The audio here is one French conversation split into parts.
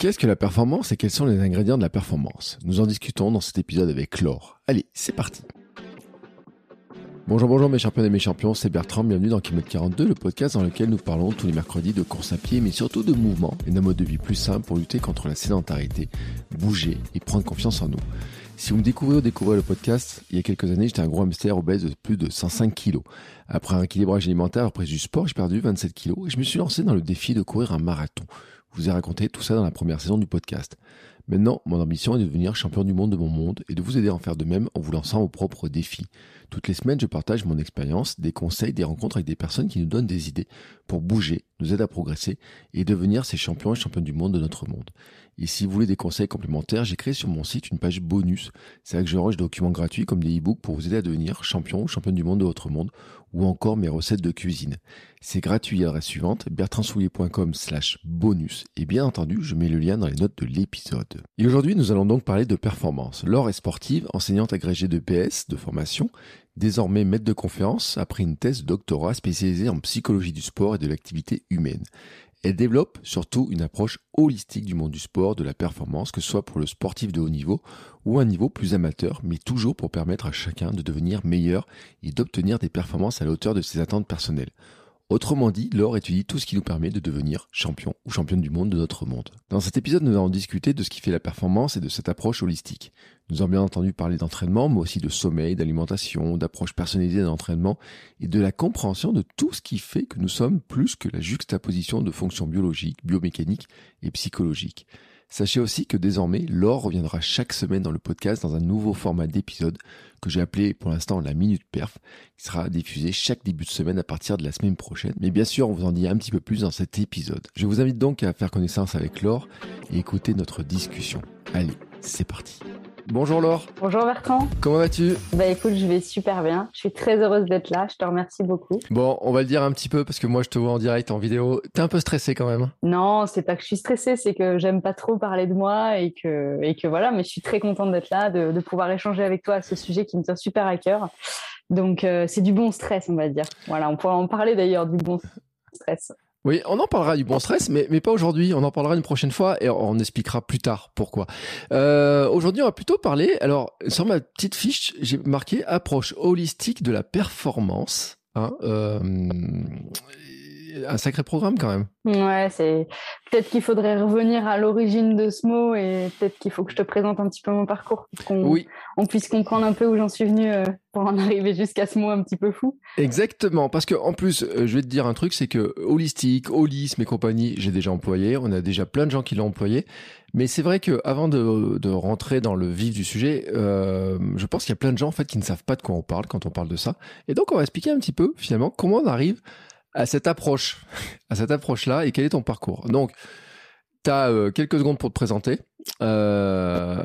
Qu'est-ce que la performance et quels sont les ingrédients de la performance? Nous en discutons dans cet épisode avec Laure. Allez, c'est parti Bonjour, bonjour mes champions et mes champions, c'est Bertrand, bienvenue dans Kilomètre 42, le podcast dans lequel nous parlons tous les mercredis de course à pied, mais surtout de mouvement et d'un mode de vie plus simple pour lutter contre la sédentarité, bouger et prendre confiance en nous. Si vous me découvrez ou découvrez le podcast, il y a quelques années, j'étais un gros hamster obèse de plus de 105 kilos. Après un équilibrage alimentaire, après du sport, j'ai perdu 27 kilos et je me suis lancé dans le défi de courir un marathon. Je vous ai raconté tout ça dans la première saison du podcast. Maintenant, mon ambition est de devenir champion du monde de mon monde et de vous aider à en faire de même en vous lançant vos propres défis. Toutes les semaines, je partage mon expérience, des conseils, des rencontres avec des personnes qui nous donnent des idées pour bouger, nous aider à progresser et devenir ces champions et championnes du monde de notre monde. Et si vous voulez des conseils complémentaires, j'ai créé sur mon site une page bonus. C'est là que j'enregistre des documents gratuits comme des e-books pour vous aider à devenir champion ou championne du monde de votre monde ou encore mes recettes de cuisine. C'est gratuit à l'adresse suivante, bertrandsoulier.com slash bonus. Et bien entendu, je mets le lien dans les notes de l'épisode. Et aujourd'hui, nous allons donc parler de performance. Laure est sportive, enseignante agrégée de PS, de formation, désormais maître de conférence après une thèse doctorat spécialisée en psychologie du sport et de l'activité humaine. Elle développe surtout une approche holistique du monde du sport, de la performance, que ce soit pour le sportif de haut niveau ou un niveau plus amateur, mais toujours pour permettre à chacun de devenir meilleur et d'obtenir des performances à la hauteur de ses attentes personnelles. Autrement dit, Laure étudie tout ce qui nous permet de devenir champion ou championne du monde de notre monde. Dans cet épisode, nous allons discuter de ce qui fait la performance et de cette approche holistique. Nous avons bien entendu parler d'entraînement, mais aussi de sommeil, d'alimentation, d'approche personnalisée d'entraînement et de la compréhension de tout ce qui fait que nous sommes plus que la juxtaposition de fonctions biologiques, biomécaniques et psychologiques. Sachez aussi que désormais, Laure reviendra chaque semaine dans le podcast dans un nouveau format d'épisode que j'ai appelé pour l'instant la Minute Perf, qui sera diffusé chaque début de semaine à partir de la semaine prochaine. Mais bien sûr, on vous en dit un petit peu plus dans cet épisode. Je vous invite donc à faire connaissance avec Laure et écouter notre discussion. Allez, c'est parti. Bonjour Laure. Bonjour Bertrand. Comment vas-tu? Bah écoute, je vais super bien. Je suis très heureuse d'être là. Je te remercie beaucoup. Bon, on va le dire un petit peu parce que moi je te vois en direct, en vidéo. T'es un peu stressée quand même Non, c'est pas que je suis stressée, c'est que j'aime pas trop parler de moi et que, et que voilà, mais je suis très contente d'être là, de, de pouvoir échanger avec toi à ce sujet qui me tient super à cœur. Donc euh, c'est du bon stress, on va dire. Voilà, on pourra en parler d'ailleurs du bon stress. Oui, on en parlera du bon stress, mais, mais pas aujourd'hui. On en parlera une prochaine fois et on expliquera plus tard pourquoi. Euh, aujourd'hui, on va plutôt parler. Alors, sur ma petite fiche, j'ai marqué approche holistique de la performance. Hein, euh, un sacré programme quand même. Ouais, c'est peut-être qu'il faudrait revenir à l'origine de ce mot et peut-être qu'il faut que je te présente un petit peu mon parcours pour qu'on Oui, on puisse comprendre un peu où j'en suis venue euh, pour en arriver jusqu'à ce mot un petit peu fou. exactement. Parce que en plus, euh, je vais te dire un truc, c'est que holistique, holisme et compagnie, j'ai déjà employé. On a déjà plein de gens qui l'ont employé. Mais c'est vrai que avant de, de rentrer dans le vif du sujet, euh, je pense qu'il y a plein de gens en fait qui ne savent pas de quoi on parle quand on parle de ça. Et donc, on va expliquer un petit peu finalement comment on arrive à cette approche, à cette approche-là et quel est ton parcours? Donc, tu as quelques secondes pour te présenter, euh,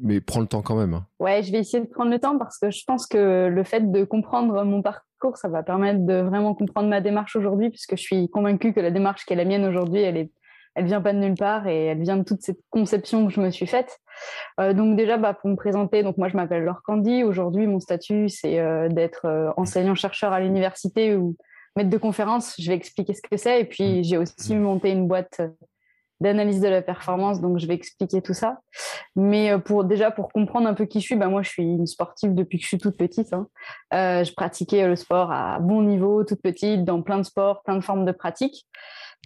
mais prends le temps quand même. hein. Ouais, je vais essayer de prendre le temps parce que je pense que le fait de comprendre mon parcours, ça va permettre de vraiment comprendre ma démarche aujourd'hui, puisque je suis convaincue que la démarche qui est la mienne aujourd'hui, elle est, elle vient pas de nulle part et elle vient de toute cette conception que je me suis faite. Euh, donc déjà, bah, pour me présenter, donc moi je m'appelle Laure Candy. Aujourd'hui, mon statut c'est euh, d'être euh, enseignant-chercheur à l'université ou maître de conférence. Je vais expliquer ce que c'est et puis j'ai aussi monté une boîte d'analyse de la performance, donc je vais expliquer tout ça. Mais euh, pour déjà pour comprendre un peu qui je suis, bah moi je suis une sportive depuis que je suis toute petite. hein. Euh, je pratiquais le sport à bon niveau, toute petite, dans plein de sports, plein de formes de pratique.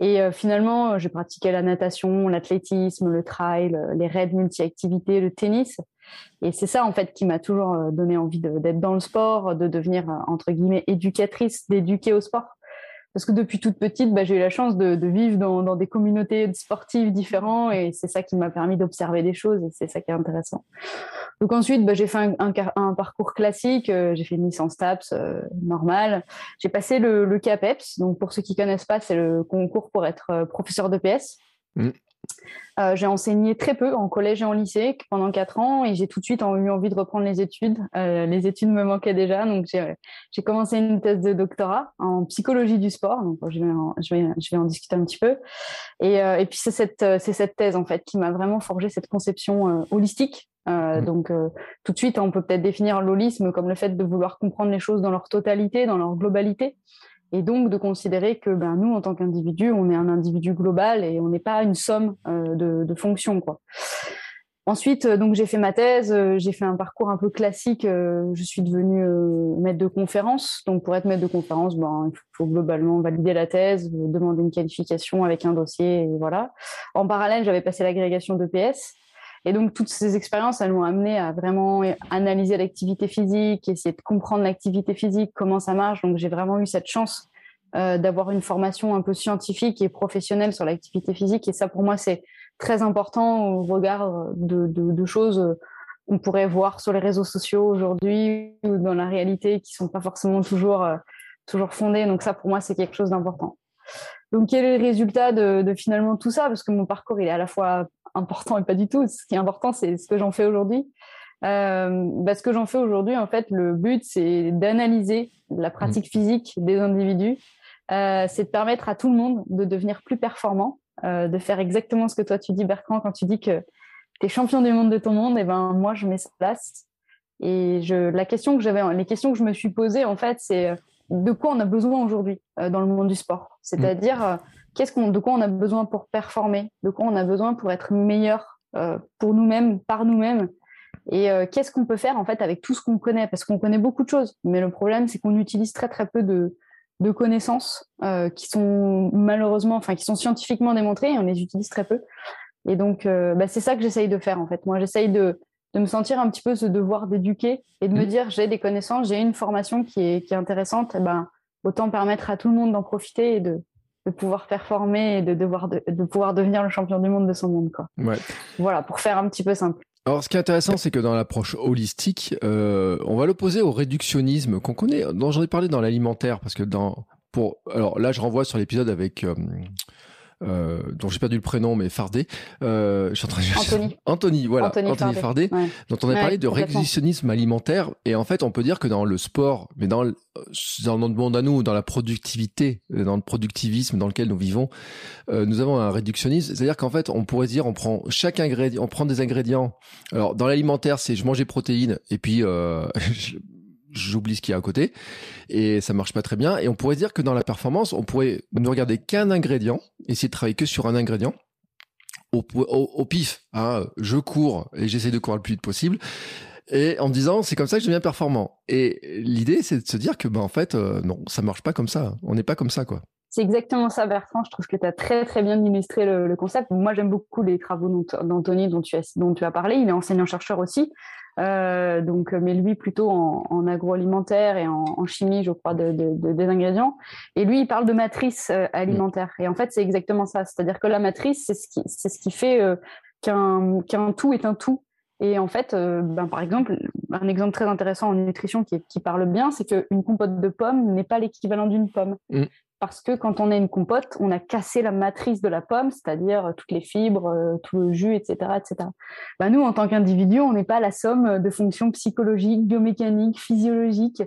Et euh, finalement, euh, j'ai pratiqué la natation, l'athlétisme, le trail, euh, les raids multi-activités, le tennis. Et c'est ça en fait qui m'a toujours euh, donné envie d'être dans le sport, de devenir euh, entre guillemets éducatrice, d'éduquer au sport. parce que depuis toute petite, bah, j'ai eu la chance de, vivre dans, des communautés sportives différentes et c'est ça qui m'a permis d'observer des choses et c'est ça qui est intéressant. Donc ensuite, bah, j'ai fait un, parcours classique, euh, j'ai fait une licence TAPS euh, normale. J'ai passé le, CAPEPS, donc pour ceux qui connaissent pas, c'est le concours pour être professeur de PS. Mmh. Euh, j'ai enseigné très peu en collège et en lycée pendant quatre ans et j'ai tout de suite eu envie de reprendre les études. Euh, les études me manquaient déjà, donc j'ai commencé une thèse de doctorat en psychologie du sport. Donc je vais en, je vais, je vais en discuter un petit peu. Et, euh, et puis c'est cette, c'est cette thèse en fait qui m'a vraiment forgé cette conception holistique. Mmh. Donc tout de suite, on peut peut-être définir l'holisme comme le fait de vouloir comprendre les choses dans leur totalité, dans leur globalité et donc de considérer que ben, nous, en tant qu'individu, on est un individu global et on n'est pas une somme euh, de, fonctions. Quoi. Ensuite, euh, donc j'ai fait ma thèse, euh, j'ai fait un parcours un peu classique. je suis devenue maître de conférence. Donc pour être maître de conférence, ben, il faut globalement valider la thèse, demander une qualification avec un dossier, et voilà. En parallèle, j'avais passé l'agrégation d'EPS. Et donc, toutes ces expériences, elles m'ont amené à vraiment analyser l'activité physique, essayer de comprendre l'activité physique, comment ça marche. Donc, j'ai vraiment eu cette chance euh, d'avoir une formation un peu scientifique et professionnelle sur l'activité physique. Et ça, pour moi, c'est très important au regard de, choses qu'on pourrait voir sur les réseaux sociaux aujourd'hui ou dans la réalité qui sont pas forcément toujours, euh, toujours fondées. Donc, ça, pour moi, c'est quelque chose d'important. Donc, quel est le résultat de, finalement tout ça? Parce que mon parcours, il est à la fois important et pas du tout. Ce qui est important, c'est ce que j'en fais aujourd'hui. Euh, bah, ce que j'en fais aujourd'hui, en fait, le but, c'est d'analyser la pratique mmh. physique des individus. Euh, c'est de permettre à tout le monde de devenir plus performant, euh, de faire exactement ce que toi tu dis, Bertrand, quand tu dis que tu es champion du monde de ton monde. Et ben moi, je mets ça place. Et je, la question que j'avais, les questions que je me suis posées, en fait, c'est euh, de quoi on a besoin aujourd'hui dans le monde du sport? C'est-à-dire mmh. Euh, qu'est-ce qu'on, de quoi on a besoin pour performer, de quoi on a besoin pour être meilleur euh, pour nous-mêmes, par nous-mêmes, et euh, qu'est-ce qu'on peut faire en fait avec tout ce qu'on connaît, parce qu'on connaît beaucoup de choses, mais le problème c'est qu'on utilise très très peu de, de connaissances euh, qui sont malheureusement, enfin qui sont scientifiquement démontrées, et on les utilise très peu. Et donc bah, c'est ça que j'essaye de faire en fait. Moi j'essaye de de me sentir un petit peu ce devoir d'éduquer et de me mmh. dire j'ai des connaissances, j'ai une formation qui est, qui est intéressante, et ben autant permettre à tout le monde d'en profiter et de, de pouvoir performer et de, devoir de, pouvoir devenir le champion du monde de son monde. Quoi. Ouais. Voilà, pour faire un petit peu simple. Alors, ce qui est intéressant, c'est que dans l'approche holistique, euh, on va l'opposer au réductionnisme qu'on connaît, dont j'en ai parlé dans l'alimentaire, parce que dans, pour, alors là, je renvoie sur l'épisode avec euh, euh, dont j'ai perdu le prénom, mais Fardé. Euh, je suis en train de... Anthony. Anthony, voilà. Anthony, Fardé, dont on a parlé de réquisitionnisme alimentaire. Et en fait, on peut dire que dans le sport, mais dans, le, dans notre monde à nous, dans la productivité, dans le productivisme dans lequel nous vivons, euh, nous avons un réductionnisme. C'est-à-dire qu'en fait, on pourrait dire, on prend chaque ingrédient, on prend des ingrédients. Alors, dans l'alimentaire, c'est je mange des protéines et puis euh, j'oublie ce qu'il y a à côté et ça marche pas très bien. Et on pourrait dire que dans la performance, on pourrait ne regarder qu'un ingrédient, essayer de travailler que sur un ingrédient. Au, pif, hein, je cours et j'essaie de courir le plus vite possible et en me disant c'est comme ça que je deviens performant. Et l'idée c'est de se dire que ben en fait euh, non, ça marche pas comme ça. On n'est pas comme ça quoi. C'est exactement ça, Bertrand. Je trouve que tu as très, très bien illustré le, concept. Moi, j'aime beaucoup les travaux d'Anthony dont, tu as, dont tu as parlé. Il est enseignant-chercheur aussi. Euh, donc, mais lui plutôt en, agroalimentaire et en, chimie, je crois, de, des ingrédients. Et lui, il parle de matrice euh, alimentaire. Et en fait, c'est exactement ça. C'est-à-dire que la matrice, c'est ce qui, c'est ce qui fait euh, qu'un qu'un tout est un tout. Et en fait, ben, par exemple, un exemple très intéressant en nutrition qui, qui parle bien, c'est qu'une compote de pommes n'est pas l'équivalent d'une pomme. Mm parce que quand on a une compote, on a cassé la matrice de la pomme, c'est-à-dire euh, toutes les fibres, euh, tout le jus, etc. etc. Bah, nous, en tant qu'individu, on n'est pas la somme de fonctions psychologiques, biomécaniques, physiologiques.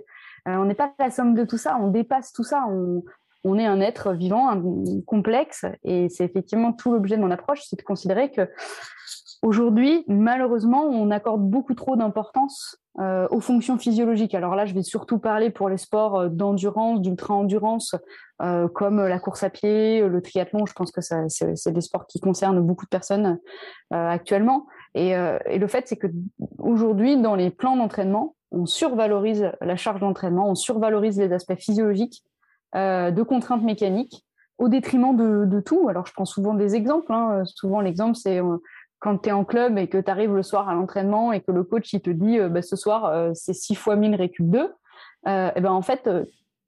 Euh, on n'est pas la somme de tout ça, on dépasse tout ça. On, est un être vivant, un, complexe, et c'est effectivement tout l'objet de mon approche, c'est de considérer que Aujourd'hui, malheureusement, on accorde beaucoup trop d'importance aux fonctions physiologiques. Alors là, je vais surtout parler pour les sports d'endurance, d'ultra-endurance, euh, comme la course à pied, le triathlon. Je pense que c'est des sports qui concernent beaucoup de personnes euh, actuellement. Et, euh, le fait, c'est que aujourd'hui, dans les plans d'entraînement, on survalorise la charge d'entraînement, on survalorise les aspects physiologiques de contraintes mécaniques au détriment de, de, tout. Alors, je prends souvent des exemples. Hein. Souvent, l'exemple, c'est quand tu es en club et que tu arrives le soir à l'entraînement et que le coach il te dit bah, ce soir c'est 6 fois 1000 récup 2, et ben en fait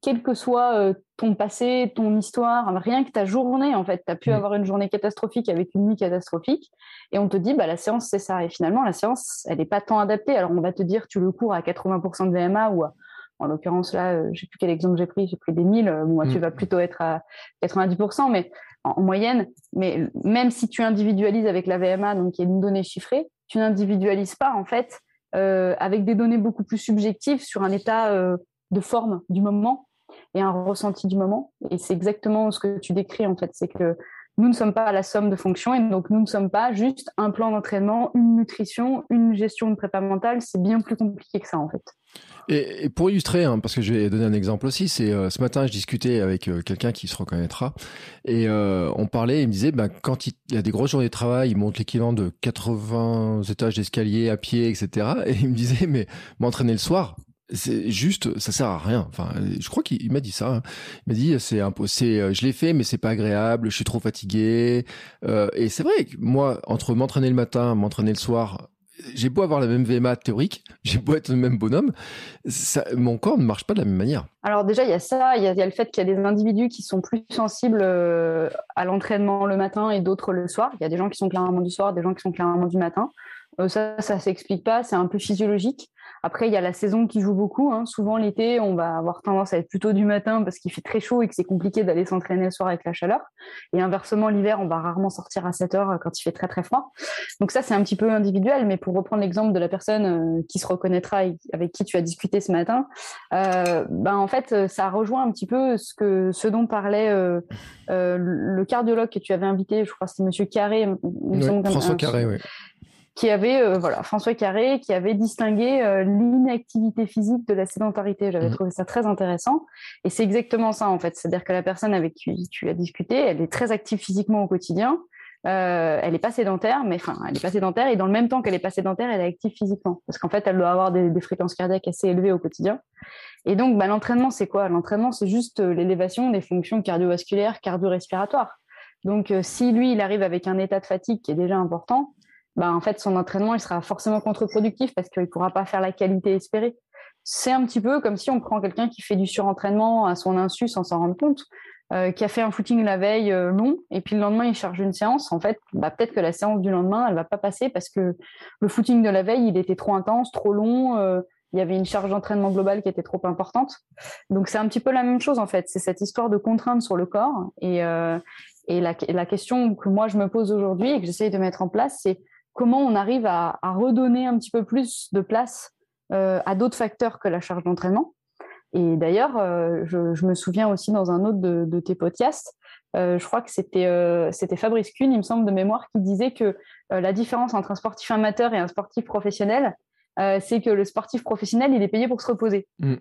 quel que soit euh, ton passé, ton histoire, rien que ta journée, en fait, tu as pu mm. avoir une journée catastrophique avec une nuit catastrophique, et on te dit, bah, la séance, c'est ça. Et finalement, la séance, elle n'est pas tant adaptée. Alors, on va te dire, tu le cours à 80% de VMA ou en l'occurrence, là, euh, je sais plus quel exemple j'ai pris, j'ai pris des 1000, euh, moi, tu vas plutôt être à 90%, mais en, moyenne. Mais même si tu individualises avec la VMA, donc y a une donnée chiffrée, tu n'individualises pas, en fait, avec des données beaucoup plus subjectives sur un état de forme du moment et un ressenti du moment. Et c'est exactement ce que tu décris en fait, c'est que nous ne sommes pas la somme de fonctions et donc nous ne sommes pas juste un plan d'entraînement, une nutrition, une gestion de prépa mentale. C'est bien plus compliqué que ça en fait. Et, pour illustrer, hein, parce que je vais donner un exemple aussi, c'est euh, ce matin je discutais avec euh, quelqu'un qui se reconnaîtra et euh, on parlait, il me disait, bah, quand il, y a des grosses journées de travail, il monte l'équivalent de 80 étages d'escalier à pied, etc. Et il me disait, mais m'entraîner le soir, c'est juste ça sert à rien enfin je crois qu'il m'a dit ça hein. il m'a dit c'est c'est euh, je l'ai fait mais c'est pas agréable je suis trop fatigué euh, et c'est vrai que moi entre m'entraîner le matin m'entraîner le soir j'ai beau avoir la même VMA théorique, j'ai beau être le même bonhomme, mon corps ne marche pas de la même manière. Alors déjà, il y a ça, il y, a le fait qu'il y a des individus qui sont plus sensibles euh, à l'entraînement le matin et d'autres le soir. Il y a des gens qui sont clairement du soir, des gens qui sont clairement du matin. ça, ça s'explique pas, c'est un peu physiologique. Après, il y a la saison qui joue beaucoup. Hein. Souvent, l'été, on va avoir tendance à être plutôt du matin parce qu'il fait très chaud et que c'est compliqué d'aller s'entraîner le soir avec la chaleur. Et inversement, l'hiver, on va rarement sortir à 7 heures quand il fait très très froid. Donc ça, c'est un petit peu individuel. Mais pour reprendre l'exemple de la personne euh, qui se reconnaîtra et avec qui tu as discuté ce matin, euh, ben en fait, ça rejoint un petit peu ce que ce dont parlait euh, le cardiologue que tu avais invité. Je crois que c'était Monsieur Carré. François Carré, oui qui avait, euh, voilà, François Carré, qui avait distingué euh, l'inactivité physique de la sédentarité. J'avais mmh. trouvé ça très intéressant. Et c'est exactement ça, en fait. C'est-à-dire que la personne avec qui tu as discuté, elle est très active physiquement au quotidien. Euh, elle n'est pas sédentaire, mais enfin, elle n'est pas sédentaire. Et dans le même temps qu'elle n'est pas sédentaire, elle est active physiquement. Parce qu'en fait, elle doit avoir des, fréquences cardiaques assez élevées au quotidien. Et donc, bah, l'entraînement, c'est quoi? L'entraînement, c'est juste l'élévation des fonctions cardiovasculaires, cardio-respiratoires. Donc, si lui, il arrive avec un état de fatigue qui est déjà important, bah, en fait, son entraînement, il sera forcément contre-productif parce qu'il ne pourra pas faire la qualité espérée. C'est un petit peu comme si on prend quelqu'un qui fait du surentraînement à son insu sans s'en rendre compte, euh, qui a fait un footing la veille euh, long, et puis le lendemain, il charge une séance. En fait, bah, peut-être que la séance du lendemain, elle va pas passer parce que le footing de la veille, il était trop intense, trop long. Euh, il y avait une charge d'entraînement globale qui était trop importante. Donc c'est un petit peu la même chose en fait. C'est cette histoire de contrainte sur le corps. Et, et la, la, question que moi je me pose aujourd'hui et que j'essaye de mettre en place, c'est comment on arrive à, redonner un petit peu plus de place euh, à d'autres facteurs que la charge d'entraînement. Et d'ailleurs, euh, je, me souviens aussi dans un autre de, tes podcasts, euh, je crois que c'était Fabrice Kuhn, il me semble de mémoire, qui disait que la différence entre un sportif amateur et un sportif professionnel, c'est que le sportif professionnel, il est payé pour se reposer. Mm.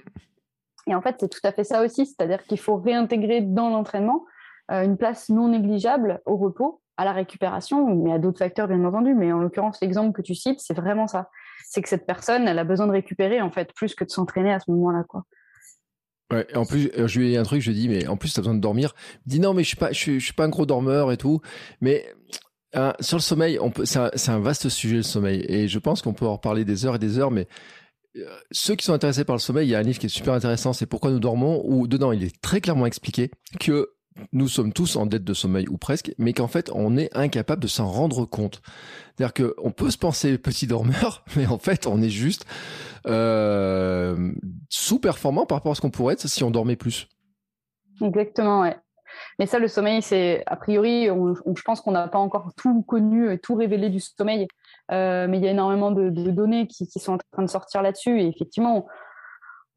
Et en fait, c'est tout à fait ça aussi, c'est-à-dire qu'il faut réintégrer dans l'entraînement une place non négligeable au repos à la récupération, mais à d'autres facteurs, bien entendu. Mais en l'occurrence, l'exemple que tu cites, c'est vraiment ça. C'est que cette personne, elle a besoin de récupérer, en fait, plus que de s'entraîner à ce moment-là, quoi. Ouais, en plus, je lui ai dit un truc, je lui ai dit, mais en plus, tu as besoin de dormir. Il dit, non, mais je suis pas, je suis, pas un gros dormeur et tout. Mais hein, sur le sommeil, c'est un, un, vaste sujet, le sommeil. Et je pense qu'on peut en reparler des heures et des heures, mais euh, ceux qui sont intéressés par le sommeil, il y a un livre qui est super intéressant, c'est Pourquoi nous dormons, où dedans, il est très clairement expliqué que nous sommes tous en dette de sommeil ou presque, mais qu'en fait on est incapable de s'en rendre compte. C'est-à-dire qu'on peut se penser petit dormeur, mais en fait on est juste euh, sous-performant par rapport à ce qu'on pourrait être si on dormait plus. Exactement, ouais. Mais ça, le sommeil, c'est a priori, je pense qu'on n'a pas encore tout connu et tout révélé du sommeil, euh, mais il y a énormément de, données qui, qui, sont en train de sortir là-dessus. Et effectivement,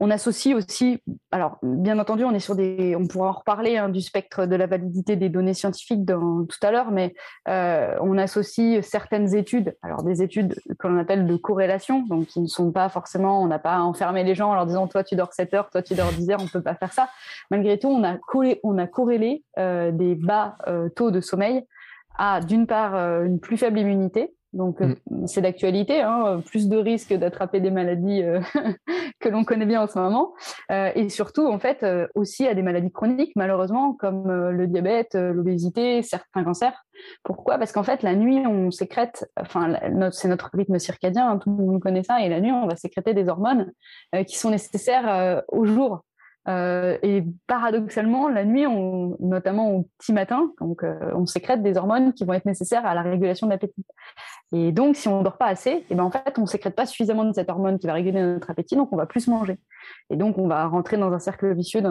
on associe aussi, alors bien entendu, on est sur des, on pourra en reparler hein, du spectre de la validité des données scientifiques tout à l'heure, mais euh, on associe certaines études, alors des études qu'on appelle de corrélation, donc qui ne sont pas forcément, on n'a pas enfermé les gens en leur disant toi tu dors 7 heures, toi tu dors 10 heures, on peut pas faire ça. Malgré tout, on a, collé, on a corrélé euh, des bas euh, taux de sommeil à d'une part une plus faible immunité, donc, euh, mm. c'est d'actualité, hein, plus de risques d'attraper des maladies euh, que l'on connaît bien en ce moment, euh, et surtout, en fait, aussi à des maladies chroniques, malheureusement, comme le diabète, l'obésité, certains cancers. Pourquoi? Parce qu'en fait, la nuit, on sécrète, enfin, c'est notre rythme circadien, hein, tout le monde connaît ça, et la nuit, on va sécréter des hormones qui sont nécessaires au jour. Euh, et paradoxalement, la nuit, notamment au petit matin, donc, euh, on sécrète des hormones qui vont être nécessaires à la régulation de l'appétit. Et donc, si on ne dort pas assez, et eh ben, en fait, on ne sécrète pas suffisamment de cette hormone qui va réguler notre appétit, donc on va plus manger. Et donc, on va rentrer dans un cercle vicieux,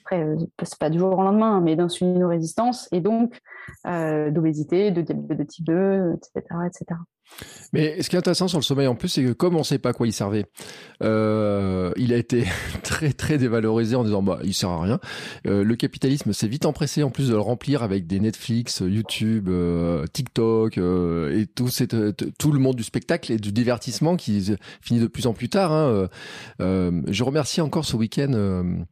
après, euh, c'est pas du jour au lendemain, mais d'insulinorésistance, et donc d'obésité, de diabète de type 2, etc., etc. Mais ce qui est intéressant sur le sommeil en plus, c'est que comme on ne sait pas à quoi il servait, euh, il a été très très dévalorisé en disant bah il sert à rien. Euh, le capitalisme s'est vite empressé en plus de le remplir avec des Netflix, YouTube, euh, TikTok et tout, le monde du spectacle et du divertissement qui finit de plus en plus tard. Hein. je remercie encore ce week-end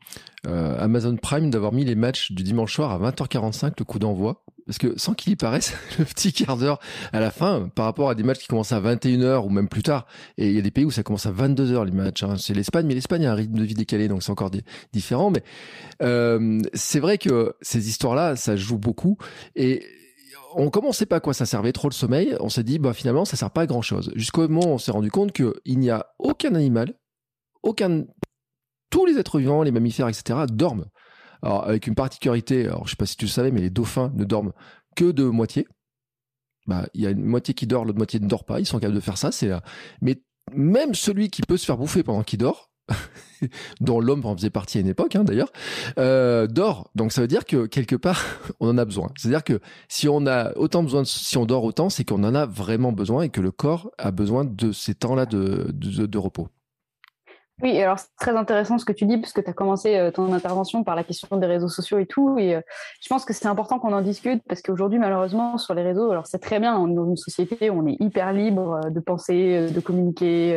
Amazon Prime d'avoir mis les matchs du dimanche soir à 20h45 le coup d'envoi parce que sans qu'il y paraisse, le petit quart d'heure à la fin, par rapport à des matchs qui commencent à 21h ou même plus tard, et il y a des pays où ça commence à 22h les matchs, hein. c'est l'Espagne, mais l'Espagne a un rythme de vie décalé, donc c'est encore différent, mais euh, c'est vrai que ces histoires-là, ça joue beaucoup, et on commençait pas à quoi ça servait trop le sommeil, on s'est dit, bah finalement, ça sert pas à grand-chose. Jusqu'au moment où on s'est rendu compte qu'il n'y a aucun animal, aucun... Tous les êtres vivants, les mammifères, etc., dorment. Alors, avec une particularité, alors je sais pas si tu le savais, mais les dauphins ne dorment que de moitié. Bah, il y a une moitié qui dort, l'autre moitié ne dort pas. Ils sont capables de faire ça. C'est, mais même celui qui peut se faire bouffer pendant qu'il dort, dont l'homme en faisait partie à une époque hein, d'ailleurs, euh, dort. Donc ça veut dire que quelque part, on en a besoin. C'est-à-dire que si on a autant besoin, si on dort autant, c'est qu'on en a vraiment besoin et que le corps a besoin de ces temps-là de repos. Oui, alors c'est très intéressant ce que tu dis, parce que tu as commencé euh, ton intervention par la question des réseaux sociaux et tout. Et euh, je pense que c'est important qu'on en discute, parce qu'aujourd'hui, malheureusement, sur les réseaux, alors c'est très bien, on est dans une société où on est hyper libre euh, de penser, de communiquer.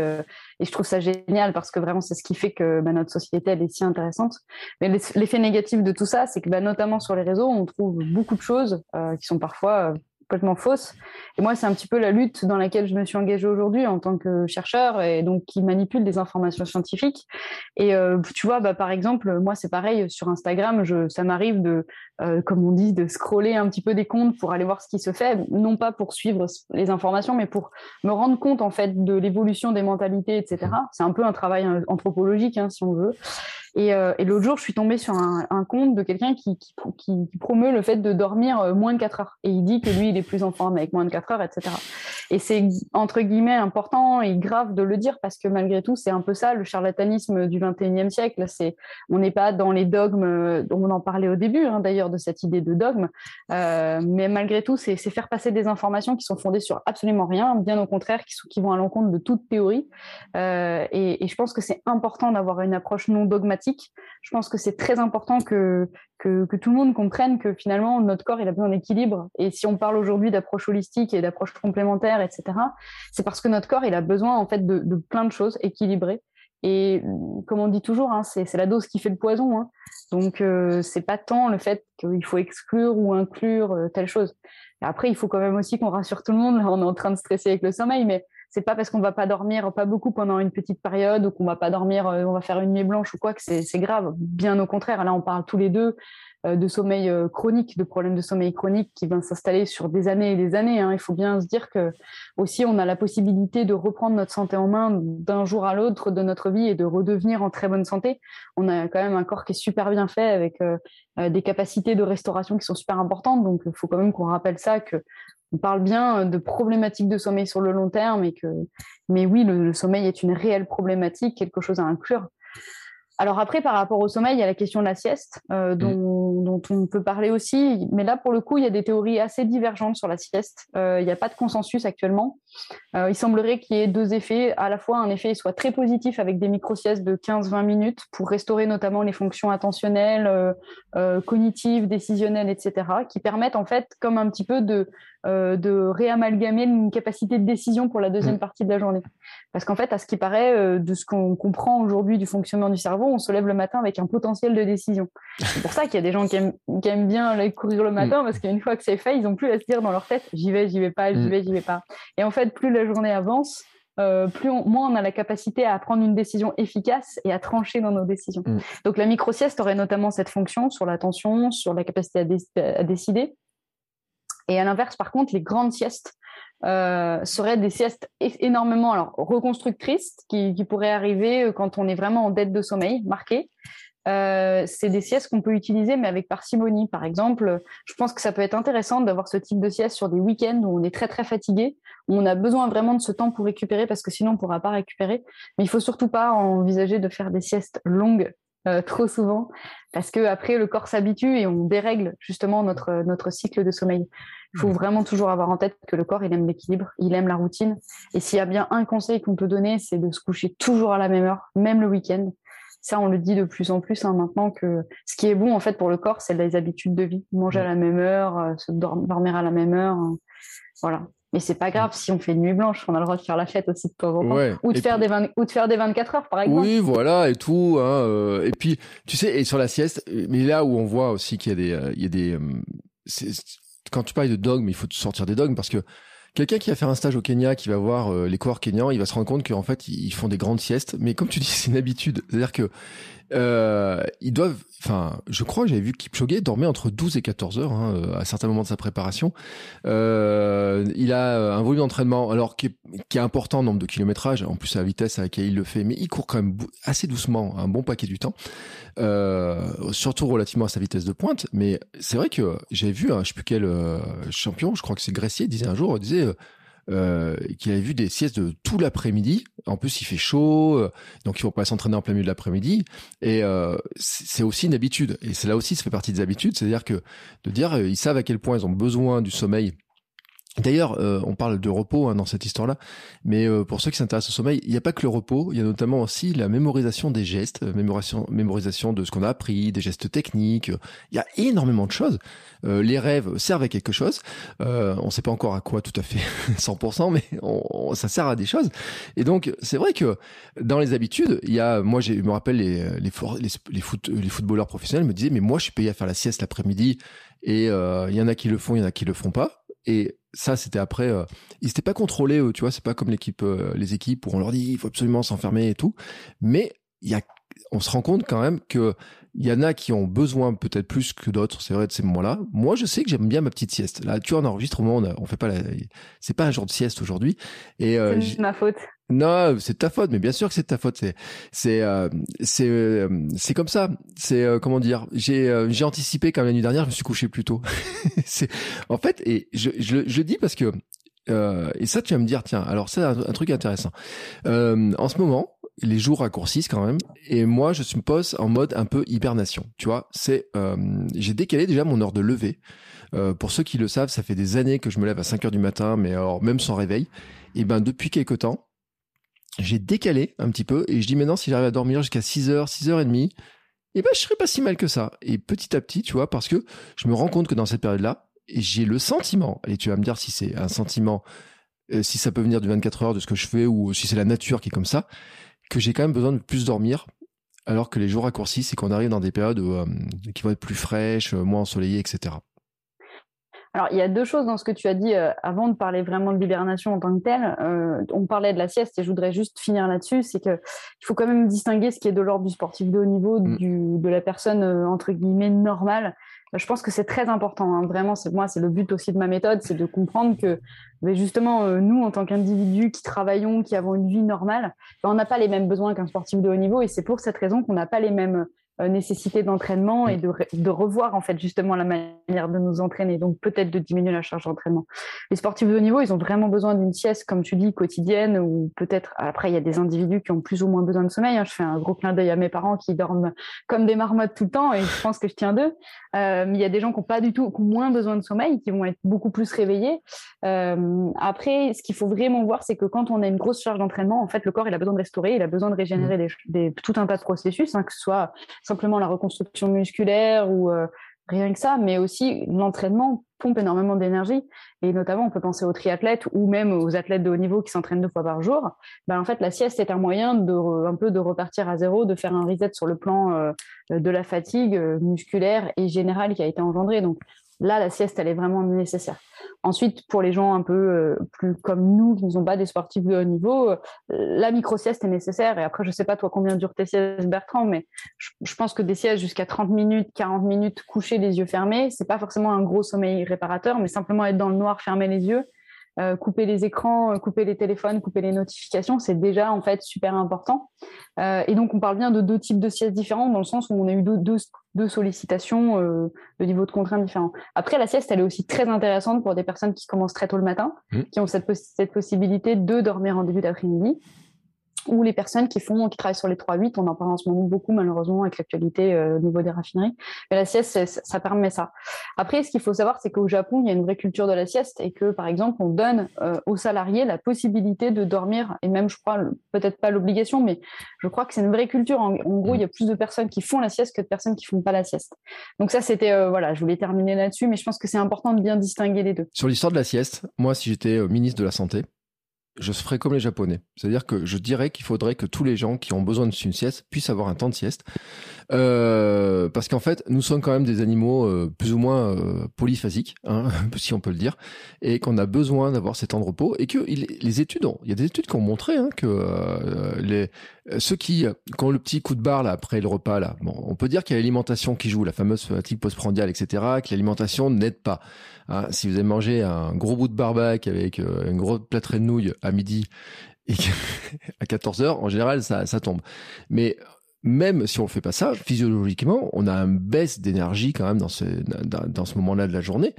et je trouve ça génial, parce que vraiment, c'est ce qui fait que bah, notre société, elle est si intéressante. Mais l'effet négatif de tout ça, c'est que bah, notamment sur les réseaux, on trouve beaucoup de choses qui sont parfois complètement fausse. Et moi, c'est un petit peu la lutte dans laquelle je me suis engagée aujourd'hui en tant que chercheur et donc qui manipule des informations scientifiques. Et euh, tu vois, bah, par exemple, moi, c'est pareil sur Instagram, je, ça m'arrive de, euh, comme on dit, de scroller un petit peu des comptes pour aller voir ce qui se fait, non pas pour suivre les informations, mais pour me rendre compte en fait de l'évolution des mentalités, etc. C'est un peu un travail euh, anthropologique, hein, si on veut. Et, euh, et l'autre jour, je suis tombée sur un, compte de quelqu'un qui, promeut le fait de dormir euh, moins de 4 heures. Et il dit que lui, il est plus en forme avec moins de 4 heures, etc. Et c'est entre guillemets important et grave de le dire parce que malgré tout, c'est un peu ça le charlatanisme du 21e siècle. C'est, on n'est pas dans les dogmes, dont on en parlait au début hein, d'ailleurs de cette idée de dogme, euh, mais malgré tout, c'est faire passer des informations qui sont fondées sur absolument rien, bien au contraire, qui, vont à l'encontre de toute théorie. Euh, et je pense que c'est important d'avoir une approche non dogmatique je pense que c'est très important que, tout le monde comprenne que finalement, notre corps, il a besoin d'équilibre. Et si on parle aujourd'hui d'approche holistique et d'approche complémentaire, etc., c'est parce que notre corps, il a besoin en fait de, plein de choses équilibrées. Et comme on dit toujours, hein, c'est la dose qui fait le poison. Hein. Donc, euh, c'est pas tant le fait qu'il faut exclure ou inclure euh, telle chose. après, il faut quand même aussi qu'on rassure tout le monde. Là, on est en train de stresser avec le sommeil, mais c'est pas parce qu'on va pas dormir pas beaucoup pendant une petite période ou qu'on va pas dormir, euh, on va faire une nuit blanche ou quoi que c'est grave. Bien au contraire, là on parle tous les deux de sommeil euh, chronique, de problèmes de sommeil chronique qui vont s'installer sur des années et des années. Hein. Il faut bien se dire que aussi on a la possibilité de reprendre notre santé en main d'un jour à l'autre de notre vie et de redevenir en très bonne santé. On a quand même un corps qui est super bien fait avec des capacités de restauration qui sont super importantes. Donc il faut quand même qu'on rappelle ça que on parle bien euh, de problématiques de sommeil sur le long terme et que, mais oui, le, sommeil est une réelle problématique, quelque chose à inclure. Alors après, par rapport au sommeil, il y a la question de la sieste, euh, mm. Dont, on peut parler aussi. Mais là, pour le coup, il y a des théories assez divergentes sur la sieste. Euh, il n'y a pas de consensus actuellement. il semblerait qu'il y ait deux effets. À la fois, un effet soit très positif avec des micro-siestes de 15-20 minutes pour restaurer notamment les fonctions attentionnelles, cognitives, décisionnelles, etc., qui permettent en fait comme un petit peu de euh, de réamalgamer une capacité de décision pour la deuxième mm. partie de la journée. Parce qu'en fait, à ce qui paraît, euh, de ce qu'on comprend aujourd'hui du fonctionnement du cerveau, on se lève le matin avec un potentiel de décision. C'est pour ça qu'il y a des gens qui aiment, bien aller courir le mm. matin, parce qu'une fois que c'est fait, ils n'ont plus à se dire dans leur tête, j'y vais, j'y vais pas, j'y mm. vais, j'y vais pas. Et en fait, plus la journée avance, euh, plus moins on a la capacité à prendre une décision efficace et à trancher dans nos décisions. Donc la micro-sieste aurait notamment cette fonction sur l'attention, sur la capacité à décider. Et à l'inverse, par contre, les grandes siestes euh, seraient des siestes énormément alors reconstructrices qui, pourraient arriver euh, quand on est vraiment en dette de sommeil marquée euh, c'est des siestes qu'on peut utiliser, mais avec parcimonie. Par exemple, je pense que ça peut être intéressant d'avoir ce type de sieste sur des week-ends où on est très très fatigué, où on a besoin vraiment de ce temps pour récupérer, parce que sinon on ne pourra pas récupérer. Mais il faut surtout pas envisager de faire des siestes longues euh, trop souvent, parce que après le corps s'habitue et on dérègle justement notre notre cycle de sommeil. Il faut mmh. vraiment toujours avoir en tête que le corps, il aime l'équilibre, il aime la routine. Et s'il y a bien un conseil qu'on peut donner, c'est de se coucher toujours à la même heure, même le week-end. Ça, on le dit de plus en plus hein, maintenant que ce qui est bon en fait pour le corps, c'est les habitudes de vie. Manger à la même heure, euh, se dormir à la même heure, hein. voilà. Mais c'est pas grave si on fait une nuit blanche, on a le droit de faire la fête aussi de temps en temps. Ou de, faire des ou de faire des 24 heures, par exemple. Oui, voilà, et tout. Hein, euh, et puis, tu sais, et sur la sieste, mais là où on voit aussi qu'il y a des... Euh, il y a des quand tu parles de dogmes, il faut sortir des dogmes parce que Quelqu'un qui va faire un stage au Kenya, qui va voir euh, les coureurs kenyans, il va se rendre compte qu'en fait, ils font des grandes siestes. Mais comme tu dis, c'est une habitude. C'est-à-dire que euh, ils doivent, enfin, je crois j'avais vu Kipchoge dormait entre 12 et 14 heures hein, euh, à certains moments de sa préparation. Euh, il a un volume d'entraînement, alors qui est, qui est, important en nombre de kilométrage, en plus à la vitesse à laquelle il le fait, mais il court quand même assez doucement, un bon paquet du temps, euh, surtout relativement à sa vitesse de pointe. Mais c'est vrai que j'avais vu, hein, je sais plus quel euh, champion, je crois que c'est Gressier, disait un jour, disait euh, qu'il avait vu des siestes de tout l'après-midi. En plus, il fait chaud, euh, donc il faut pas s'entraîner en plein milieu de l'après-midi. Et euh, c'est aussi une habitude. Et c'est là aussi, ça fait partie des habitudes. C'est-à-dire que de dire, ils savent à quel point ils ont besoin du sommeil D'ailleurs, euh, on parle de repos hein, dans cette histoire-là, mais euh, pour ceux qui s'intéressent au sommeil, il n'y a pas que le repos, il y a notamment aussi la mémorisation des gestes, euh, mémorisation, mémorisation de ce qu'on a appris, des gestes techniques. Il y a énormément de choses. les rêves servent à quelque chose. on ne sait pas encore à quoi tout à fait 100%, mais on, ça sert à des choses. Et donc, c'est vrai que dans les habitudes, il y a, moi, je me rappelle les les, les, les, foot, les footballeurs professionnels me disaient, mais moi, je suis payé à faire la sieste l'après-midi, et il y en a qui le font, il y en a qui le font pas. Et ça, c'était après. Euh, ils n'étaient pas contrôlés, tu vois. C'est pas comme l'équipe, euh, les équipes où on leur dit il faut absolument s'enfermer et tout. Mais il y a, on se rend compte quand même que il y en a qui ont besoin peut-être plus que d'autres, c'est vrai, de ces moments-là. Moi, je sais que j'aime bien ma petite sieste. Là, tu vois, on enregistre au moment, on, on fait pas la, c'est pas un jour de sieste aujourd'hui. Et euh, c'est ma faute. Non, c'est ta faute, mais bien sûr que c'est ta faute. C'est c'est euh, euh, c'est comme ça. C'est euh, comment dire. J'ai j'ai anticipé comme la nuit dernière, je me suis couché plus tôt. en fait et je je je dis parce que et ça tu vas me dire tiens alors c'est un, truc intéressant. en ce moment les jours raccourcissent quand même et moi je me pose en mode un peu hibernation. Tu vois c'est j'ai décalé déjà mon heure de lever. pour ceux qui le savent, ça fait des années que je me lève à 5 heures du matin, mais alors même sans réveil. Et ben depuis quelque temps, j'ai décalé un petit peu et je dis maintenant si j'arrive à dormir jusqu'à 6h, 6h30, eh ben je serais pas si mal que ça. Et petit à petit, tu vois, parce que je me rends compte que dans cette période-là, j'ai le sentiment, et tu vas me dire si c'est un sentiment, euh, si ça peut venir du 24 heures de ce que je fais ou si c'est la nature qui est comme ça, que j'ai quand même besoin de plus dormir alors que les jours raccourcissent et qu'on arrive dans des périodes euh, qui vont être plus fraîches, moins ensoleillées, etc. Alors, il y a deux choses dans ce que tu as dit euh, avant de parler vraiment de l'hibernation en tant que telle. Euh, on parlait de la sieste et je voudrais juste finir là-dessus. C'est qu'il faut quand même distinguer ce qui est de l'ordre du sportif de haut niveau mm. du, de la personne, euh, entre guillemets, normale. Je pense que c'est très important. Hein. Vraiment, c'est moi, c'est le but aussi de ma méthode, c'est de comprendre que mais justement, nous, en tant qu'individus qui travaillons, qui avons une vie normale, ben, on n'a pas les mêmes besoins qu'un sportif de haut niveau et c'est pour cette raison qu'on n'a pas les mêmes euh, nécessité d'entraînement et mm. de, de, revoir en fait justement la manière de nous entraîner, donc peut-être de diminuer la charge d'entraînement. Les sportifs de haut niveau, ils ont vraiment besoin d'une sieste, comme tu dis, quotidienne, ou peut-être après il y a des individus qui ont plus ou moins besoin de sommeil. Hein. Je fais un gros clin d'œil à mes parents qui dorment comme des marmottes tout le temps et je pense que je tiens d'eux. Euh, mais il y a des gens qui ont pas du tout, qui ont moins besoin de sommeil, qui vont être beaucoup plus réveillés. Euh, après, ce qu'il faut vraiment voir, c'est que quand on a une grosse charge d'entraînement, en fait, le corps il a besoin de restaurer, il a besoin de régénérer mm. des, tout un tas de processus, hein, que ce soit simplement la reconstruction musculaire ou euh, rien que ça, mais aussi l'entraînement pompe énormément d'énergie. Et notamment, on peut penser aux triathlètes ou même aux athlètes de haut niveau qui s'entraînent deux fois par jour. Ben, en fait, la sieste est un moyen de repartir à zéro, de faire un reset sur le plan euh, de la fatigue euh, musculaire et générale qui a été engendrée. Là, la sieste, elle est vraiment nécessaire. Ensuite, pour les gens un peu euh, plus comme nous, qui ne sont pas des sportifs de haut niveau, euh, la micro-sieste est nécessaire. Et après, je ne sais pas toi combien durent tes siestes, Bertrand, mais je, pense que des siestes jusqu'à 30 minutes, 40 minutes, coucher les yeux fermés, c'est pas forcément un gros sommeil réparateur, mais simplement être dans le noir, fermer les yeux, euh, couper les écrans, couper les téléphones, couper les notifications, c'est déjà en fait super important. et donc on parle bien de deux types de siestes différents dans le sens où on a eu deux, sollicitations de niveau de contraintes différents. Après, la sieste, elle est aussi très intéressante pour des personnes qui commencent très tôt le matin, mmh. qui ont cette, cette possibilité de dormir en début d'après-midi ou les personnes qui font, qui travaillent sur les 3-8, on en parle en ce moment beaucoup malheureusement avec l'actualité euh, au niveau des raffineries. Mais la sieste, ça, permet ça. Après, ce qu'il faut savoir, c'est qu'au Japon, il y a une vraie culture de la sieste et que, par exemple, on donne euh, aux salariés la possibilité de dormir et même, je crois, peut-être pas l'obligation, mais je crois que c'est une vraie culture. En, gros, il y a plus de personnes qui font la sieste que de personnes qui font pas la sieste. Donc ça, c'était, euh, voilà, je voulais terminer là-dessus, mais je pense que c'est important de bien distinguer les deux. Sur l'histoire de la sieste, moi, si j'étais ministre de la Santé, je ferais comme les Japonais. C'est-à-dire que je dirais qu'il faudrait que tous les gens qui ont besoin de une sieste puissent avoir un temps de sieste. Euh, parce qu'en fait, nous sommes quand même des animaux euh, plus ou moins euh, polyphasiques, hein, si on peut le dire, et qu'on a besoin d'avoir ces temps de repos. Et que les études, ont, il y a des études qui ont montré hein, que euh, les, ceux qui, ont le petit coup de barre là, après le repas, là, bon, on peut dire qu'il y a l'alimentation qui joue, la fameuse fatigue postprandiale, etc., que l'alimentation n'aide pas. Hein, si vous avez mangé un gros bout de barbac avec une grosse plâtrée de nouilles à midi et à 14 heures, en général, ça, tombe. Mais même si on ne fait pas ça, physiologiquement, on a une baisse d'énergie quand même dans ce, dans, ce moment-là de la journée.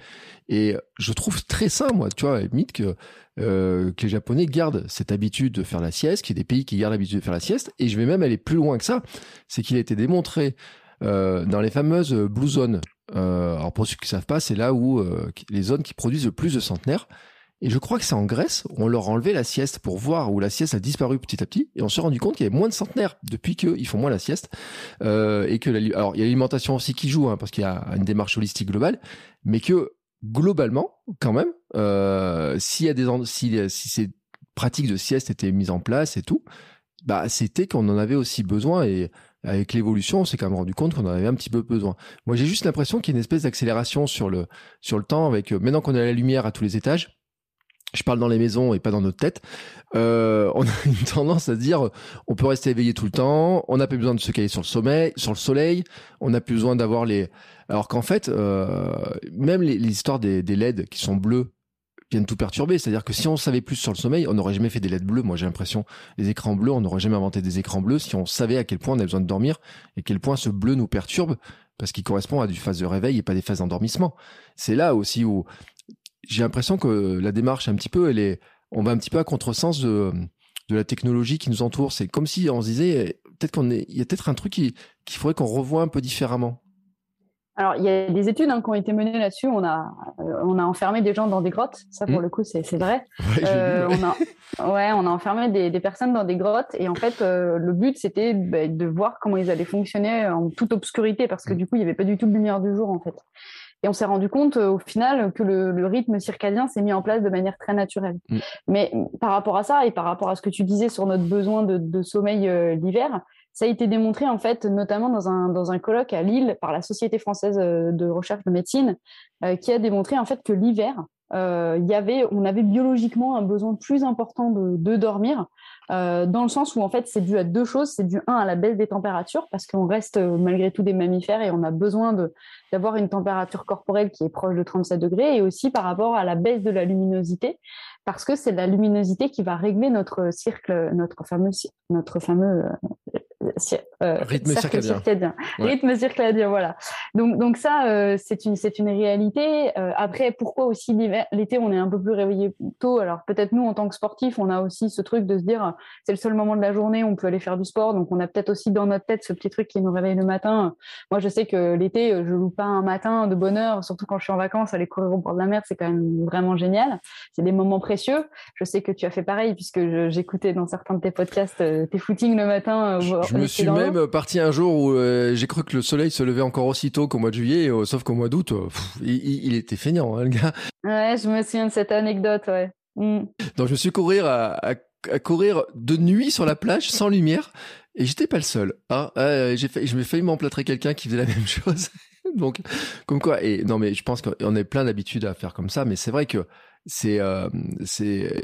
Et je trouve très sain, moi, tu vois, mythe que, euh, que les Japonais gardent cette habitude de faire la sieste, qu'il y a des pays qui gardent l'habitude de faire la sieste. Et je vais même aller plus loin que ça. C'est qu'il a été démontré euh, dans les fameuses blue zones. Euh, alors pour ceux qui ne savent pas, c'est là où les zones qui produisent le plus de centenaires. Et je crois que c'est en Grèce où on leur a enlevé la sieste pour voir où la sieste a disparu petit à petit. Et on s'est rendu compte qu'il y avait moins de centenaires depuis qu'ils font moins la sieste. Euh, et que alors il y a l'alimentation aussi qui joue, hein, parce qu'il y a une démarche holistique globale, mais que globalement, quand même, euh, s'il y a des si, si ces pratiques de sieste étaient mises en place et tout, bah c'était qu'on en avait aussi besoin et avec l'évolution, on s'est quand même rendu compte qu'on en avait un petit peu besoin. Moi, j'ai juste l'impression qu'il y a une espèce d'accélération sur le sur le temps avec euh, maintenant qu'on a la lumière à tous les étages je parle dans les maisons et pas dans notre tête, euh, on a une tendance à dire on peut rester éveillé tout le temps, on n'a plus besoin de se caler sur le sommeil, sur le soleil, on n'a plus besoin d'avoir les. Alors qu'en fait, euh, même les, histoires des, des LED qui sont bleus viennent tout perturber. C'est-à-dire que si on savait plus sur le sommeil, on n'aurait jamais fait des LED bleus. Moi, j'ai l'impression, les écrans bleus, on n'aurait jamais inventé des écrans bleus si on savait à quel point on a besoin de dormir et quel point ce bleu nous perturbe parce qu'il correspond à des phases de réveil et pas des phases d'endormissement. C'est là aussi où j'ai l'impression que la démarche un petit peu, elle est, on va un petit peu à contresens de, de la technologie qui nous entoure. C'est comme si on se disait, peut-être qu'on est, il y a peut-être un truc qui, qu'il faudrait qu'on revoie un peu différemment. Alors, il y a des études hein, qui ont été menées là-dessus. On a, euh, on a enfermé des gens dans des grottes. Ça, pour mmh. le coup, c'est, vrai. Ouais, euh, On a, ouais, on a enfermé des, des, personnes dans des grottes. Et en fait, euh, le but, c'était bah, de voir comment ils allaient fonctionner en toute obscurité, parce que mmh. du coup, il n'y avait pas du tout de lumière du jour, en fait. Et on s'est rendu compte euh, au final que le, rythme circadien s'est mis en place de manière très naturelle. Mm. Mais par rapport à ça et par rapport à ce que tu disais sur notre besoin de, sommeil euh, l'hiver, ça a été démontré en fait notamment dans un, dans un colloque à Lille par la Société française euh, de recherche de médecine qui a démontré en fait que l'hiver, il y on avait biologiquement un besoin plus important de, dormir euh, dans le sens où en fait c'est dû à deux choses. C'est dû un à la baisse des températures parce qu'on reste euh, malgré tout des mammifères et on a besoin d'avoir une température corporelle qui est proche de 37 degrés et aussi par rapport à la baisse de la luminosité parce que c'est la luminosité qui va régler notre cercle, notre fameux, notre fameux euh, rythme circadien. Rythme circadien, voilà. Donc, donc ça, euh, c'est une, c'est une réalité. Euh, après, pourquoi aussi l'été, on est un peu plus réveillé tôt? Alors peut-être nous, en tant que sportifs, on a aussi ce truc de se dire, c'est le seul moment de la journée, on peut aller faire du sport. Donc on a peut-être aussi dans notre tête ce petit truc qui nous réveille le matin. Moi, je sais que l'été, je loue pas un matin de bonne heure, surtout quand je suis en vacances, aller courir au bord de la mer, c'est quand même vraiment génial. C'est des moments précieux. Je sais que tu as fait pareil puisque j'écoutais dans certains de tes podcasts tes footings le matin. Je, me suis même parti un jour où euh, j'ai cru que le soleil se levait encore aussitôt qu'au mois de juillet, euh, sauf qu'au mois d'août, euh, il, était feignant, hein, le gars. Ouais, je me souviens de cette anecdote, ouais. Mm. Donc je me suis courir à, courir de nuit sur la plage sans lumière et j'étais pas le seul. Hein. j'ai fait, je m'ai failli m'emplâtrer quelqu'un qui faisait la même chose. Donc comme quoi et non mais je pense qu'on a plein d'habitudes à faire comme ça, mais c'est vrai que c'est euh, c'est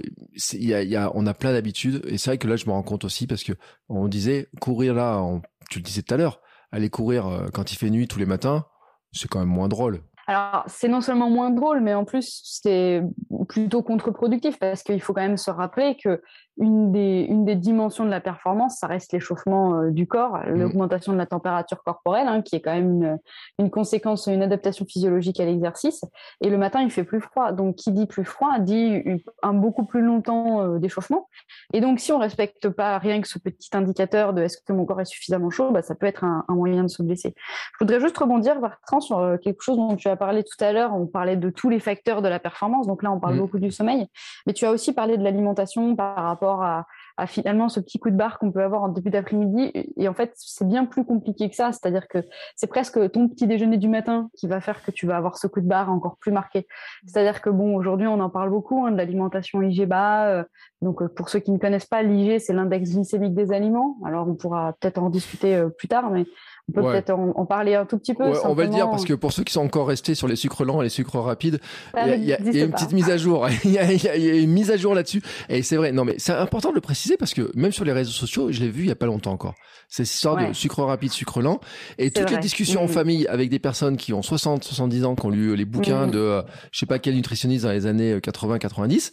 il y a, on a plein d'habitudes. Et c'est vrai que là je me rends compte aussi parce que on disait courir là tu le disais tout à l'heure aller courir euh, quand il fait nuit tous les matins c'est quand même moins drôle. Alors, c'est non seulement moins drôle, mais en plus, c'est plutôt contre-productif parce qu'il faut quand même se rappeler que une des, une des dimensions de la performance, ça reste l'échauffement euh, du corps, mmh. l'augmentation de la température corporelle, hein, qui est quand même une, une, conséquence, une adaptation physiologique à l'exercice. Et le matin, il fait plus froid. Donc, qui dit plus froid dit un beaucoup plus longtemps euh, d'échauffement. Et donc, si on respecte pas rien que ce petit indicateur de est-ce que mon corps est suffisamment chaud, bah, ça peut être un, un, moyen de se blesser. Je voudrais juste rebondir, Bertrand, sur euh, quelque chose dont tu as parlé tout à l'heure. On parlait de tous les facteurs de la performance. Donc là, on parle mmh. beaucoup du sommeil. Mais tu as aussi parlé de l'alimentation par rapport à, finalement ce petit coup de barre qu'on peut avoir en début d'après-midi. Et en fait, c'est bien plus compliqué que ça. C'est-à-dire que c'est presque ton petit déjeuner du matin qui va faire que tu vas avoir ce coup de barre encore plus marqué. C'est-à-dire que bon, aujourd'hui, on en parle beaucoup hein, de l'alimentation IGBA. Euh, donc, euh, pour ceux qui ne connaissent pas, l'IG, c'est l'index glycémique des aliments. Alors, on pourra peut-être en discuter euh, plus tard, mais on peut peut-être en, parler un tout petit peu. on va le dire parce que pour ceux qui sont encore restés sur les sucres lents et les sucres rapides, il y, a une petite mise à jour. Il y, a une mise à jour là-dessus. Et c'est vrai. Non, mais c'est important de le préciser parce que même sur les réseaux sociaux, je l'ai vu il y a pas longtemps encore. C'est cette histoire de sucre rapide, sucre lent. Et toutes les discussions en famille avec des personnes qui ont 60, 70 ans, qui ont lu les bouquins mmh. de, euh, je sais pas quel nutritionniste dans les années 80, 90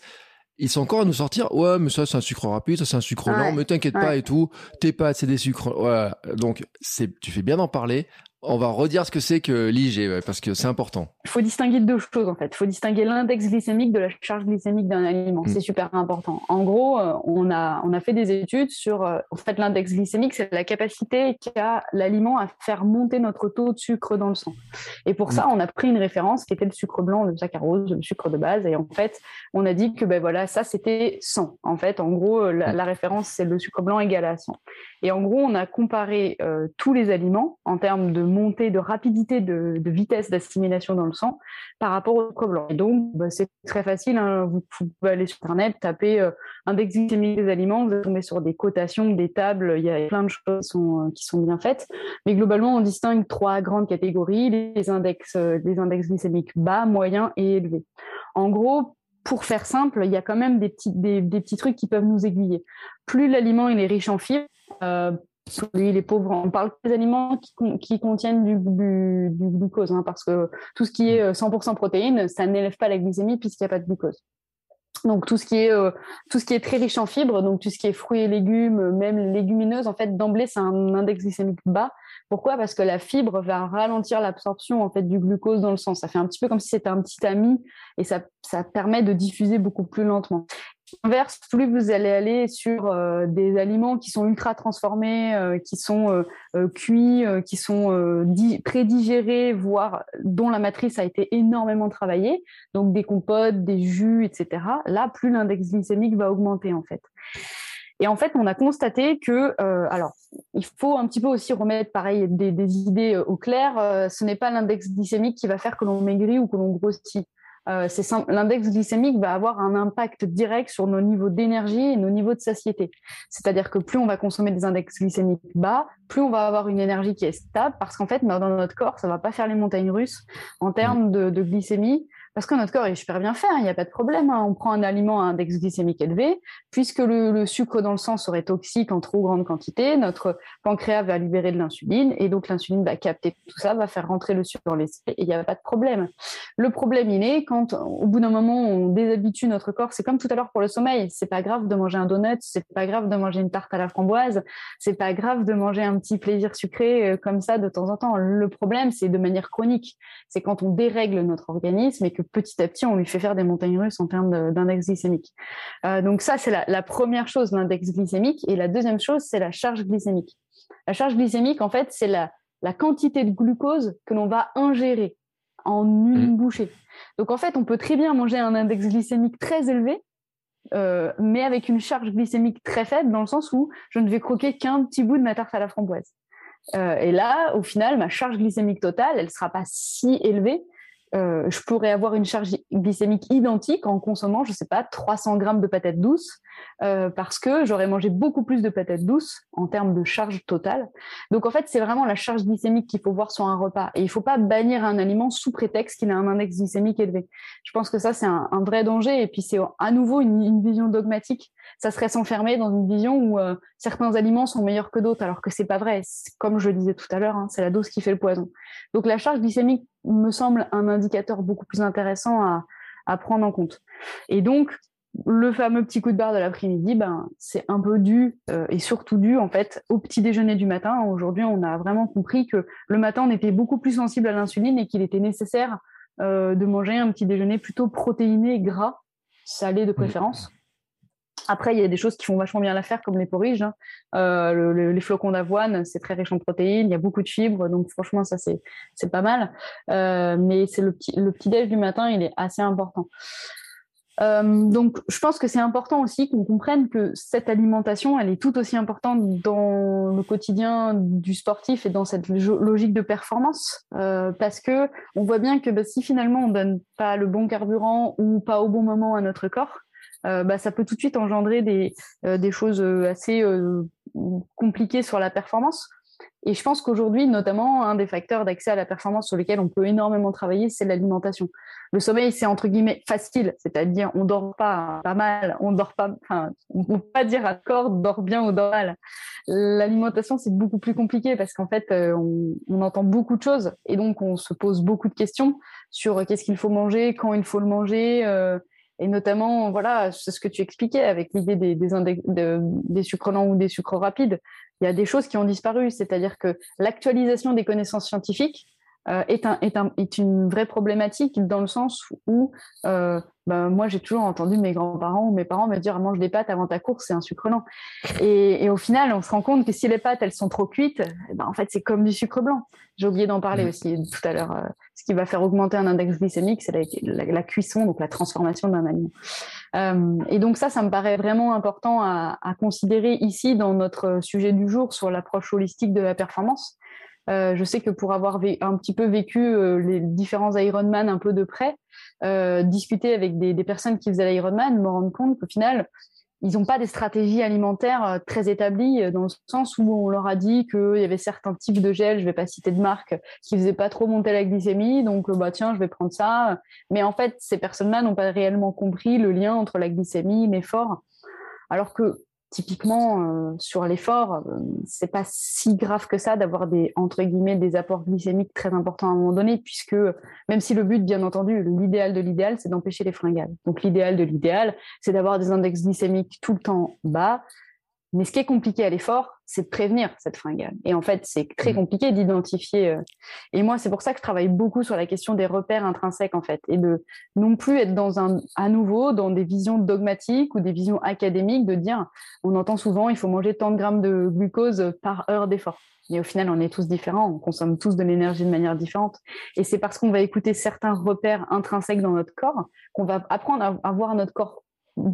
ils sont encore à nous sortir. Ouais mais ça c'est un sucre rapide ça c'est un sucre lent mais t'inquiète pas et tout. T'es pas c'est des sucres. Ouais. donc c'est tu fais bien d'en parler on va redire ce que c'est que l'IG, parce que c'est important. Il faut distinguer deux choses en fait. Il faut distinguer l'index glycémique de la charge glycémique d'un aliment. Mm. C'est super important. En gros, euh, on a, on a fait des études sur, euh, en fait, l'index glycémique, c'est la capacité qu'a l'aliment à faire monter notre taux de sucre dans le sang. Et pour ça, mm. on a pris une référence qui était le sucre blanc, le saccharose, le sucre de base. Et en fait, on a dit que ben voilà, ça c'était 100. En fait, en gros, la, mm. référence c'est le sucre blanc égal à 100. Et en gros, on a comparé euh, tous les aliments en termes de montée de rapidité, de, vitesse d'assimilation dans le sang par rapport au blanc. Et donc, bah, c'est très facile. Hein. Vous, pouvez aller sur Internet, taper euh, index glycémique des aliments, vous allez tomber sur des cotations, des tables. Il y a plein de choses qui sont, euh, bien faites. Mais globalement, on distingue trois grandes catégories les index, les index glycémiques bas, moyens et élevés. En gros, pour faire simple, il y a quand même des petits, trucs qui peuvent nous aiguiller. Plus l'aliment est riche en fibres, euh, les pauvres, on parle des aliments qui, contiennent du, glucose, hein, parce que tout ce qui est 100% euh, protéines, ça n'élève pas la glycémie puisqu'il n'y a pas de glucose. Donc tout ce qui est euh, tout ce qui est très riche en fibres, donc tout ce qui est fruits et légumes, même légumineuses, en fait d'emblée c'est un index glycémique bas. Pourquoi? Parce que la fibre va ralentir l'absorption en fait du glucose dans le sang. Ça fait un petit peu comme si c'était un petit ami et ça, ça permet de diffuser beaucoup plus lentement. Inverse, plus vous allez aller sur euh, des aliments qui sont ultra transformés, euh, qui sont euh, cuits, qui sont prédigérés, voire dont la matrice a été énormément travaillée, donc des compotes, des jus, etc. Là, plus l'index glycémique va augmenter en fait. Et en fait, on a constaté que, alors, il faut un petit peu aussi remettre pareil des idées au clair. ce n'est pas l'index glycémique qui va faire que l'on maigrit ou que l'on grossit. Euh, l'index glycémique va avoir un impact direct sur nos niveaux d'énergie et nos niveaux de satiété. C'est-à-dire que plus on va consommer des index glycémiques bas, plus on va avoir une énergie qui est stable, parce qu'en fait, dans notre corps, ça va pas faire les montagnes russes en termes de glycémie parce que notre corps est super bien fait, il n'y a pas de problème. Hein. On prend un aliment à index glycémique élevé, puisque le, sucre dans le sang serait toxique en trop grande quantité, notre pancréas va libérer de l'insuline, et donc l'insuline va capter tout ça, va faire rentrer le sucre dans les et il n'y a pas de problème. Le problème, il est quand, au bout d'un moment, on déshabitue notre corps. C'est comme tout à l'heure pour le sommeil. C'est pas grave de manger un donut, c'est pas grave de manger une tarte à la framboise, c'est pas grave de manger un petit plaisir sucré euh, comme ça de temps en temps. Le problème, c'est de manière chronique. C'est quand on dérègle notre organisme et que petit à petit, on lui fait faire des montagnes russes en termes d'index glycémique. Euh, donc ça, c'est la, première chose, l'index glycémique. Et la deuxième chose, c'est la charge glycémique. La charge glycémique, en fait, c'est la, quantité de glucose que l'on va ingérer en une mmh. bouchée. Donc en fait, on peut très bien manger un index glycémique très élevé, euh, mais avec une charge glycémique très faible, dans le sens où je ne vais croquer qu'un petit bout de ma tarte à la framboise. Euh, et là, au final, ma charge glycémique totale, elle ne sera pas si élevée euh, je pourrais avoir une charge glycémique identique en consommant, je ne sais pas, 300 grammes de patates douces, euh, parce que j'aurais mangé beaucoup plus de patates douces en termes de charge totale. Donc en fait, c'est vraiment la charge glycémique qu'il faut voir sur un repas. Et il ne faut pas bannir un aliment sous prétexte qu'il a un index glycémique élevé. Je pense que ça, c'est un, vrai danger. Et puis c'est à nouveau une, vision dogmatique. Ça serait s'enfermer dans une vision où euh, certains aliments sont meilleurs que d'autres, alors que c'est pas vrai. Comme je le disais tout à l'heure, hein, c'est la dose qui fait le poison. Donc la charge glycémique me semble un indicateur beaucoup plus intéressant à, à prendre en compte. Et donc, le fameux petit coup de barre de l'après-midi, ben, c'est un peu dû euh, et surtout dû en fait au petit déjeuner du matin. Aujourd'hui, on a vraiment compris que le matin, on était beaucoup plus sensible à l'insuline et qu'il était nécessaire euh, de manger un petit déjeuner plutôt protéiné, gras, salé de préférence. Après, il y a des choses qui font vachement bien l'affaire, comme les porridges. Hein. Euh, les flocons d'avoine, c'est très riche en protéines, il y a beaucoup de fibres, donc franchement, ça c'est pas mal. mais c'est le petit le petit déj du matin, il est assez important. Euh, donc, je pense que c'est important aussi qu'on comprenne que cette alimentation, elle est tout aussi importante dans le quotidien du sportif et dans cette logique de performance, euh, parce que on voit bien que bah, si finalement on donne pas le bon carburant ou pas au bon moment à notre corps, euh, bah, ça peut tout de suite engendrer des, euh, des choses assez euh, compliquées sur la performance. Et je pense qu'aujourd'hui, notamment, un des facteurs d'accès à la performance sur lesquels on peut énormément travailler, c'est l'alimentation. Le sommeil, c'est entre guillemets facile, c'est-à-dire on dort pas pas mal, on dort pas, enfin, on peut pas dire à corps dort bien ou dort mal. L'alimentation, c'est beaucoup plus compliqué parce qu'en fait, euh, on, entend beaucoup de choses et donc on se pose beaucoup de questions sur qu'est-ce qu'il faut manger, quand il faut le manger. Euh, et notamment, voilà, c'est ce que tu expliquais avec l'idée des, des, sucres lents ou des sucres rapides il y a des choses qui ont disparu. C'est-à-dire que l'actualisation des connaissances scientifiques euh, est, un, est, un, est, une vraie problématique dans le sens où euh, ben, moi j'ai toujours entendu mes grands-parents ou mes parents me dire mange des pâtes avant ta course, c'est un sucre lent. Et, et, au final, on se rend compte que si les pâtes elles sont trop cuites, eh ben, en fait c'est comme du sucre blanc. J'ai oublié d'en parler mmh. aussi tout à l'heure. Euh, ce qui va faire augmenter un index glycémique, c'est la, la, la, cuisson, donc la transformation d'un aliment. Et donc ça, ça me paraît vraiment important à, à, considérer ici dans notre sujet du jour sur l'approche holistique de la performance. Euh, je sais que pour avoir un petit peu vécu euh, les différents Ironman un peu de près, euh, discuter avec des, des, personnes qui faisaient l'Ironman, me rendre compte qu'au final, ils n'ont pas des stratégies alimentaires euh, très établies euh, dans le sens où on leur a dit qu'il y avait certains types de gel, je vais pas citer de marque, qui faisaient pas trop monter la glycémie, donc bah tiens, je vais prendre ça. Mais en fait, ces personnes-là n'ont pas réellement compris le lien entre la glycémie, l'effort, alors que typiquement euh, sur l'effort, euh, c'est pas si grave que ça d'avoir des entre guillemets des apports glycémiques très importants à un moment donné, puisque même si le but, bien entendu, l'idéal de l'idéal, c'est d'empêcher les fringales. Donc l'idéal de l'idéal, c'est d'avoir des index glycémiques tout le temps bas, mais ce qui est compliqué à l'effort, c'est de prévenir cette fringale. Et en fait, c'est très mmh. compliqué d'identifier. Euh, et moi, c'est pour ça que je travaille beaucoup sur la question des repères intrinsèques, en fait, et de non plus être dans un, à nouveau, dans des visions dogmatiques ou des visions académiques de dire, on entend souvent, il faut manger tant de grammes de glucose par heure d'effort. Et au final, on est tous différents, on consomme tous de l'énergie de manière différente. Et c'est parce qu'on va écouter certains repères intrinsèques dans notre corps qu'on va apprendre à voir notre corps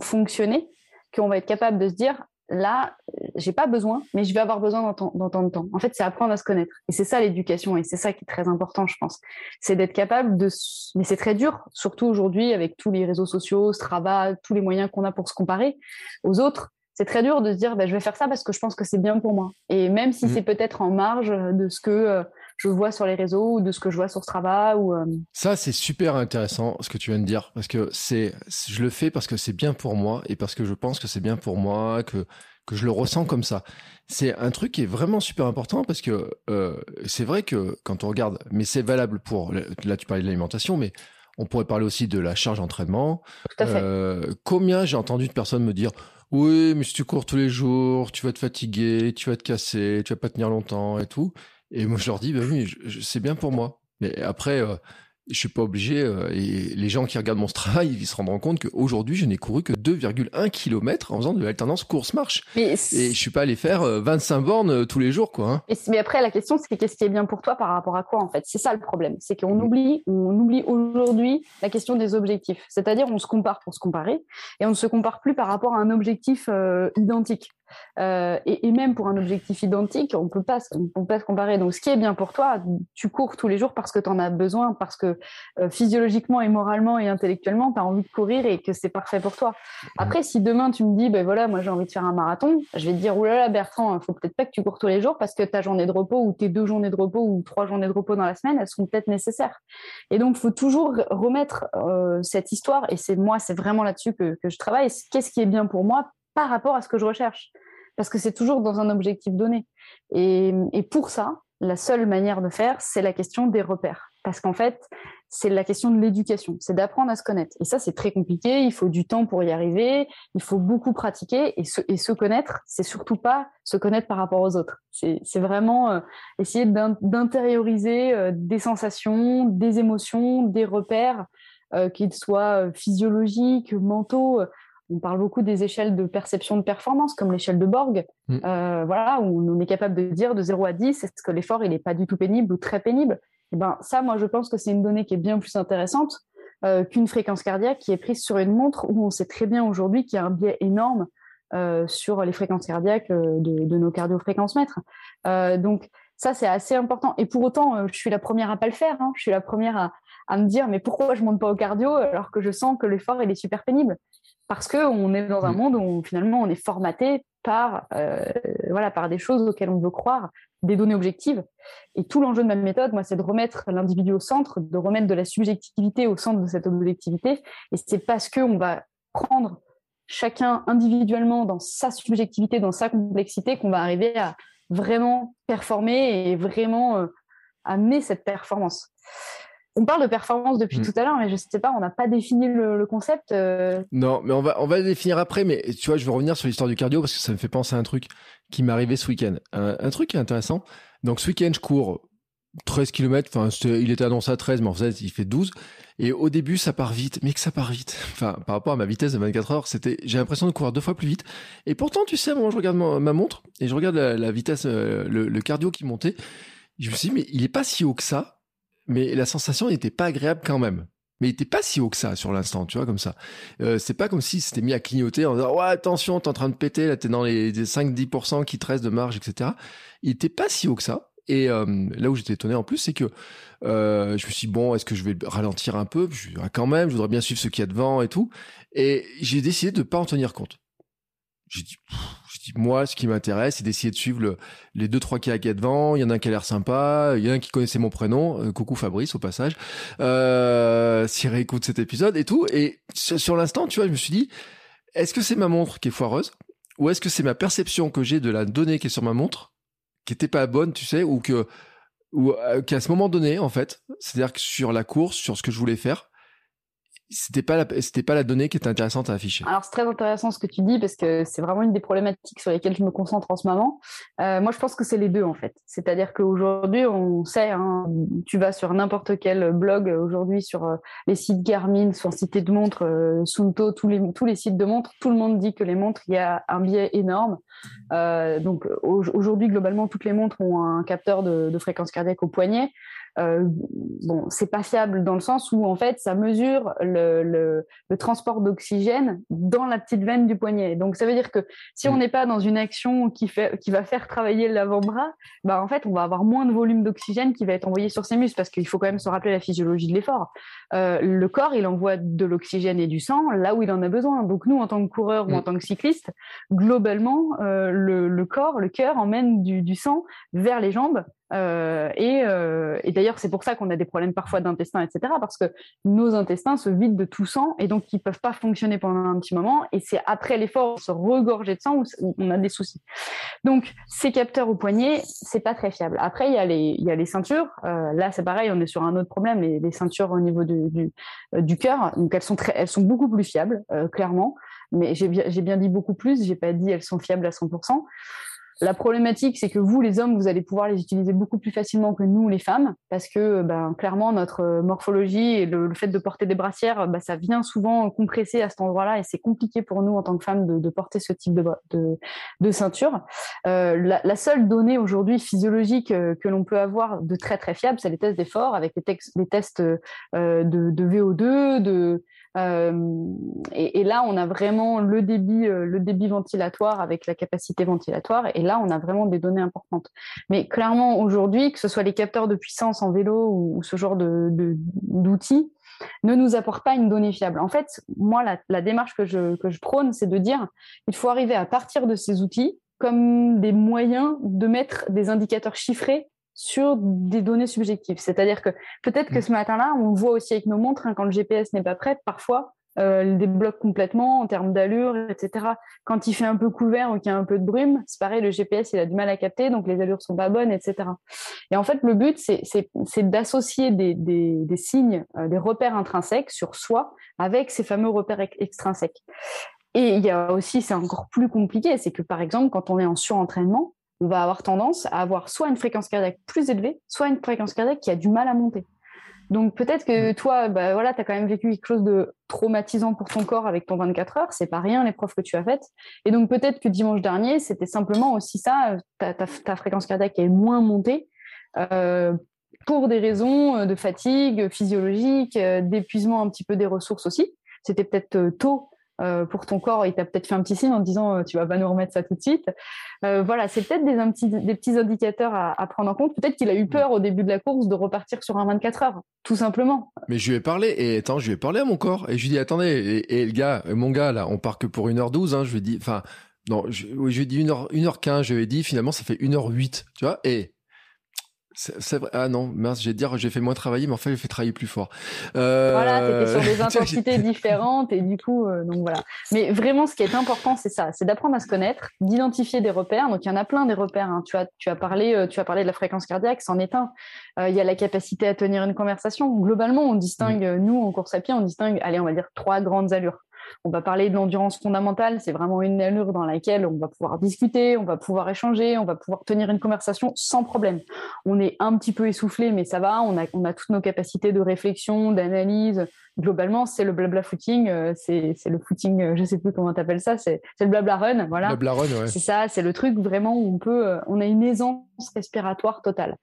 fonctionner qu'on va être capable de se dire là, j'ai pas besoin, mais je vais avoir besoin dans tant de temps. En fait, c'est apprendre à se connaître. Et c'est ça l'éducation, et c'est ça qui est très important, je pense. C'est d'être capable de... Mais c'est très dur, surtout aujourd'hui avec tous les réseaux sociaux, Strava, tous les moyens qu'on a pour se comparer aux autres. C'est très dur de se dire, bah, je vais faire ça parce que je pense que c'est bien pour moi. Et même si mmh. c'est peut-être en marge de ce que euh, je vois sur les réseaux ou de ce que je vois sur Strava ou euh, ça c'est super intéressant ce que tu viens de dire parce que c'est je le fais parce que c'est bien pour moi et parce que je pense que c'est bien pour moi que que je le ressens comme ça. C'est un truc qui est vraiment super important parce que euh, c'est vrai que quand on regarde, mais c'est valable pour, là tu parlais de l'alimentation, mais on pourrait parler aussi de la charge d'entraînement. Euh, combien j'ai entendu de personnes me dire oui, mais si tu cours tous les jours, tu vas te fatiguer, tu vas te casser, tu vas pas tenir longtemps et tout. Et moi, je leur dis, bah oui, c'est bien pour moi. Mais après, euh, je suis pas obligé. Euh, et les gens qui regardent mon travail, ils se rendront compte qu'aujourd'hui, je n'ai couru que 2,1 km en faisant de l'alternance course-marche. Et je suis pas allé faire 25 euh, bornes tous les jours, quoi. Hein. Et, mais après, la question, c'est qu'est-ce qui est bien pour toi par rapport à quoi, en fait? C'est ça le problème. C'est qu'on oublie, on oublie aujourd'hui la question des objectifs. C'est-à-dire, on se compare pour se comparer et on ne se compare plus par rapport à un objectif identique. Euh, et, et, même pour un objectif identique, on peut pas, on peut pas se comparer. Donc, ce qui est bien pour toi, tu cours tous les jours parce que tu en as besoin, parce que euh, physiologiquement et moralement et intellectuellement, tu as envie de courir et que c'est parfait pour toi. Après, si demain tu me dis, ben voilà, moi j'ai envie de faire un marathon, je vais te dire, oulala, Bertrand, il faut peut-être pas que tu cours tous les jours parce que ta journée de repos ou tes deux journées de repos ou trois journées de repos dans la semaine, elles sont peut-être nécessaires. Et donc, faut toujours remettre euh, cette histoire, et c'est moi, c'est vraiment là-dessus que, que je travaille. Qu'est-ce qui est bien pour moi par rapport à ce que je recherche. Parce que c'est toujours dans un objectif donné. Et, et pour ça, la seule manière de faire, c'est la question des repères. Parce qu'en fait, c'est la question de l'éducation, c'est d'apprendre à se connaître. Et ça, c'est très compliqué, il faut du temps pour y arriver, il faut beaucoup pratiquer. Et se, et se connaître, c'est surtout pas se connaître par rapport aux autres. C'est vraiment euh, essayer d'intérioriser euh, des sensations, des émotions, des repères, euh, qu'ils soient physiologiques, mentaux. On parle beaucoup des échelles de perception de performance, comme l'échelle de Borg, mm. voilà, où on est capable de dire de 0 à 10, est-ce que l'effort il n'est pas du tout pénible ou très pénible? Eh ben, ça, moi, je pense que c'est une donnée qui est bien plus intéressante euh, qu'une fréquence cardiaque qui est prise sur une montre où on sait très bien aujourd'hui qu'il y a un biais énorme euh, sur les fréquences cardiaques euh, de, nos cardiofréquences mètres. donc, ça, c'est assez important. Et pour autant, je suis la première à pas le faire. Hein. Je suis la première à, à, me dire, mais pourquoi je monte pas au cardio alors que je sens que l'effort, il est super pénible? Parce qu'on est dans un mmh. monde où finalement, on est formaté par, voilà, par des choses auxquelles on veut croire des données objectives. Et tout l'enjeu de ma méthode, moi, c'est de remettre l'individu au centre, de remettre de la subjectivité au centre de cette objectivité. Et c'est parce qu'on va prendre chacun individuellement dans sa subjectivité, dans sa complexité, qu'on va arriver à vraiment performer et vraiment euh, amener cette performance. On parle de performance depuis hmm. tout à l'heure, mais je ne sais pas, on n'a pas défini le, concept. Euh. Non, mais on va, on va le définir après. Mais tu vois, je veux revenir sur l'histoire du cardio parce que ça me fait penser à un truc qui m'est arrivé ce week-end. Un, truc qui est intéressant. Donc, ce week-end, je cours 13 km. Enfin, il était annoncé à 13, mais en fait, il fait 12. Et au début, ça part vite. Mais que ça part vite. Enfin, par rapport à ma vitesse de 24 heures, c'était, j'ai l'impression de courir deux fois plus vite. Et pourtant, tu sais, moi, je regarde ma, montre et je regarde la, vitesse, euh, le, le, cardio qui montait. Je me suis dit, mais il est pas si haut que ça mais la sensation n'était pas agréable quand même. Mais il n'était pas si haut que ça sur l'instant, tu vois, comme ça. Euh, c'est pas comme si c'était mis à clignoter en disant, ouais, attention, t'es en train de péter, là, t'es dans les 5-10% qui te de marge, etc. Il était pas si haut que ça. Et euh, là où j'étais étonné en plus, c'est que euh, je me suis dit, bon, est-ce que je vais ralentir un peu? Je, Quand même, je voudrais bien suivre ce qu'il y a devant et tout. Et j'ai décidé de pas en tenir compte. J'ai dit, moi, ce qui m'intéresse, c'est d'essayer de suivre les deux trois qui a devant. Il y en a un qui a l'air sympa, il y en a un qui connaissait mon prénom. Euh, coucou Fabrice au passage. Euh, si réécoute cet épisode et tout. Et sur, l'instant, tu vois, je me suis dit, est-ce que c'est ma montre qui est foireuse ou est-ce que c'est ma perception que j'ai de la donnée qui est sur ma montre qui était pas bonne, tu sais, ou que ou euh, qu'à ce moment donné, en fait, c'est-à-dire que sur la course, sur ce que je voulais faire, c'était pas la, c'était pas la donnée qui était intéressante à afficher. Alors c'est très intéressant ce que tu dis parce que c'est vraiment une des problématiques sur lesquelles je me concentre en ce moment. Euh, moi je pense que c'est les deux en fait. C'est-à-dire qu'aujourd'hui on sait, hein, tu vas sur n'importe quel blog aujourd'hui sur euh, les sites Garmin, sur cité de montres, euh, tous les tous les sites de montres, tout le monde dit que les montres il y a un biais énorme. Euh, donc aujourd'hui globalement toutes les montres ont un capteur de, de fréquence cardiaque au poignet. Euh, bon, c'est pas fiable dans le sens où en fait ça mesure le, le, le transport d'oxygène dans la petite veine du poignet. Donc ça veut dire que si on mm. n'est pas dans une action qui fait qui va faire travailler l'avant-bras, bah en fait on va avoir moins de volume d'oxygène qui va être envoyé sur ces muscles parce qu'il faut quand même se rappeler la physiologie de l'effort. Euh, le corps il envoie de l'oxygène et du sang là où il en a besoin. Donc nous en tant que coureur ou en mm. tant que cycliste, globalement euh, le, le corps, le cœur emmène du, du sang vers les jambes euh, et, euh, et d'ailleurs, c'est pour ça qu'on a des problèmes parfois d'intestin, etc. Parce que nos intestins se vident de tout sang et donc ils peuvent pas fonctionner pendant un petit moment. Et c'est après l'effort, se regorger de sang où on a des soucis. Donc ces capteurs au poignet, c'est pas très fiable. Après, il y a les, y a les ceintures. Euh, là, c'est pareil, on est sur un autre problème. Les, les ceintures au niveau du, du, cœur, donc elles sont très, elles sont beaucoup plus fiables, clairement. Mais j'ai bien, bien dit beaucoup plus. J'ai pas dit elles sont fiables à 100%. La problématique, c'est que vous, les hommes, vous allez pouvoir les utiliser beaucoup plus facilement que nous, les femmes, parce que ben, clairement, notre euh, morphologie et le, fait de porter des brassières, ben, ça vient souvent compresser à cet endroit-là, et c'est compliqué pour nous, en tant que femmes, de, porter ce type de, ceinture. Euh, la, seule donnée aujourd'hui physiologique euh, que l'on peut avoir de très très fiable, c'est les tests d'effort, avec les, tests de, de VO2, de euh, et, et, là, on a vraiment le débit, euh, le débit ventilatoire avec la capacité ventilatoire. Et là, on a vraiment des données importantes. Mais clairement, aujourd'hui, que ce soit les capteurs de puissance en vélo ou, ce genre de, d'outils, ne nous apportent pas une donnée fiable. En fait, moi, la, la démarche que je, que je prône, c'est de dire, il faut arriver à partir de ces outils comme des moyens de mettre des indicateurs chiffrés sur des données subjectives. C'est-à-dire que peut-être que mm. ce matin-là, on voit aussi avec nos montres, hein, quand le GPS n'est pas prêt, parfois, euh, le débloque complètement en termes d'allure, etc. Quand il fait un peu couvert ou qu'il y a un peu de brume, c'est pareil, le GPS il a du mal à capter, donc les allures sont pas bonnes, etc. Et en fait, le but c'est d'associer des, des, des, signes, euh, des repères intrinsèques sur soi avec ces fameux repères extrinsèques. Et il y a aussi, c'est encore plus compliqué, c'est que par exemple, quand on est en surentraînement, on va avoir tendance à avoir soit une fréquence cardiaque plus élevée, soit une fréquence cardiaque qui a du mal à monter. Donc peut-être que mm. toi, bah, voilà, tu as quand même vécu quelque chose de traumatisant pour ton corps avec ton 24 heures, c'est pas rien l'épreuve que tu as faite. Et donc peut-être que dimanche dernier, c'était simplement aussi ça, ta, ta, fréquence cardiaque est moins montée euh, pour des raisons euh, de fatigue physiologique, euh, d'épuisement un petit peu des ressources aussi. C'était peut-être tôt euh, pour ton corps, il t'a peut-être fait un petit signe en disant euh, tu vas pas nous remettre ça tout de suite. Euh, voilà, c'est peut-être des, petits, des petits indicateurs à, à prendre en compte. Peut-être qu'il a eu peur au début de la course de repartir sur un 24 heures, tout simplement. Mais je lui ai parlé et attends, je lui ai parlé à mon corps et je lui ai dit attendez et, le gars, mon gars là, on part que pour 1h12. Hein, je lui ai dit, enfin non, je, je lui ai dit 1h, 1h15. Je lui ai dit finalement ça fait 1h08, tu vois. Et c'est vrai. Ah non, mince, j'ai dire j'ai fait moins travailler, mais en fait j'ai fait travailler plus fort. Euh... Voilà, c'était sur des intensités différentes et du coup, euh, donc voilà. Mais vraiment, ce qui est important, c'est ça, c'est d'apprendre à se connaître, d'identifier des repères. Donc il y en a plein des repères. Hein. Tu as, tu as parlé, euh, tu as parlé de la fréquence cardiaque, c'en est un. Euh, il y a la capacité à tenir une conversation. Globalement, on distingue, nous en course à pied, on distingue, allez, on va dire trois grandes allures. On va parler de l'endurance fondamentale, c'est vraiment une allure dans laquelle on va pouvoir discuter, on va pouvoir échanger, on va pouvoir tenir une conversation sans problème. On est un petit peu essoufflé, mais ça va, on a, on a toutes nos capacités de réflexion, d'analyse. Globalement, c'est le blabla footing, euh, c'est le footing, euh, je sais plus comment tu appelles ça, c'est le blabla run, voilà. Blabla run, ouais. C'est ça, c'est le truc vraiment où on peut, euh, on a une aisance respiratoire totale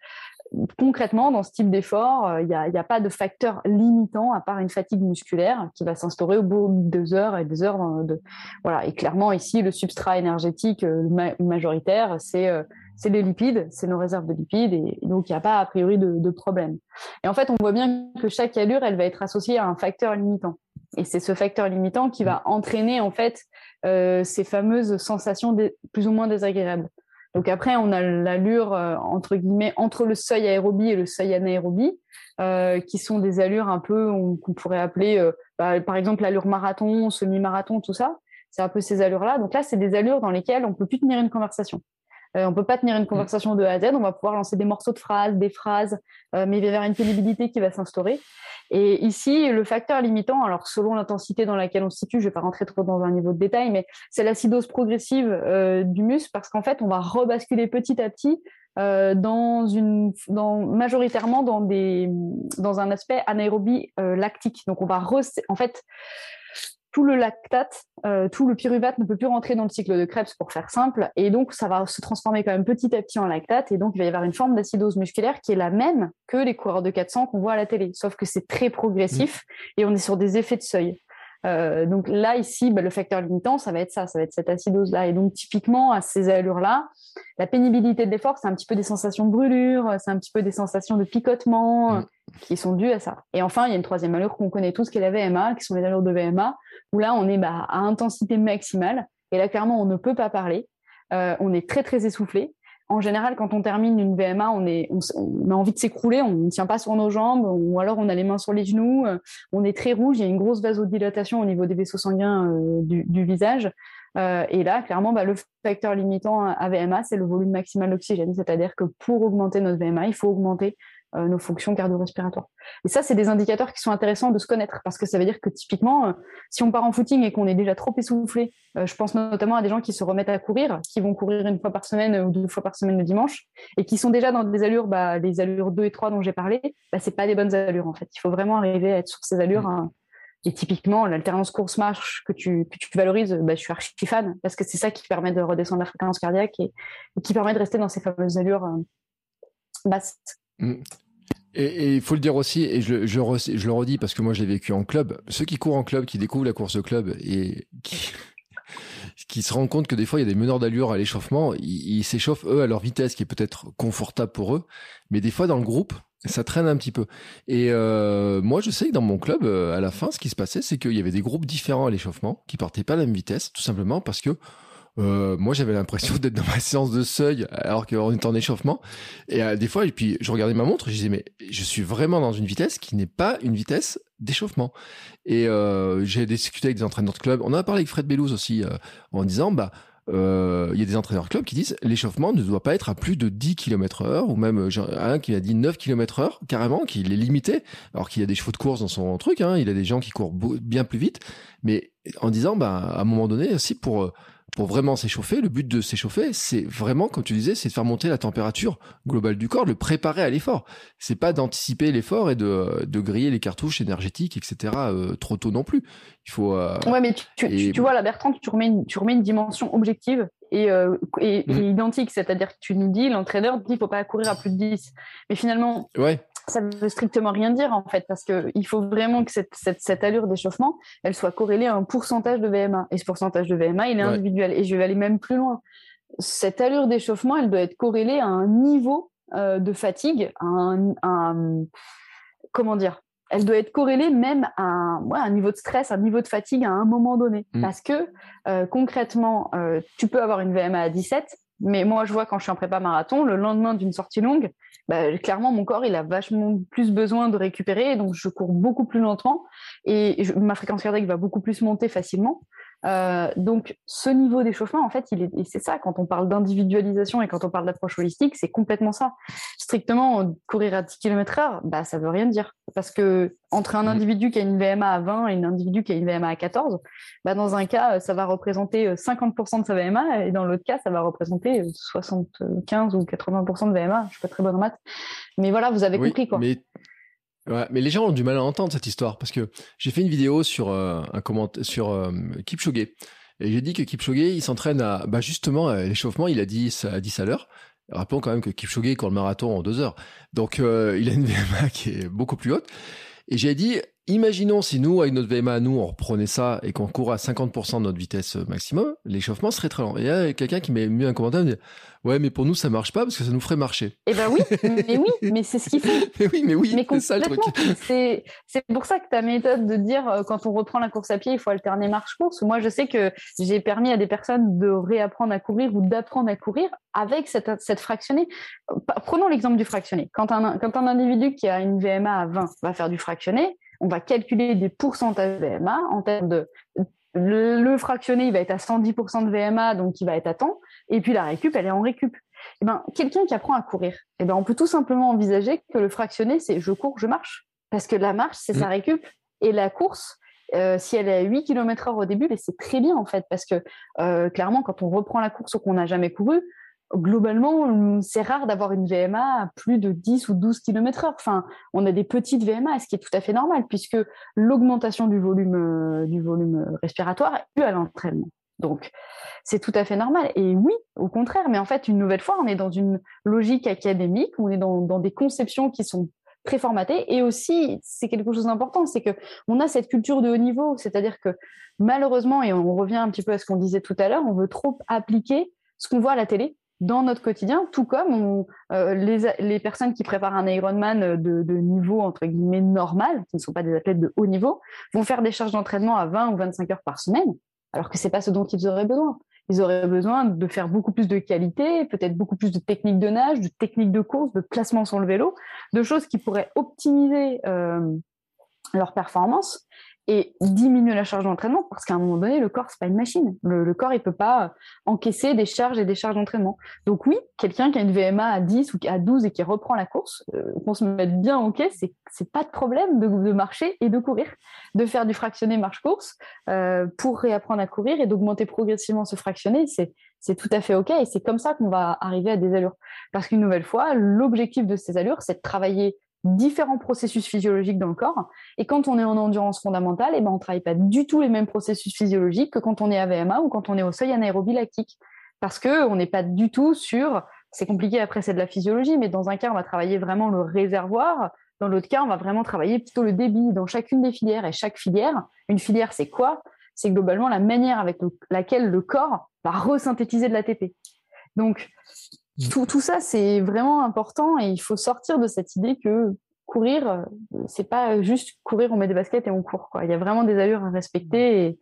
concrètement, dans ce type d'effort, euh, il n'y a, pas de facteur limitant à part une fatigue musculaire qui va s'instaurer au bout de deux heures et des heures. Voilà. Et clairement, ici, le substrat énergétique euh, majoritaire, euh, c'est les lipides, c'est nos réserves de lipides, et, donc il n'y a pas a priori de, problème. Et en fait, on voit bien que chaque allure, elle va être associée à un facteur limitant. Et c'est ce facteur limitant qui va entraîner en fait ces fameuses sensations plus ou moins désagréables. Donc après, on a l'allure euh, entre guillemets entre le seuil aérobie et le seuil anaérobie, euh, qui sont des allures un peu qu'on pourrait appeler, euh, bah, par exemple, l'allure marathon, semi-marathon, tout ça. C'est un peu ces allures-là. Donc là, c'est des allures dans lesquelles on peut plus tenir une conversation. Euh, on peut pas tenir une conversation de A à Z. On va pouvoir lancer des morceaux de phrases, des phrases, euh, mais il va y avoir une pénibilité qui va s'instaurer. Et ici, le facteur limitant, alors selon l'intensité dans laquelle on se situe, je vais pas rentrer trop dans un niveau de détail, mais c'est l'acidose progressive euh, du muscle parce qu'en fait, on va rebasculer petit à petit euh, dans une, dans, majoritairement dans des, dans un aspect anaérobie lactique. Donc, on va en fait, tout le lactate, euh, tout le pyruvate ne peut plus rentrer dans le cycle de Krebs pour faire simple, et donc ça va se transformer quand même petit à petit en lactate, et donc il va y avoir une forme d'acidose musculaire qui est la même que les coureurs de 400 qu'on voit à la télé, sauf que c'est très progressif mmh. et on est sur des effets de seuil. Euh, donc là, ici, bah, le facteur limitant, ça va être ça, ça va être cette acidose-là. Et donc, typiquement, à ces allures-là, la pénibilité de l'effort, c'est un petit peu des sensations de brûlure, c'est un petit peu des sensations de picotement mm. qui sont dues à ça. Et enfin, il y a une troisième allure qu'on connaît tous, qui est la VMA, qui sont les allures de VMA, où là, on est bah, à intensité maximale. Et là, clairement, on ne peut pas parler. Euh, on est très, très essoufflé en général, quand on termine une VMA, on, a envie de s'écrouler, on ne tient pas sur nos jambes, ou alors on a les mains sur les genoux, euh, on est très rouge, il y a une grosse vasodilatation au niveau des vaisseaux sanguins euh, du, visage. Euh, et là, clairement, bah, le facteur limitant à VMA, c'est le volume maximal d'oxygène. C'est-à-dire que pour augmenter notre VMA, il faut augmenter euh, nos fonctions cardio-respiratoires. Et ça, c'est des indicateurs qui sont intéressants de se connaître parce que ça veut dire que typiquement, euh, si on part en footing et qu'on est déjà trop essoufflé, euh, je pense notamment à des gens qui se remettent à courir, qui vont courir une fois par semaine ou deux fois par semaine le dimanche et qui sont déjà dans des allures, bah, les allures 2 et 3 dont j'ai parlé, bah, c'est pas des bonnes allures en fait. Il faut vraiment arriver à être sur ces allures. Mmh. Hein. Et typiquement, l'alternance course-marche que tu, que tu valorises, bah, je suis archi fan parce que c'est ça qui permet de redescendre la fréquence cardiaque et, qui permet de rester dans ces fameuses allures basses. Mm. Et il faut le dire aussi, et je, le redis parce que moi je l'ai vécu en club, ceux qui courent en club, qui découvrent la course au club et qui, qui se rendent compte que des fois il y a des meneurs d'allure à l'échauffement, ils s'échauffent eux à leur vitesse qui est peut-être confortable pour eux, mais des fois dans le groupe, ça traîne un petit peu. Et euh, moi, je sais que dans mon club, euh, à la fin, ce qui se passait, c'est qu'il y avait des groupes différents à l'échauffement qui partaient pas à la même vitesse, tout simplement parce que euh, moi j'avais l'impression d'être dans ma séance de seuil alors qu'on était en échauffement. Et des fois, et puis je regardais ma montre, je disais mais je suis vraiment dans une vitesse qui n'est pas une vitesse d'échauffement. Et j'ai discuté avec des entraîneurs de club. On en a parlé avec Fred Bellouz aussi en disant bah euh, il y a des entraîneurs club qui disent l'échauffement ne doit pas être à plus de 10 km heure ou même un qui a dit 9 km heure carrément qu'il est limité alors qu'il y a des chevaux de course dans son truc hein, il a des gens qui courent bien plus vite mais en disant bah à un moment donné aussi pour euh, pour vraiment s'échauffer, le but de s'échauffer, c'est vraiment, comme tu disais, c'est de faire monter la température globale du corps, de le préparer à l'effort. C'est pas d'anticiper l'effort et de, de griller les cartouches énergétiques, etc. Euh, trop tôt non plus. Il faut. Euh, ouais, mais tu, tu, vois là, Bertrand, tu remets une, tu remets une dimension objective et, euh, et, et mmh. identique, c'est-à-dire que tu nous dis, l'entraîneur dit, il faut pas courir à plus de 10. Mais finalement, ouais ça veut strictement rien dire en fait, parce qu'il faut vraiment que cette, cette, allure d'échauffement, elle soit corrélée à un pourcentage de VMA. Et ce pourcentage de VMA, il est individuel. Et je vais aller même plus loin. Cette allure d'échauffement, elle doit être corrélée à un niveau euh, de fatigue, à un, comment dire? Elle doit être corrélée même à un, un, niveau de stress, un niveau de fatigue à un moment donné. Mm. Parce que euh, concrètement, euh, tu peux avoir une VMA à 17, mais moi je vois quand je suis en prépa marathon, le lendemain d'une sortie longue, bah, clairement, mon corps, il a vachement plus besoin de récupérer, donc je cours beaucoup plus lentement et ma fréquence cardiaque va beaucoup plus monter facilement. Euh, donc, ce niveau d'échauffement, en fait, il est, c'est ça, quand on parle d'individualisation et quand on parle d'approche holistique, c'est complètement ça. Strictement, courir à 10 km heure, bah, ça veut rien dire. Parce que entre un mmh. individu qui a une VMA à 20 et un individu qui a une VMA à 14, bah, dans un cas, ça va représenter 50% euh, de sa VMA et dans l'autre cas, ça va représenter 75 euh, ou 80% de VMA. Je suis pas très bonne en maths. Mais voilà, vous avez compris, quoi. Ouais, mais les gens ont du mal à entendre cette histoire parce que j'ai fait une vidéo sur euh, un comment sur euh, Kipchoge et j'ai dit que Kipchoge il s'entraîne à bah justement l'échauffement il a 10 à 10 à l'heure. Rappelons quand même que Kipchoge court le marathon en deux heures, donc euh, il a une VMA qui est beaucoup plus haute. Et j'ai dit Imaginons si nous, avec notre VMA, nous, on reprenait ça et qu'on court à 50% de notre vitesse maximum, l'échauffement serait très lent. Et il y a quelqu'un qui m'a mis un commentaire, me dit, ouais, mais pour nous, ça marche pas parce que ça nous ferait marcher. Eh ben oui, mais oui, mais c'est ce qu'il faut. mais oui, mais oui, c'est ça le truc. C'est, c'est pour ça que ta méthode de dire, euh, quand on reprend la course à pied, il faut alterner marche-course. Moi, je sais que j'ai permis à des personnes de réapprendre à courir ou d'apprendre à courir avec cette, cette fractionnée. Prenons l'exemple du fractionné. Quand un, quand un individu qui a une VMA à 20 va faire du fractionné, on va calculer des pourcentages de VMA en termes de le, fractionné, il va être à 110% de VMA, donc il va être à temps, et puis la récup, elle est en récup. Eh ben, quelqu'un qui apprend à courir, eh ben, on peut tout simplement envisager que le fractionné, c'est je cours, je marche. Parce que la marche, c'est sa mm. récup, et la course, euh, si elle est à 8 km heure au début, c'est très bien en fait, parce que euh, clairement, quand on reprend la course ou qu'on n'a jamais couru, globalement, c'est rare d'avoir une VMA à plus de 10 ou 12 km heure. Enfin, on a des petites VMA, ce qui est tout à fait normal, puisque l'augmentation du volume, euh, du volume respiratoire est due à l'entraînement. Donc, c'est tout à fait normal. Et oui, au contraire, mais en fait, une nouvelle fois, on est dans une logique académique, on est dans, des conceptions qui sont préformatées. Et aussi, c'est quelque chose d'important, c'est que on a cette culture de haut niveau, c'est-à-dire que malheureusement, et on revient un petit peu à ce qu'on disait tout à l'heure, on veut trop appliquer ce qu'on voit à la télé, dans notre quotidien, tout comme euh, les, personnes qui préparent un Ironman de, de, niveau entre guillemets normal, qui ne sont pas des athlètes de haut niveau, vont faire des charges d'entraînement à 20 ou 25 heures par semaine, alors que c'est pas ce dont ils auraient besoin. Ils auraient besoin de faire beaucoup plus de qualité, peut-être beaucoup plus de techniques de nage, de techniques de course, de placement sur le vélo, de choses qui pourraient optimiser euh, leur performance et diminuer la charge d'entraînement parce qu'à un moment donné, le corps, c'est pas une machine. Le, corps, il peut pas encaisser des charges et des charges d'entraînement. Donc oui, quelqu'un qui a une VMA à 10 ou à 12 et qui reprend la course, euh, qu'on se mette bien ok, c'est c'est pas de problème de, de, marcher et de courir, de faire du fractionné marche-course euh, pour réapprendre à courir et d'augmenter progressivement ce fractionné, c'est c'est tout à fait ok et c'est comme ça qu'on va arriver à des allures. Parce qu'une nouvelle fois, l'objectif de ces allures, c'est de travailler différents processus physiologiques dans le corps. Et quand on est en endurance fondamentale, eh ben, on ne travaille pas du tout les mêmes processus physiologiques que quand on est à VMA ou quand on est au seuil anaérobie lactique. Parce qu'on n'est pas du tout sur, c'est compliqué après c'est de la physiologie, mais dans un cas on va travailler vraiment le réservoir, dans l'autre cas on va vraiment travailler plutôt le débit dans chacune des filières. Et chaque filière, une filière c'est quoi? C'est globalement la manière avec laquelle le corps va resynthétiser de l'ATP. Donc Tout, ça, c'est vraiment important et il faut sortir de cette idée que courir, c'est pas juste courir, on met des baskets et on court. Quoi. Il y a vraiment des allures à respecter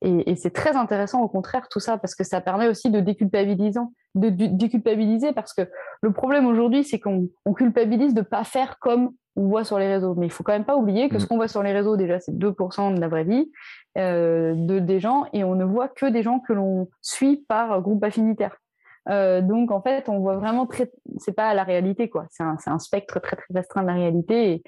et, et, c'est très intéressant au contraire tout ça parce que ça permet aussi de déculpabilisant, de, déculpabiliser parce que le problème aujourd'hui c'est qu'on culpabilise de pas faire comme on voit sur les réseaux. Mais il faut quand même pas oublier que ce mm. qu'on voit sur les réseaux déjà c'est 2% de la vraie vie euh, de des gens et on ne voit que des gens que l'on suit par groupe affinitaire. Euh, donc en fait on voit vraiment très c'est pas la réalité quoi. C'est un, un, spectre très très restreint de la réalité et,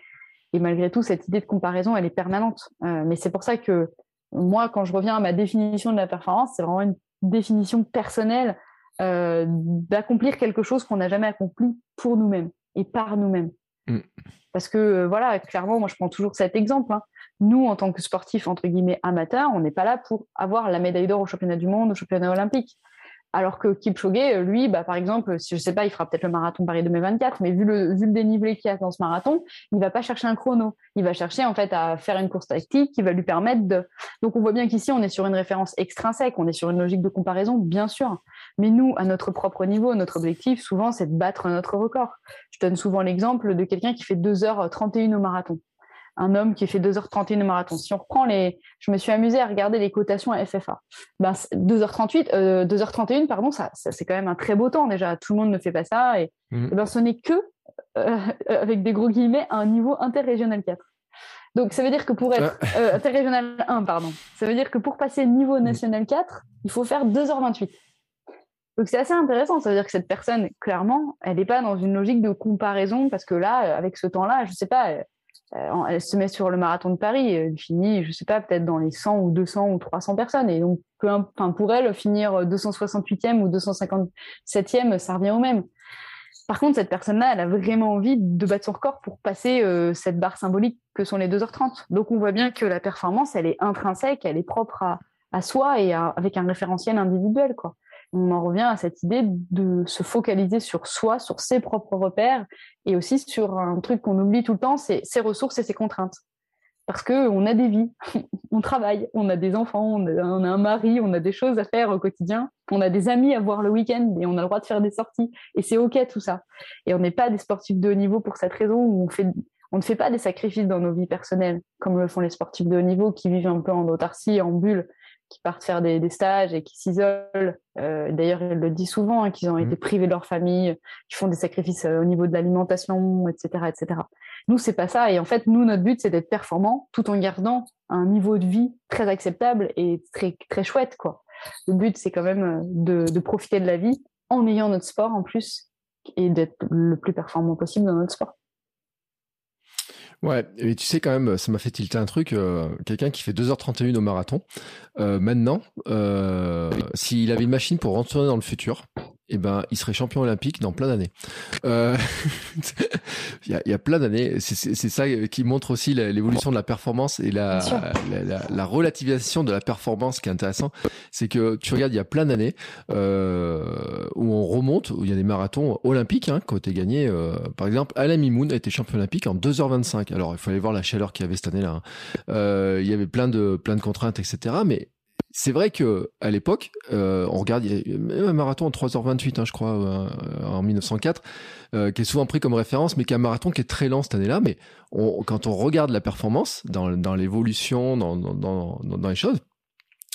et, malgré tout cette idée de comparaison elle est permanente. Euh, mais c'est pour ça que moi, quand je reviens à ma définition de la performance, c'est vraiment une définition personnelle euh, d'accomplir quelque chose qu'on n'a jamais accompli pour nous-mêmes et par nous-mêmes. Mm. Parce que, voilà, clairement, moi, je prends toujours cet exemple. Hein. Nous, en tant que sportifs, entre guillemets, amateurs, on n'est pas là pour avoir la médaille d'or au championnat du monde, au championnat olympique. Alors que Kipchoge, lui, bah, par exemple, si je sais pas, il fera peut-être le marathon Paris 2024, mais vu le, vu le dénivelé qu'il y a dans ce marathon, il va pas chercher un chrono. Il va chercher, en fait, à faire une course tactique qui va lui permettre de. Donc, on voit bien qu'ici, on est sur une référence extrinsèque, on est sur une logique de comparaison, bien sûr. Mais nous, à notre propre niveau, notre objectif, souvent, c'est de battre notre record. Je donne souvent l'exemple de quelqu'un qui fait 2h31 au marathon un homme qui fait 2h31 au marathon. Si on reprend les, je me suis amusée à regarder les cotations à FFA. Ben, 2h38, 2h31, pardon, ça, c'est quand même un très beau temps déjà. Tout le monde ne fait pas ça et, mmh. ben, ce n'est que, euh, avec des gros guillemets, un niveau interrégional 4. Donc ça veut dire que pour être euh, interrégional 1, pardon, ça veut dire que pour passer niveau mmh. national 4, il faut faire 2h28. Donc c'est assez intéressant, ça veut dire que cette personne, clairement, elle n'est pas dans une logique de comparaison parce que là, avec ce temps-là, je sais pas, euh, elle se met sur le marathon de Paris, elle finit, je sais pas, peut-être dans les 100 ou 200 ou 300 personnes. Et donc, pour elle, finir 268e ou 257e, ça revient au même. Par contre, cette personne-là, elle a vraiment envie de battre son record pour passer euh, cette barre symbolique que sont les 2h30. Donc, on voit bien que la performance, elle est intrinsèque, elle est propre à, à soi et avec un référentiel individuel, quoi on en revient à cette idée de se focaliser sur soi, sur ses propres repères, et aussi sur un truc qu'on oublie tout le temps, c'est ses ressources et ses contraintes. Parce que on a des vies, on travaille, on a des enfants, on a, un mari, on a des choses à faire au quotidien, on a des amis à voir le week-end et on a le droit de faire des sorties. Et c'est ok tout ça. Et on n'est pas des sportifs de haut niveau pour cette raison où on on ne fait pas des sacrifices dans nos vies personnelles comme le font les sportifs de haut niveau qui vivent un peu en autarcie, en bulle qui partent faire des, stages et qui s'isolent. Euh, d'ailleurs, ils le disent souvent, hein, qu'ils ont mmh. été privés de leur famille, qui font des sacrifices euh, au niveau de l'alimentation, etc., etc. Nous, c'est pas ça. Et en fait, nous, notre but, c'est d'être performant tout en gardant un niveau de vie très acceptable et très, très chouette, quoi. Le but, c'est quand même euh, de, de profiter de la vie en ayant notre sport en plus et d'être le plus performant possible dans notre sport. Ouais, et tu sais quand même, ça m'a fait tilter un truc. Euh, quelqu'un qui fait 2h31 au marathon, euh, maintenant, euh, s'il avait une machine pour rentrer dans le futur, eh ben, il serait champion olympique dans plein d'années. Euh, il, y a, il, y a, plein d'années. C'est ça qui montre aussi l'évolution de la performance et la, la, la, relativisation de la performance qui est intéressant. C'est que tu regardes, il y a plein d'années euh, où on remonte, où il y a des marathons olympiques hein, qui ont été gagnés. Euh, par exemple, Alain Mimoun a été champion olympique en 2h25. Alors, il fallait voir la chaleur qu'il y avait cette année-là. Hein. Euh, il y avait plein de, plein de contraintes, etc. Mais c'est vrai que à l'époque, euh, on regarde, il y a même un marathon en 3h28, hein, je crois, euh, en 1904, euh, qui est souvent pris comme référence, mais qui est un marathon qui est très lent cette année-là. Mais quand on regarde la performance dans, l'évolution, dans, les choses,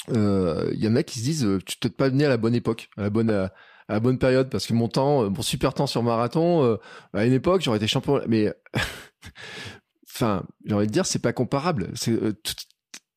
il y en a qui se disent, tu t'es pas venu à la bonne époque, à la bonne, à, la bonne période, parce que mon temps, mon super temps sur marathon, à une époque, j'aurais été champion, mais enfin, j'ai envie de dire, c'est pas comparable.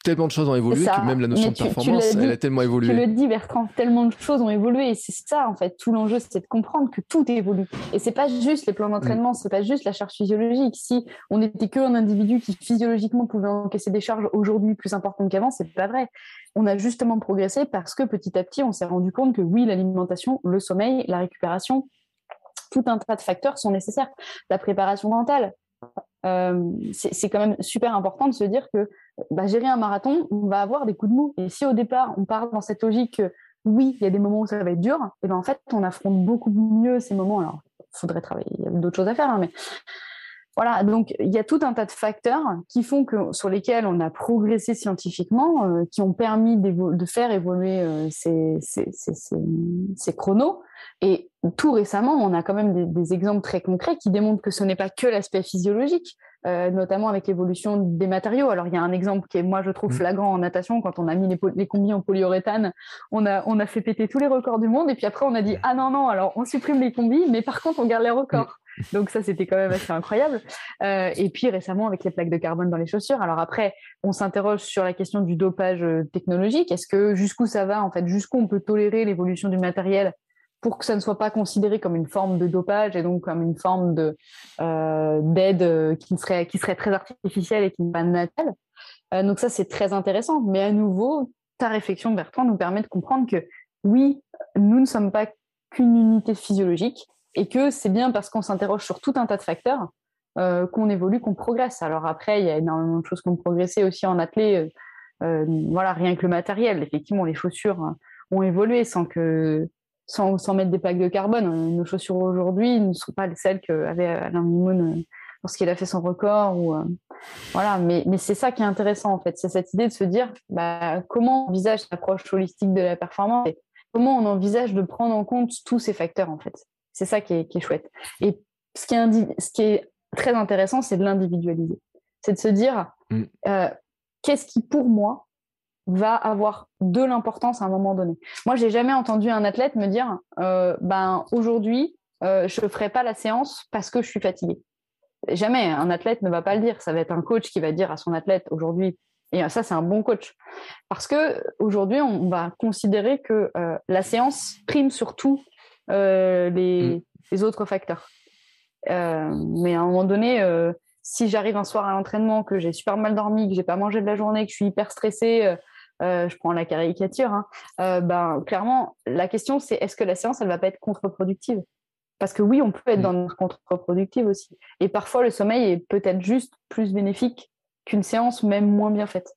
Tellement de choses ont évolué que même la notion de performance, elle a tellement évolué. Tu le dis, Bertrand, tellement de choses ont évolué et c'est ça, en fait, tout l'enjeu, c'est de comprendre que tout évolue. Et c'est pas juste les plans d'entraînement, mm. c'est pas juste la charge physiologique. Si on n'était qu'un individu qui physiologiquement pouvait encaisser des charges aujourd'hui plus importantes qu'avant, c'est pas vrai. On a justement progressé parce que petit à petit, on s'est rendu compte que oui, l'alimentation, le sommeil, la récupération, tout un tas de facteurs sont nécessaires. La préparation mentale, c'est quand même super important de se dire que bah, gérer un marathon, on va avoir des coups de mou. Et si au départ, on part dans cette logique, oui, il y a des moments où ça va être dur, et ben en fait, on affronte beaucoup mieux ces moments. Alors, il faudrait travailler, il y a d'autres choses à faire, hein, mais voilà, donc il y a tout un tas de facteurs qui font que sur lesquels on a progressé scientifiquement, euh, qui ont permis de faire évoluer euh, ces, ces, ces, ces, chronos. Et tout récemment, on a quand même des, des exemples très concrets qui démontrent que ce n'est pas que l'aspect physiologique, euh, notamment avec l'évolution des matériaux. Alors il y a un exemple qui est moi je trouve mmh. flagrant en natation quand on a mis les, les combis en polyuréthane, on a on a fait péter tous les records du monde et puis après on a dit ah non non alors on supprime les combis mais par contre on garde les records. Donc ça, c'était quand même assez incroyable. Euh, et puis récemment, avec les plaques de carbone dans les chaussures. Alors après, on s'interroge sur la question du dopage euh, technologique. Est-ce que jusqu'où ça va en fait? Jusqu'où on peut tolérer l'évolution du matériel pour que ça ne soit pas considéré comme une forme de dopage et donc comme une forme de euh, d'aide qui serait qui serait très artificielle et qui n'est pas naturelle. donc ça, c'est très intéressant. Mais à nouveau, ta réflexion, Bertrand, nous permet de comprendre que oui, nous ne sommes pas qu'une unité physiologique et que c'est bien parce qu'on s'interroge sur tout un tas de facteurs euh, qu'on évolue, qu'on progresse. Alors après, il y a énormément de choses qui ont progressé aussi en athlée. Euh, euh, voilà, rien que le matériel. Effectivement, les chaussures ont évolué sans que sans, mettre des plaques de carbone. Nos chaussures aujourd'hui ne sont pas celles qu'avait Alain Mimoun lorsqu'il a fait son record. Voilà, mais, mais c'est ça qui est intéressant en fait. C'est cette idée de se dire bah, comment on envisage l'approche holistique de la performance et comment on envisage de prendre en compte tous ces facteurs en fait. C'est ça qui est, chouette. Et ce qui est, ce qui est très intéressant, c'est de l'individualiser. C'est de se dire, mm. euh, qu'est-ce qui, pour moi, va avoir de l'importance à un moment donné? Moi, j'ai jamais entendu un athlète me dire, euh, ben aujourd'hui, euh, je ne ferai pas la séance parce que je suis fatigué. Jamais, un athlète ne va pas le dire. Ça va être un coach qui va dire à son athlète aujourd'hui, et ça, c'est un bon coach. Parce que aujourd'hui, on va considérer que la séance prime surtout euh, mm. les, autres facteurs. Euh, mais à un moment donné, euh, si j'arrive un soir à l'entraînement, que j'ai super mal dormi, que j'ai pas mangé de la journée, que je suis hyper stressée, je prends la caricature, hein, ben, clairement, la question c'est est-ce que la séance, elle va pas être contre-productive? Parce que oui, on peut être mm. dans une contre-productive aussi. Et parfois, le sommeil est peut-être juste plus bénéfique qu'une séance même moins bien faite.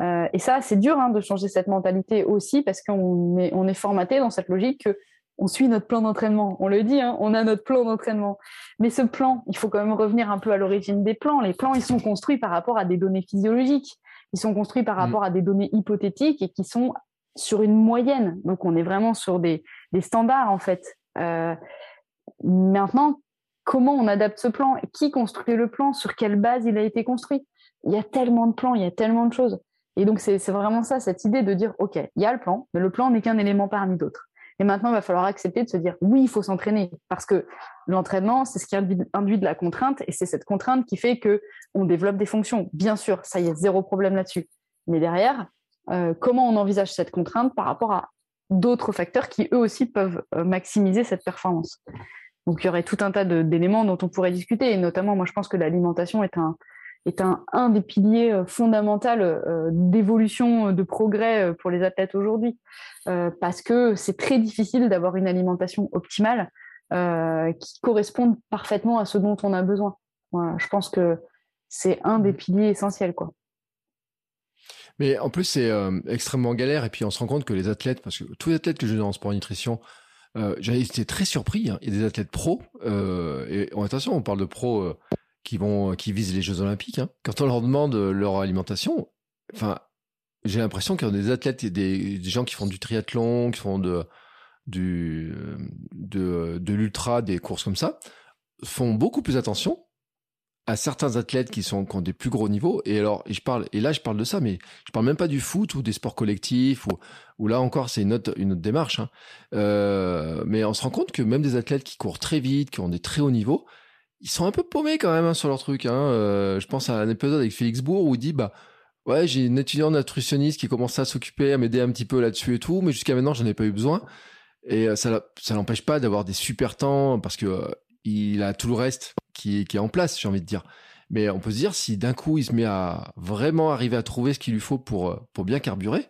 et ça, c'est dur hein, de changer cette mentalité aussi parce qu'on est, on est formaté dans cette logique que on suit notre plan d'entraînement. On le dit, hein, on a notre plan d'entraînement. Mais ce plan, il faut quand même revenir un peu à l'origine des plans. Les plans, ils sont construits par rapport à des données physiologiques. Ils sont construits par mm. rapport à des données hypothétiques et qui sont sur une moyenne. Donc, on est vraiment sur des, standards, en fait. Euh, maintenant, comment on adapte ce plan? Qui construit le plan? Sur quelle base il a été construit? Il y a tellement de plans, il y a tellement de choses. Et donc, c'est vraiment ça, cette idée de dire, OK, il y a le plan, mais le plan n'est qu'un élément parmi d'autres. Et maintenant, il va falloir accepter de se dire oui, il faut s'entraîner parce que l'entraînement, c'est ce qui induit de la contrainte et c'est cette contrainte qui fait que on développe des fonctions. Bien sûr, ça y est, zéro problème là-dessus. Mais derrière, euh, comment on envisage cette contrainte par rapport à d'autres facteurs qui eux aussi peuvent euh, maximiser cette performance? Donc il y aurait tout un tas d'éléments dont on pourrait discuter et notamment, moi je pense que l'alimentation est un est un, un des piliers euh, fondamentaux euh, d'évolution, euh, de progrès pour les athlètes aujourd'hui, parce que c'est très difficile d'avoir une alimentation optimale qui corresponde parfaitement à ce dont on a besoin. Je pense que c'est un des piliers essentiels, quoi. Mais en plus, c'est extrêmement galère. Et puis, on se rend compte que les athlètes, parce que tous les athlètes que je dans en sport nutrition, j'ai été très surpris. Hein. Il y a des athlètes pros. et attention, on parle de pros qui vont, qui visent les Jeux Olympiques, hein. quand on leur demande leur alimentation, enfin, j'ai l'impression qu'il y a des athlètes des, gens qui font du triathlon, qui font de, du, de, de l'ultra, des courses comme ça, font beaucoup plus attention à certains athlètes qui sont qui ont des plus gros niveaux et alors je parle et là je parle de ça mais je parle même pas du foot ou des sports collectifs ou ou là encore c'est une autre une autre démarche hein. euh, mais on se rend compte que même des athlètes qui courent très vite qui ont des très hauts niveaux ils sont un peu paumés quand même hein, sur leur truc. Hein. Euh, je pense à un épisode avec Félix Bourg où il dit bah ouais j'ai une étudiante nutritionniste qui commence à s'occuper, à m'aider un petit peu là-dessus et tout, mais jusqu'à maintenant j'en ai pas eu besoin. Et euh, ça ça l'empêche pas d'avoir des super temps parce que euh, il a tout le reste qui, qui est en place, j'ai envie de dire. Mais on peut se dire si d'un coup il se met à vraiment arriver à trouver ce qu'il lui faut pour pour bien carburer,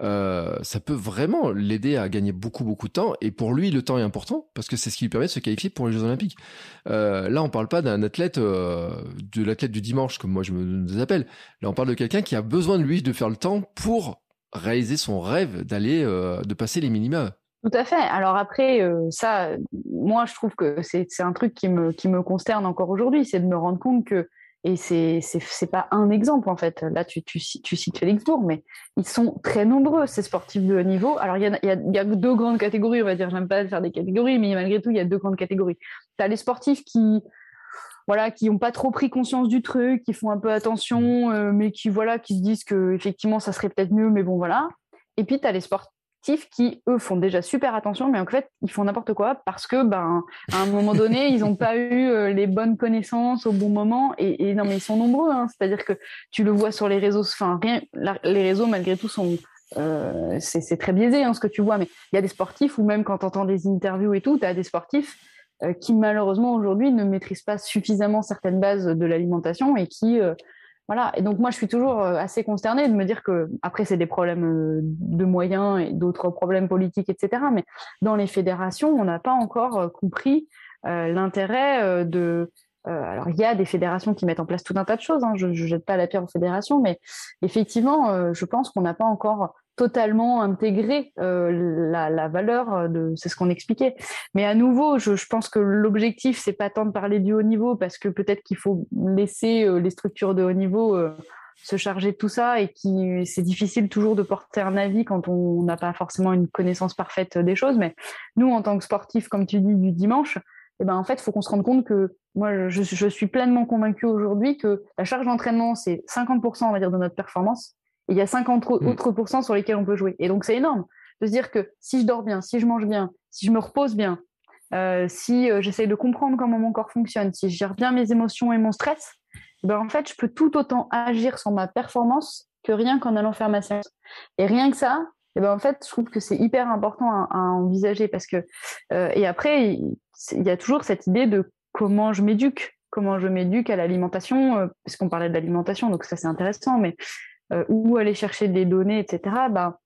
euh, ça peut vraiment l'aider à gagner beaucoup beaucoup de temps. Et pour lui, le temps est important parce que c'est ce qui lui permet de se qualifier pour les Jeux Olympiques. Euh, là, on parle pas d'un athlète, euh, de l'athlète du dimanche comme moi je me appelle. Là, on parle de quelqu'un qui a besoin de lui de faire le temps pour réaliser son rêve d'aller, de passer les minima. Tout à fait. Alors après, ça, moi, je trouve que c'est un truc qui me, qui me consterne encore aujourd'hui, c'est de me rendre compte que, et c'est c'est pas un exemple en fait, là tu, tu, tu cites Félix Bourg, mais ils sont très nombreux, ces sportifs de haut niveau. Alors il y a, y, a, y a, deux grandes catégories, on va dire, j'aime pas faire des catégories, mais malgré tout, il y a deux grandes catégories. Tu as les sportifs qui, voilà, qui n'ont pas trop pris conscience du truc, qui font un peu attention, euh, mais qui voilà, qui se disent que effectivement ça serait peut-être mieux, mais bon voilà. Et puis tu as les sportifs qui, eux, font déjà super attention, mais en fait, ils font n'importe quoi parce que, ben, à un moment donné, ils n'ont pas eu euh, les bonnes connaissances au bon moment. Et, non, mais ils sont nombreux. Hein. C'est-à-dire que tu le vois sur les réseaux. Enfin, rien. les réseaux, malgré tout, sont euh, c'est très biaisé hein, ce que tu vois, mais il y a des sportifs, ou même quand tu entends des interviews et tout, tu as des sportifs euh, qui malheureusement aujourd'hui ne maîtrisent pas suffisamment certaines bases de l'alimentation et qui voilà. Et donc moi, je suis toujours euh, assez consternée de me dire que après, c'est des problèmes euh, de moyens et d'autres problèmes politiques, etc. Mais dans les fédérations, on n'a pas encore euh, compris l'intérêt de. alors il y a des fédérations qui mettent en place tout un tas de choses. Hein, je ne jette pas la pierre aux fédérations, mais effectivement, je pense qu'on n'a pas encore totalement intégré euh, la, la, valeur de c'est ce qu'on expliquait. Mais à nouveau je, je pense que l'objectif c'est pas tant de parler du haut niveau parce que peut-être qu'il faut laisser euh, les structures de haut niveau euh, se charger de tout ça et qui c'est difficile toujours de porter un avis quand on n'a pas forcément une connaissance parfaite des choses. Mais nous en tant que sportifs comme tu dis du dimanche eh ben en fait faut qu'on se rende compte que moi je, je suis pleinement convaincu aujourd'hui que la charge d'entraînement c'est 50% on va dire de notre performance il y a 50 mm. autres pourcents sur lesquels on peut jouer. Et donc, c'est énorme de se dire que si je dors bien, si je mange bien, si je me repose bien, euh, si euh, j'essaye de comprendre comment mon corps fonctionne, si je gère bien mes émotions et mon stress, ben en fait, je peux tout autant agir sur ma performance que rien qu'en allant faire ma séance. Et rien que ça, et ben en fait, je trouve que c'est hyper important à, envisager parce que euh, et après, il y a toujours cette idée de comment je m'éduque, comment je m'éduque à l'alimentation, euh, parce qu'on parlait de l'alimentation, donc ça c'est intéressant, mais euh, où aller chercher des données, etc., bah,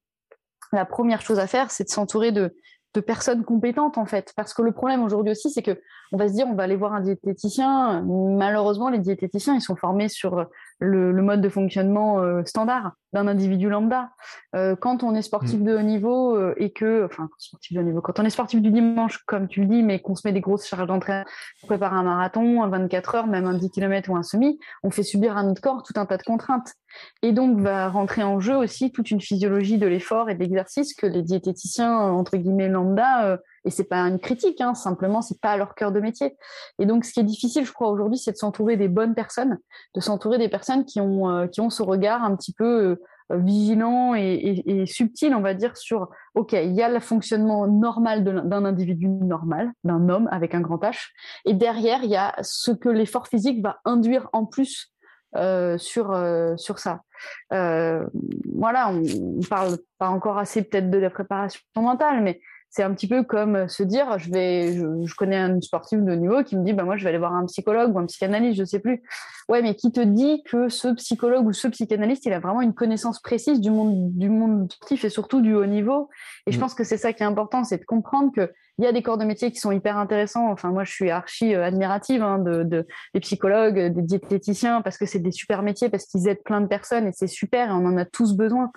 la première chose à faire, c'est de s'entourer de, de personnes compétentes en fait. Parce que le problème aujourd'hui aussi, c'est que on va se dire, on va aller voir un diététicien. Malheureusement, les diététiciens, ils sont formés sur le, mode de fonctionnement euh, standard d'un individu lambda. Euh, quand on est sportif mm. de haut niveau euh, et que, enfin, sportif de haut niveau, quand on est sportif du dimanche, comme tu le dis, mais qu'on se met des grosses charges d'entraînement, on prépare un marathon, un 24 heures, même un 10 km ou un semi, on fait subir à notre corps tout un tas de contraintes. Et donc va rentrer en jeu aussi toute une physiologie de l'effort et de l'exercice que les diététiciens entre guillemets lambda et c'est pas une critique, hein, simplement c'est pas leur cœur de métier. Et donc ce qui est difficile, je crois aujourd'hui, c'est de s'entourer des bonnes personnes, de s'entourer des personnes qui ont euh, qui ont ce regard un petit peu euh, vigilant et, subtil, on va dire, sur ok, il y a le fonctionnement normal d'un individu normal, d'un homme avec un grand H, et derrière il y a ce que l'effort physique va induire en plus euh, sur sur ça. voilà, on, on, parle pas encore assez peut-être de la préparation mentale, mais c'est un petit peu comme se dire, je vais, je, connais un sportif de niveau qui me dit, bah moi je vais aller voir un psychologue ou un psychanalyste, je sais plus. Ouais, mais qui te dit que ce psychologue ou ce psychanalyste, il a vraiment une connaissance précise du monde, du monde sportif et surtout du haut niveau. Et je mm. pense que c'est ça qui est important, c'est de comprendre que il y a des corps de métier qui sont hyper intéressants. Enfin, moi, je suis archi euh, admirative hein, de, de, des psychologues, des diététiciens, parce que c'est des super métiers, parce qu'ils aident plein de personnes et c'est super et on en a tous besoin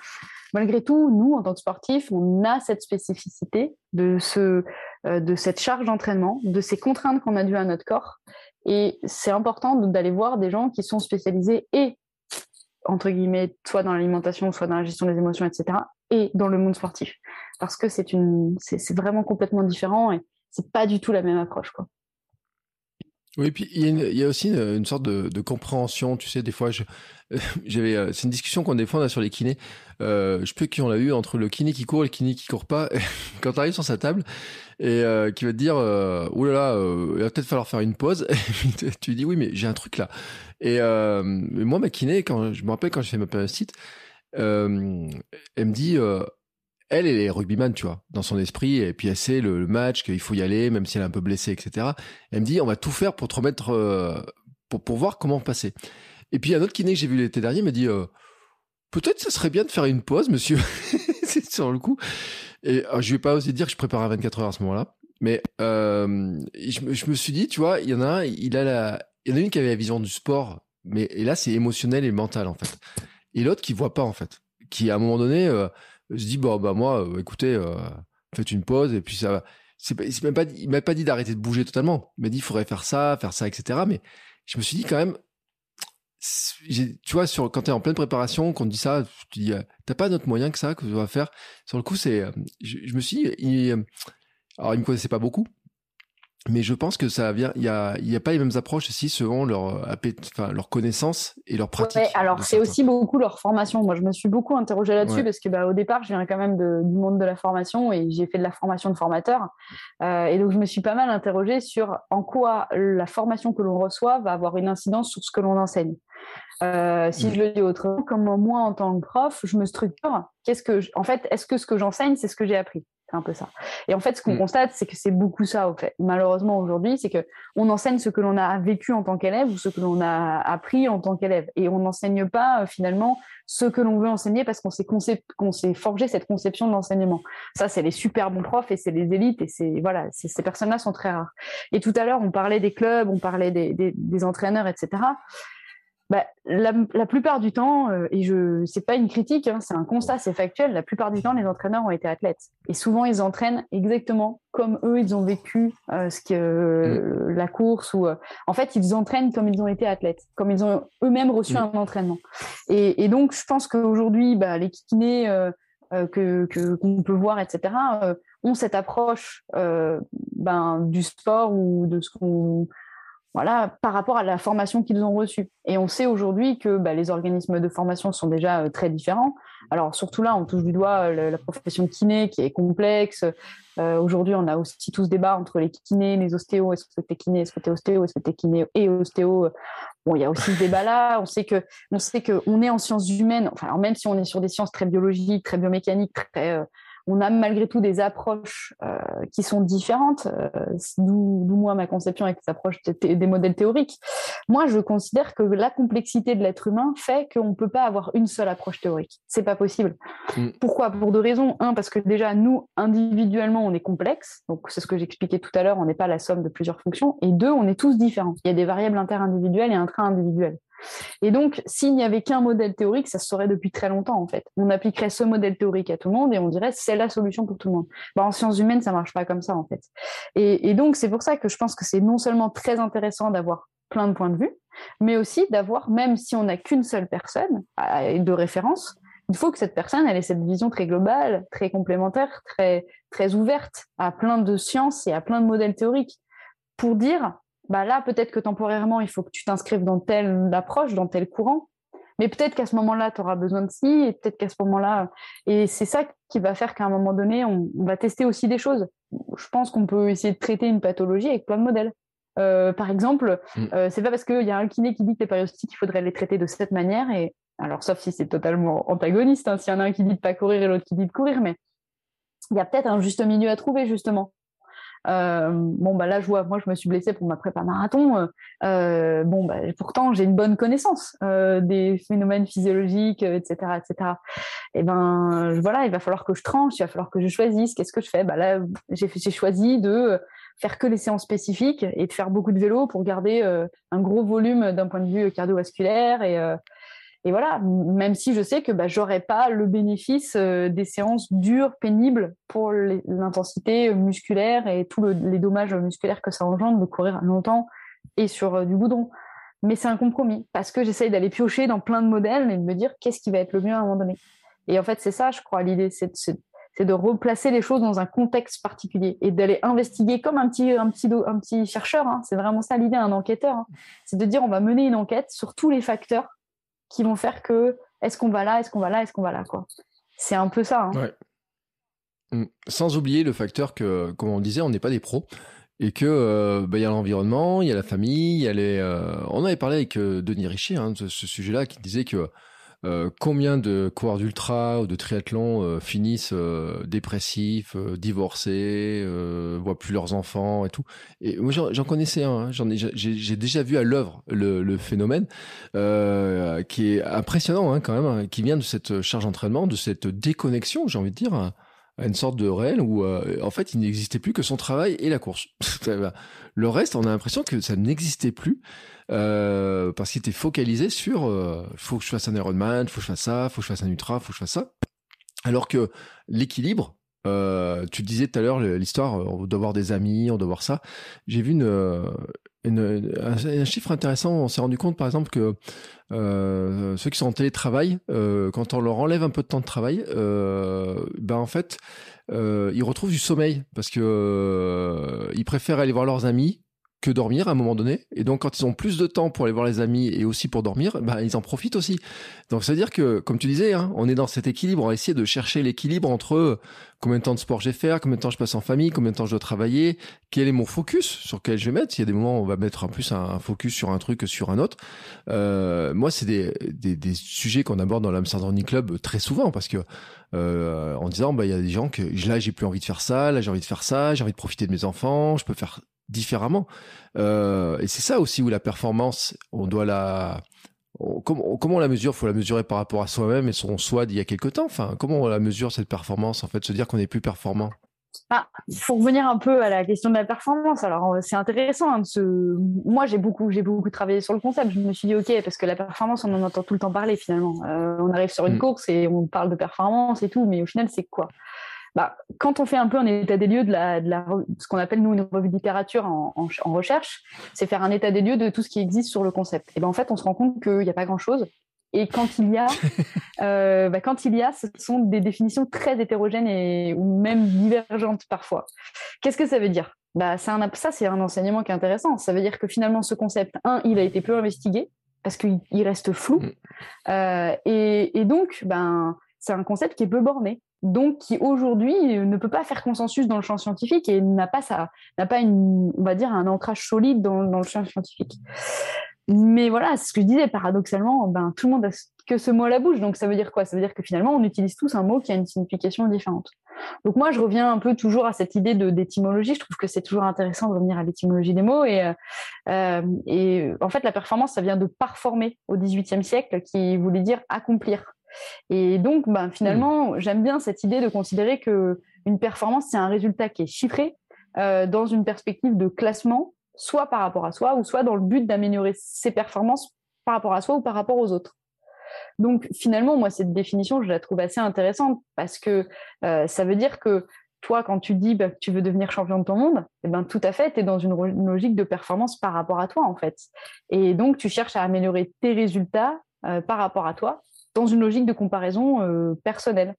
malgré tout, nous, en tant que sportifs, on a cette spécificité de, ce, euh, de cette charge d'entraînement, de ces contraintes qu'on a dues à notre corps. Et c'est important d'aller voir des gens qui sont spécialisés et, entre guillemets, soit dans l'alimentation, soit dans la gestion des émotions, etc., et dans le monde sportif. Parce que c'est c'est vraiment complètement différent et c'est pas du tout la même approche, quoi. Oui, puis il y, a aussi une, sorte de, compréhension. Tu sais, des fois, j'avais, euh, c'est une discussion qu'on défend là sur les kinés. Euh, je sais qui on l'a eu entre le kiné qui court et le kiné qui court pas. Quand tu arrives sur sa table et euh, qui va te dire, euh, oh là là, euh, il va peut-être falloir faire une pause. Et tu dis oui, mais j'ai un truc là. Et moi, ma kiné, quand je me rappelle quand je fais ma site, elle me dit elle, elle est rugbyman, tu vois, dans son esprit, et puis elle sait le, match, qu'il faut y aller, même si elle est un peu blessée, etc. Elle me dit, on va tout faire pour te remettre, euh, pour, pour voir comment passer. Et puis un autre kiné que j'ai vu l'été dernier m'a dit, euh, peut-être ça serait bien de faire une pause, monsieur. C'est sur le coup. Et alors, je vais pas oser dire que je prépare à 24 heures à ce moment-là, mais euh, je, me, je, me suis dit, tu vois, il y en a un, il a la, il y en a une qui avait la vision du sport, mais et là c'est émotionnel et mental en fait, et l'autre qui voit pas en fait, qui à un moment donné je dis bon bah moi euh, écoutez euh, faites une pause et puis ça va. C'est même pas, il m'a pas dit d'arrêter de bouger totalement. Il m'a dit il faudrait faire ça, faire ça, etc. Mais je me suis dit quand même, tu vois, quand tu es en pleine préparation, qu'on te dit ça, tu dis, euh, t'as pas d'autre moyen que ça que tu vas faire. Sur le coup, c'est, je, me suis dit, il, alors il me connaissait pas beaucoup, mais je pense que ça vient, il y a, y a pas les mêmes approches aussi selon leur, enfin, leur connaissance et leur pratique. alors c'est aussi beaucoup leur formation. Moi, je me suis beaucoup interrogée là-dessus parce que bah, au départ, je viens quand même de, du monde de la formation et j'ai fait de la formation de formateur. Euh, et donc, je me suis pas mal interrogée sur en quoi la formation que l'on reçoit va avoir une incidence sur ce que l'on enseigne. Euh, si je le dis autrement, comme moi en tant que prof, je me structure. Qu'est-ce que, en fait, est-ce que ce que j'enseigne, c'est ce que j'ai appris? C'est un peu ça. Et en fait, ce qu'on mm. constate, c'est que c'est beaucoup ça, au fait. Malheureusement, aujourd'hui, c'est que on enseigne ce que l'on a vécu en tant qu'élève ou ce que l'on a appris en tant qu'élève. Et on n'enseigne pas, euh, finalement, ce que l'on veut enseigner parce qu'on s'est qu'on s'est forgé cette conception de l'enseignement. Ça, c'est les super bons profs et c'est les élites et c'est, voilà, ces personnes-là sont très rares. Et tout à l'heure, on parlait des clubs, on parlait des, des, des entraîneurs, etc bah, la, la, plupart du temps, euh, et je c'est pas une critique, hein, c'est un constat, c'est factuel, la plupart du temps, les entraîneurs ont été athlètes. Et souvent, ils entraînent exactement comme eux, ils ont vécu euh, ce que, euh, la course. ou En fait, ils entraînent comme ils ont été athlètes, comme ils ont eux-mêmes reçu mm. un entraînement. Et, et, donc, je pense qu'aujourd'hui, bah, les kinés que qu'on peut voir, etc., ont cette approche ben, du sport ou de ce qu'on voilà, par rapport à la formation qu'ils ont reçue. Et on sait aujourd'hui que bah, les organismes de formation sont déjà euh, très différents. Alors surtout là, on touche du doigt euh, la profession de kiné qui est complexe. Euh, aujourd'hui, on a aussi tous débat entre les kinés, les ostéos. Est-ce que t'es kiné, est-ce que t'es ostéo, est-ce que t'es kiné et ostéo Bon, il y a aussi ce débat-là. On sait que, on sait que on est en sciences humaines. Enfin, même si on est sur des sciences très biologiques, très biomécaniques, très on a malgré tout des approches euh, qui sont différentes, euh, d'où moi ma conception avec des approches des modèles théoriques. Moi, je considère que la complexité de l'être humain fait qu'on ne peut pas avoir une seule approche théorique. C'est pas possible. Mm. Pourquoi? Pour deux raisons. Un, parce que déjà, nous, individuellement, on est complexe. Donc, c'est ce que j'expliquais tout à l'heure, on n'est pas la somme de plusieurs fonctions. Et deux, on est tous différents. Il y a des variables interindividuelles et intra-individuelles. Et donc, s'il n'y avait qu'un modèle théorique, ça se saurait depuis très longtemps, en fait. On appliquerait ce modèle théorique à tout le monde et on dirait c'est la solution pour tout le monde. Bah, en sciences humaines, ça marche pas comme ça, en fait. Et, donc, c'est pour ça que je pense que c'est non seulement très intéressant d'avoir plein de points de vue, mais aussi d'avoir, même si on n'a qu'une seule personne de référence, il faut que cette personne elle ait cette vision très globale, très complémentaire, très très ouverte à plein de sciences et à plein de modèles théoriques pour dire bah là, peut-être que temporairement, il faut que tu t'inscrives dans telle approche, dans tel courant. Mais peut-être qu'à ce moment-là, tu auras besoin de ci, et peut-être qu'à ce moment-là. Et c'est ça qui va faire qu'à un moment donné, on, va tester aussi des choses. Je pense qu'on peut essayer de traiter une pathologie avec plein de modèles. Euh, par exemple, mm. euh, c'est pas parce qu'il y a un kiné qui dit que les périostiques, qu'il faudrait les traiter de cette manière. Et alors, sauf si c'est totalement antagoniste, hein, s'il y en a un qui dit de pas courir et l'autre qui dit de courir, mais il y a peut-être un juste milieu à trouver justement. Euh, bon bah là je vois, moi je me suis blessée pour ma prépa marathon. Euh, euh bon bah pourtant j'ai une bonne connaissance des phénomènes physiologiques, etc., etc. Et ben voilà, il va falloir que je tranche, il va falloir que je choisisse. Qu'est-ce que je fais? Bah là j'ai choisi de faire que les séances spécifiques et de faire beaucoup de vélo pour garder un gros volume d'un point de vue cardiovasculaire et et voilà, même si je sais que bah, j'aurais pas le bénéfice euh, des séances dures, pénibles pour l'intensité musculaire et tous les dommages musculaires que ça engendre de courir longtemps et sur euh, du goudron. Mais c'est un compromis parce que j'essaye d'aller piocher dans plein de modèles et de me dire qu'est-ce qui va être le mieux à un moment donné. Et en fait, c'est ça, je crois, l'idée, c'est de, replacer les choses dans un contexte particulier et d'aller investiguer comme un petit, un chercheur. Hein. C'est vraiment ça l'idée, un enquêteur. Hein. C'est de dire on va mener une enquête sur tous les facteurs qui vont faire que est-ce qu'on va là, est-ce qu'on va là, est-ce qu'on va là, quoi. C'est un peu ça. Hein. Mm. Sans oublier le facteur que, comme on disait, on n'est pas des pros et que euh, bah, il y a l'environnement, il y a la famille, il y a les. Euh, on avait parlé avec euh, Denis Richer hein, de ce sujet-là qui disait que euh, combien de coureurs d'ultra ou de triathlon euh, finissent euh, dépressifs, divorcés, voient plus leurs enfants et tout? Et moi, j'en connaissais un. Hein. J'ai déjà vu à l'œuvre le, le, phénomène qui est impressionnant hein, quand même, hein, qui vient de cette charge d'entraînement, de cette déconnexion, j'ai envie de dire à une sorte de réel où en fait il n'existait plus que son travail et la course. le reste, on a l'impression que ça n'existait plus euh, parce qu'il était focalisé sur euh, faut que je fasse un Ironman, faut que je fasse ça, faut que je fasse un ultra, faut que je fasse ça. Alors que l'équilibre, Euh, tu disais tout à l'heure l'histoire, on doit avoir des amis, on doit voir ça. J'ai vu un, chiffre intéressant. On s'est rendu compte, par exemple, que euh, ceux qui sont en télétravail, euh, quand on leur enlève un peu de temps de travail, euh, ben en fait, euh, ils retrouvent du sommeil parce que euh, ils préfèrent aller voir leurs amis que dormir à un moment donné. Et donc, quand ils ont plus de temps pour aller voir les amis et aussi pour dormir, bah, ils en profitent aussi. Donc, c'est à dire que, comme tu disais, hein, on est dans cet équilibre. On va essayer de chercher l'équilibre entre combien de temps de sport j'ai fait, combien de temps je passe en famille, combien de temps je dois travailler, quel est mon focus sur quel je vais mettre. S'il y a des moments où on va mettre en plus un, focus sur un truc que sur un autre. Euh, moi, c'est des, des, des, sujets qu'on aborde dans l'Amsterdam Club très souvent parce que euh, en disant, bah, il y a des gens que là, j'ai plus envie de faire ça, là, j'ai envie de faire ça, j'ai envie de profiter de mes enfants, je peux faire différemment. Euh, et c'est ça aussi où la performance, on doit la... Comment, comment on la mesure? Faut la mesurer par rapport à soi-même et son soi d'il y a quelque temps. Enfin, comment on la mesure cette performance En fait, se dire qu'on est plus performant? Ah, pour revenir un peu à la question de la performance, alors c'est intéressant. Hein, de se... Moi, j'ai beaucoup, j'ai beaucoup travaillé sur le concept. Je me suis dit ok, parce que la performance, on en entend tout le temps parler finalement. Euh, on arrive sur une mm. course et on parle de performance et tout, mais au final, c'est quoi? Bah, quand on fait un peu un état des lieux de, la, de la, ce qu'on appelle nous une revue de littérature en, en, recherche, c'est faire un état des lieux de tout ce qui existe sur le concept. Et ben en fait, on se rend compte qu'il n'y a pas grand-chose. Et quand il y a, euh, bah, quand il y a, ce sont des définitions très hétérogènes et ou même divergentes parfois. Qu'est-ce que ça veut dire? Bah, un, ça, c'est un enseignement qui est intéressant. Ça veut dire que finalement, ce concept, un, il a été peu investigué parce qu'il reste flou, mm. euh, et, et, donc, ben, c'est un concept qui est peu borné donc qui aujourd'hui ne peut pas faire consensus dans le champ scientifique et n'a pas ça, n'a pas une, on va dire un ancrage solide dans, le champ scientifique. Mais voilà, ce que je disais, paradoxalement, ben, tout le monde a que ce mot à la bouche. Donc ça veut dire quoi? Ça veut dire que finalement, on utilise tous un mot qui a une signification différente. Donc moi, je reviens un peu toujours à cette idée d'étymologie. Je trouve que c'est toujours intéressant de revenir à l'étymologie des mots. Et, euh, et en fait, la performance, ça vient de parformer au XVIIIe siècle, qui voulait dire accomplir. Et donc, ben, finalement, j'aime bien cette idée de considérer que une performance, c'est un résultat qui est chiffré euh, dans une perspective de classement, soit par rapport à soi, ou soit dans le but d'améliorer ses performances par rapport à soi ou par rapport aux autres. Donc, finalement, moi, cette définition, je la trouve assez intéressante parce que euh, ça veut dire que toi, quand tu dis bah, que tu veux devenir champion de ton monde, eh ben, tout à fait, tu es dans une, logique de performance par rapport à toi, en fait. Et donc, tu cherches à améliorer tes résultats euh, par rapport à toi dans une logique de comparaison euh, personnelle.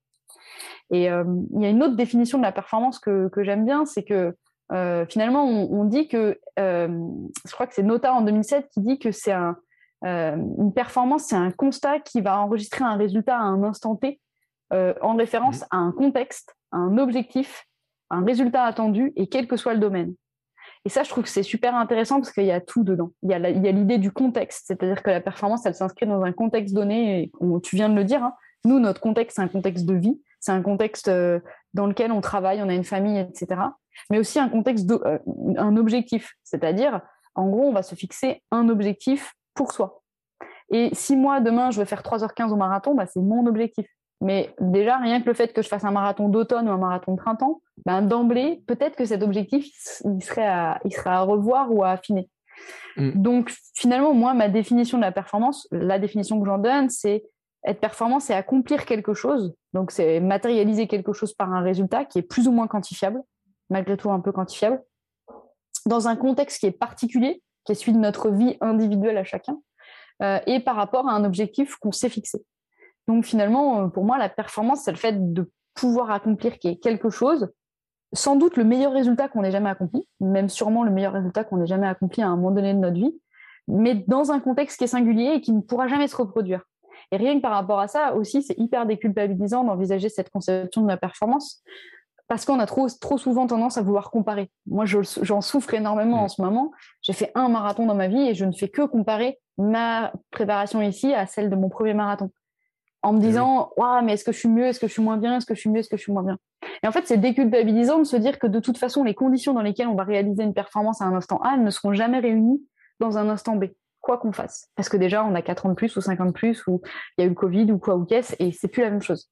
Et euh, il y a une autre définition de la performance que, que j'aime bien, c'est que euh, finalement, on, dit que, je crois que c'est Nota en 2007 qui dit que c'est un, une performance, c'est un constat qui va enregistrer un résultat à un instant T en référence mmh. à un contexte, à un objectif, un résultat attendu et quel que soit le domaine. Et ça, je trouve que c'est super intéressant parce qu'il y a tout dedans. Il y a l'idée du contexte, c'est-à-dire que la performance, elle s'inscrit dans un contexte donné. Et, tu viens de le dire, hein. nous, notre contexte, c'est un contexte de vie, c'est un contexte euh, dans lequel on travaille, on a une famille, etc. Mais aussi un contexte, euh, un objectif, c'est-à-dire, en gros, on va se fixer un objectif pour soi. Et si moi, demain, je veux faire 3h15 au marathon, bah, c'est mon objectif. Mais déjà, rien que le fait que je fasse un marathon d'automne ou un marathon de printemps, ben, d'emblée, peut-être que cet objectif, il serait, à, il serait à revoir ou à affiner. Mm. Donc, finalement, moi, ma définition de la performance, la définition que j'en donne, c'est être performant, c'est accomplir quelque chose. Donc, c'est matérialiser quelque chose par un résultat qui est plus ou moins quantifiable, malgré tout un peu quantifiable, dans un contexte qui est particulier, qui est celui de notre vie individuelle à chacun, euh, et par rapport à un objectif qu'on s'est fixé. Donc finalement, euh, pour moi, la performance, c'est le fait de pouvoir accomplir quelque chose, sans doute le meilleur résultat qu'on ait jamais accompli, même sûrement le meilleur résultat qu'on ait jamais accompli à un moment donné de notre vie, mais dans un contexte qui est singulier et qui ne pourra jamais se reproduire. Et rien que par rapport à ça aussi, c'est hyper déculpabilisant d'envisager cette conception de la performance parce qu'on a trop, trop souvent tendance à vouloir comparer. Moi, j'en souffre énormément en ce moment. J'ai fait un marathon dans ma vie et je ne fais que comparer ma préparation ici à celle de mon premier marathon en me eh disant ouais, mais est-ce que je suis mieux Est-ce que je suis moins bien Est-ce que je suis mieux Est-ce que je suis moins bien? Et en fait, c'est déculpabilisant de se dire que de toute façon, les conditions dans lesquelles on va réaliser une performance à un instant A ne seront jamais réunies dans un instant B, quoi qu'on fasse. Parce que déjà, on a 4 ans de plus ou 5 ans de plus, ou il y a eu le Covid ou quoi ou qu'est-ce, et c'est plus la même chose.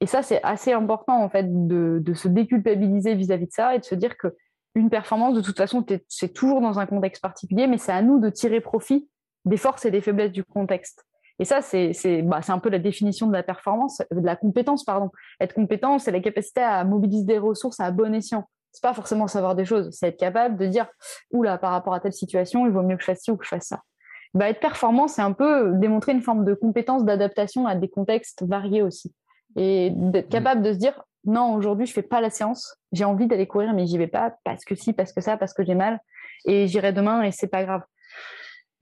Et ça, c'est assez important en fait de, de se déculpabiliser vis-à-vis de ça et de se dire que une performance, de toute façon, c'est toujours dans un contexte particulier, mais c'est à nous de tirer profit des forces et des faiblesses du contexte Et ça, c'est bah, un peu la définition de la performance, de la compétence, pardon. Être compétent, c'est la capacité à mobiliser des ressources à bon escient. C'est pas forcément savoir des choses, c'est être capable de dire, oula, par rapport à telle situation, il vaut mieux que je fasse ci ou que je fasse ça. Bah, être performant, c'est un peu démontrer une forme de compétence d'adaptation à des contextes variés aussi. Et d'être mmh. capable de se dire, non, aujourd'hui, je fais pas la séance, j'ai envie d'aller courir, mais j'y vais pas parce que si, parce que ça, parce que j'ai mal, et j'irai demain et c'est pas grave.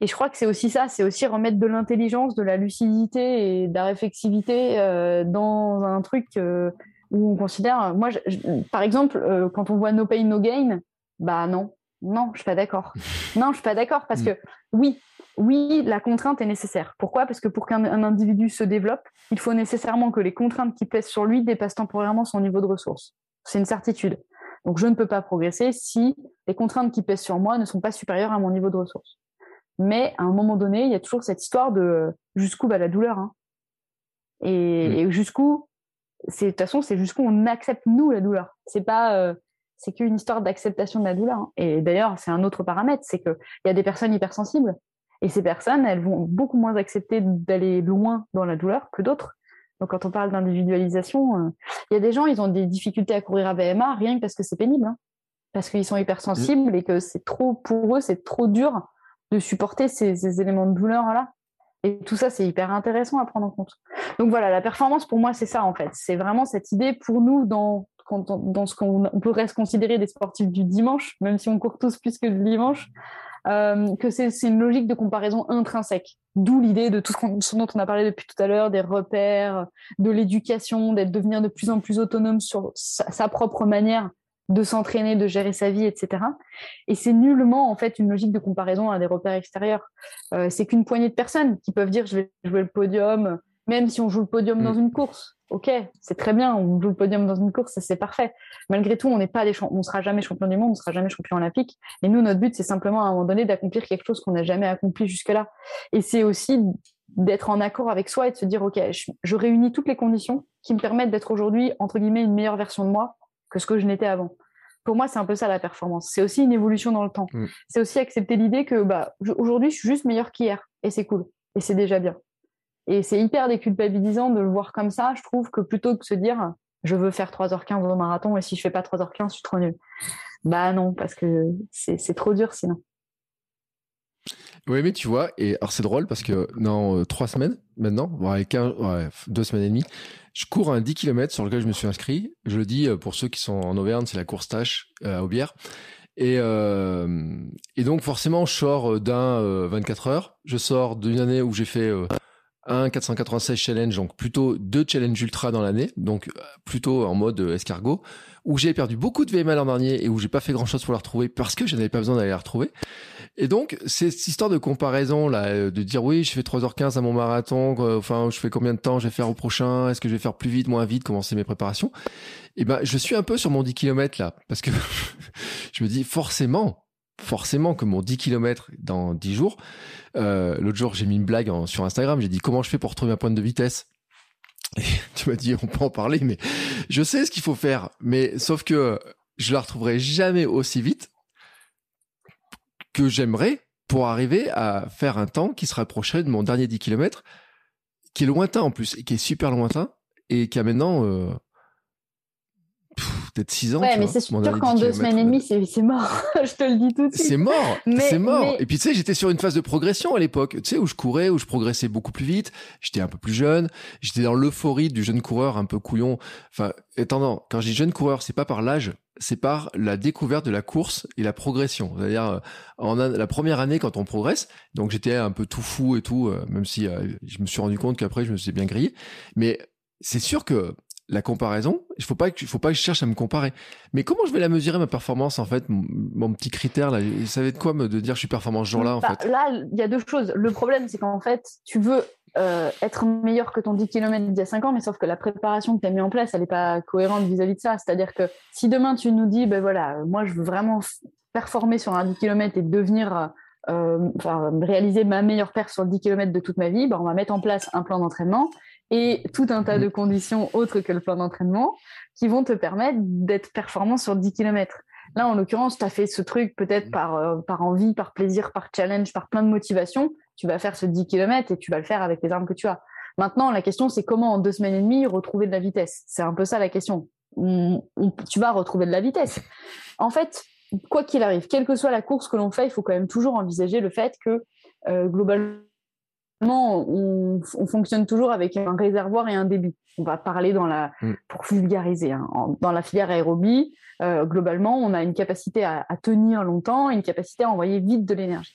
Et je crois que c'est aussi ça, c'est aussi remettre de l'intelligence, de la lucidité et de la réflexivité euh, dans un truc euh, où on considère, moi, par exemple, euh, quand on voit no pain, no gain, bah non, non, je suis pas d'accord. non, je suis pas d'accord parce mm. que oui, oui, la contrainte est nécessaire. Pourquoi? Parce que pour qu'un individu se développe, il faut nécessairement que les contraintes qui pèsent sur lui dépassent temporairement son niveau de ressources. C'est une certitude. Donc je ne peux pas progresser si les contraintes qui pèsent sur moi ne sont pas supérieures à mon niveau de ressources. Mais à un moment donné, il y a toujours cette histoire de jusqu'où va la douleur. Hein. Et, mm. et jusqu'où, c'est de toute façon, c'est jusqu'où on accepte nous la douleur. C'est pas, euh, c'est qu'une histoire d'acceptation de la douleur. Hein. Et d'ailleurs, c'est un autre paramètre, c'est qu'il y a des personnes hypersensibles. Et ces personnes, elles vont beaucoup moins accepter d'aller loin dans la douleur que d'autres. Donc, quand on parle d'individualisation, euh, il y a des gens, ils ont des difficultés à courir à VMA rien que parce que c'est pénible, hein. parce qu'ils sont hypersensibles et que c'est trop pour eux, c'est trop dur de supporter ces, éléments de douleur là. Et tout ça, c'est hyper intéressant à prendre en compte. Donc voilà, la performance pour moi, c'est ça en fait. C'est vraiment cette idée pour nous dans dans ce qu'on pourrait se considérer des sportifs du dimanche, même si on court tous plus que le dimanche, euh, que c'est une logique de comparaison intrinsèque. D'où l'idée de tout ce, dont on a parlé depuis tout à l'heure, des repères, de l'éducation, d'être devenir de plus en plus autonome sur sa propre manière de s'entraîner, de gérer sa vie, etc. Et c'est nullement en fait une logique de comparaison à des repères extérieurs. Euh, c'est qu'une poignée de personnes qui peuvent dire je vais jouer le podium, même si on joue le podium dans mm. une course. Ok, c'est très bien, on joue le podium dans une course, c'est parfait. Malgré tout, on n'est pas des on sera jamais champion du monde, on sera jamais champion olympique. Et nous, notre but, c'est simplement à un moment donné d'accomplir quelque chose qu'on n'a jamais accompli jusque-là. Et c'est aussi d'être en accord avec soi et de se dire ok, je réunis toutes les conditions qui me permettent d'être aujourd'hui entre guillemets une meilleure version de moi que ce que je n'étais avant. Pour moi, c'est un peu ça la performance. C'est aussi une évolution dans le temps. Mm. C'est aussi accepter l'idée que bah, aujourd'hui, je suis juste meilleur qu'hier. Et c'est cool. Et c'est déjà bien. Et c'est hyper déculpabilisant de le voir comme ça. Je trouve que plutôt que de se dire je veux faire 3h15 au marathon et si je fais pas 3h15, je suis trop nul. Bah non, parce que c'est trop dur sinon. Oui, mais tu vois, et alors c'est drôle parce que dans euh, trois semaines maintenant, ouais, deux semaines et demie, je cours un 10 km sur lequel je me suis inscrit. Je le dis euh, pour ceux qui sont en Auvergne, c'est la course tâche euh, à Aubière. Et, et donc forcément, je sors d'un 24 heures. Je sors d'une année où j'ai fait un 496 challenge, donc plutôt deux challenges ultra dans l'année, donc plutôt en mode escargot, où j'ai perdu beaucoup de VMA l'an dernier et où j'ai pas fait grand chose pour la retrouver parce que je n'avais pas besoin d'aller la retrouver. Et donc, cette histoire de comparaison, là, euh, de dire oui, je fais 3h15 à mon marathon, enfin, je fais combien de temps je vais faire au prochain, est-ce que je vais faire plus vite, moins vite, comment c'est mes préparations. Et ben, je suis un peu sur mon 10 km là, parce que je me dis forcément, forcément que mon 10 km dans 10 jours, euh, l'autre jour, j'ai mis une blague sur Instagram, j'ai dit comment je fais pour retrouver ma pointe de vitesse? Et tu m'as dit, on peut en parler, mais je sais ce qu'il faut faire, mais sauf que je la retrouverai jamais aussi vite que j'aimerais pour arriver à faire un temps qui se rapprocherait de mon dernier 10 km, qui est lointain en plus, et qui est super lointain, et qui a maintenant euh, peut-être 6 ans. Ouais, mais c'est sûr qu'en deux semaines et demie, c'est mort. je te le dis tout de suite. C'est mort. C'est mort. Et puis tu sais, j'étais sur une phase de progression à l'époque, tu sais, où je courais, où je progressais beaucoup plus vite. J'étais un peu plus jeune. J'étais dans l'euphorie du jeune coureur un peu couillon. Enfin, étendant, quand je dis jeune coureur, c'est pas par l'âge, c'est par la découverte de la course et la progression. C'est-à-dire, euh, en la première année, quand on progresse, donc j'étais un peu tout fou et tout, euh, même si euh, je me suis rendu compte qu'après, je me suis bien grillé. Mais c'est sûr que la comparaison, il faut pas que, faut pas que je cherche à me comparer. Mais comment je vais la mesurer ma performance en fait, mon, petit critère là, ça va être quoi me de dire je suis performant ce jour-là en bah, fait? Là, il y a deux choses. Le problème, c'est qu'en fait, tu veux euh, être meilleur que ton 10 km d'il y a 5 ans, mais sauf que la préparation que tu as mis en place, elle n'est pas cohérente vis-à-vis de ça. C'est-à-dire que si demain tu nous dis, ben voilà, moi je veux vraiment performer sur un 10 km et devenir, euh, enfin, réaliser ma meilleure perte sur 10 km de toute ma vie, ben on va mettre en place un plan d'entraînement et tout un tas de conditions autres que le plan d'entraînement qui vont te permettre d'être performant sur 10 km. Là, en l'occurrence, tu as fait ce truc peut-être par, euh, par envie, par plaisir, par challenge, par plein de motivation. tu vas faire ce 10 km et tu vas le faire avec les armes que tu as. Maintenant, la question, c'est comment en deux semaines et demie retrouver de la vitesse? C'est un peu ça la question. tu vas retrouver de la vitesse. En fait, quoi qu'il arrive, quelle que soit la course que l'on fait, il faut quand même toujours envisager le fait que euh, globalement, on, fonctionne toujours avec un réservoir et un débit. On va parler dans la, mm. pour vulgariser, hein, dans la filière aérobie, euh, globalement, on a une capacité à, tenir longtemps, une capacité à envoyer vite de l'énergie.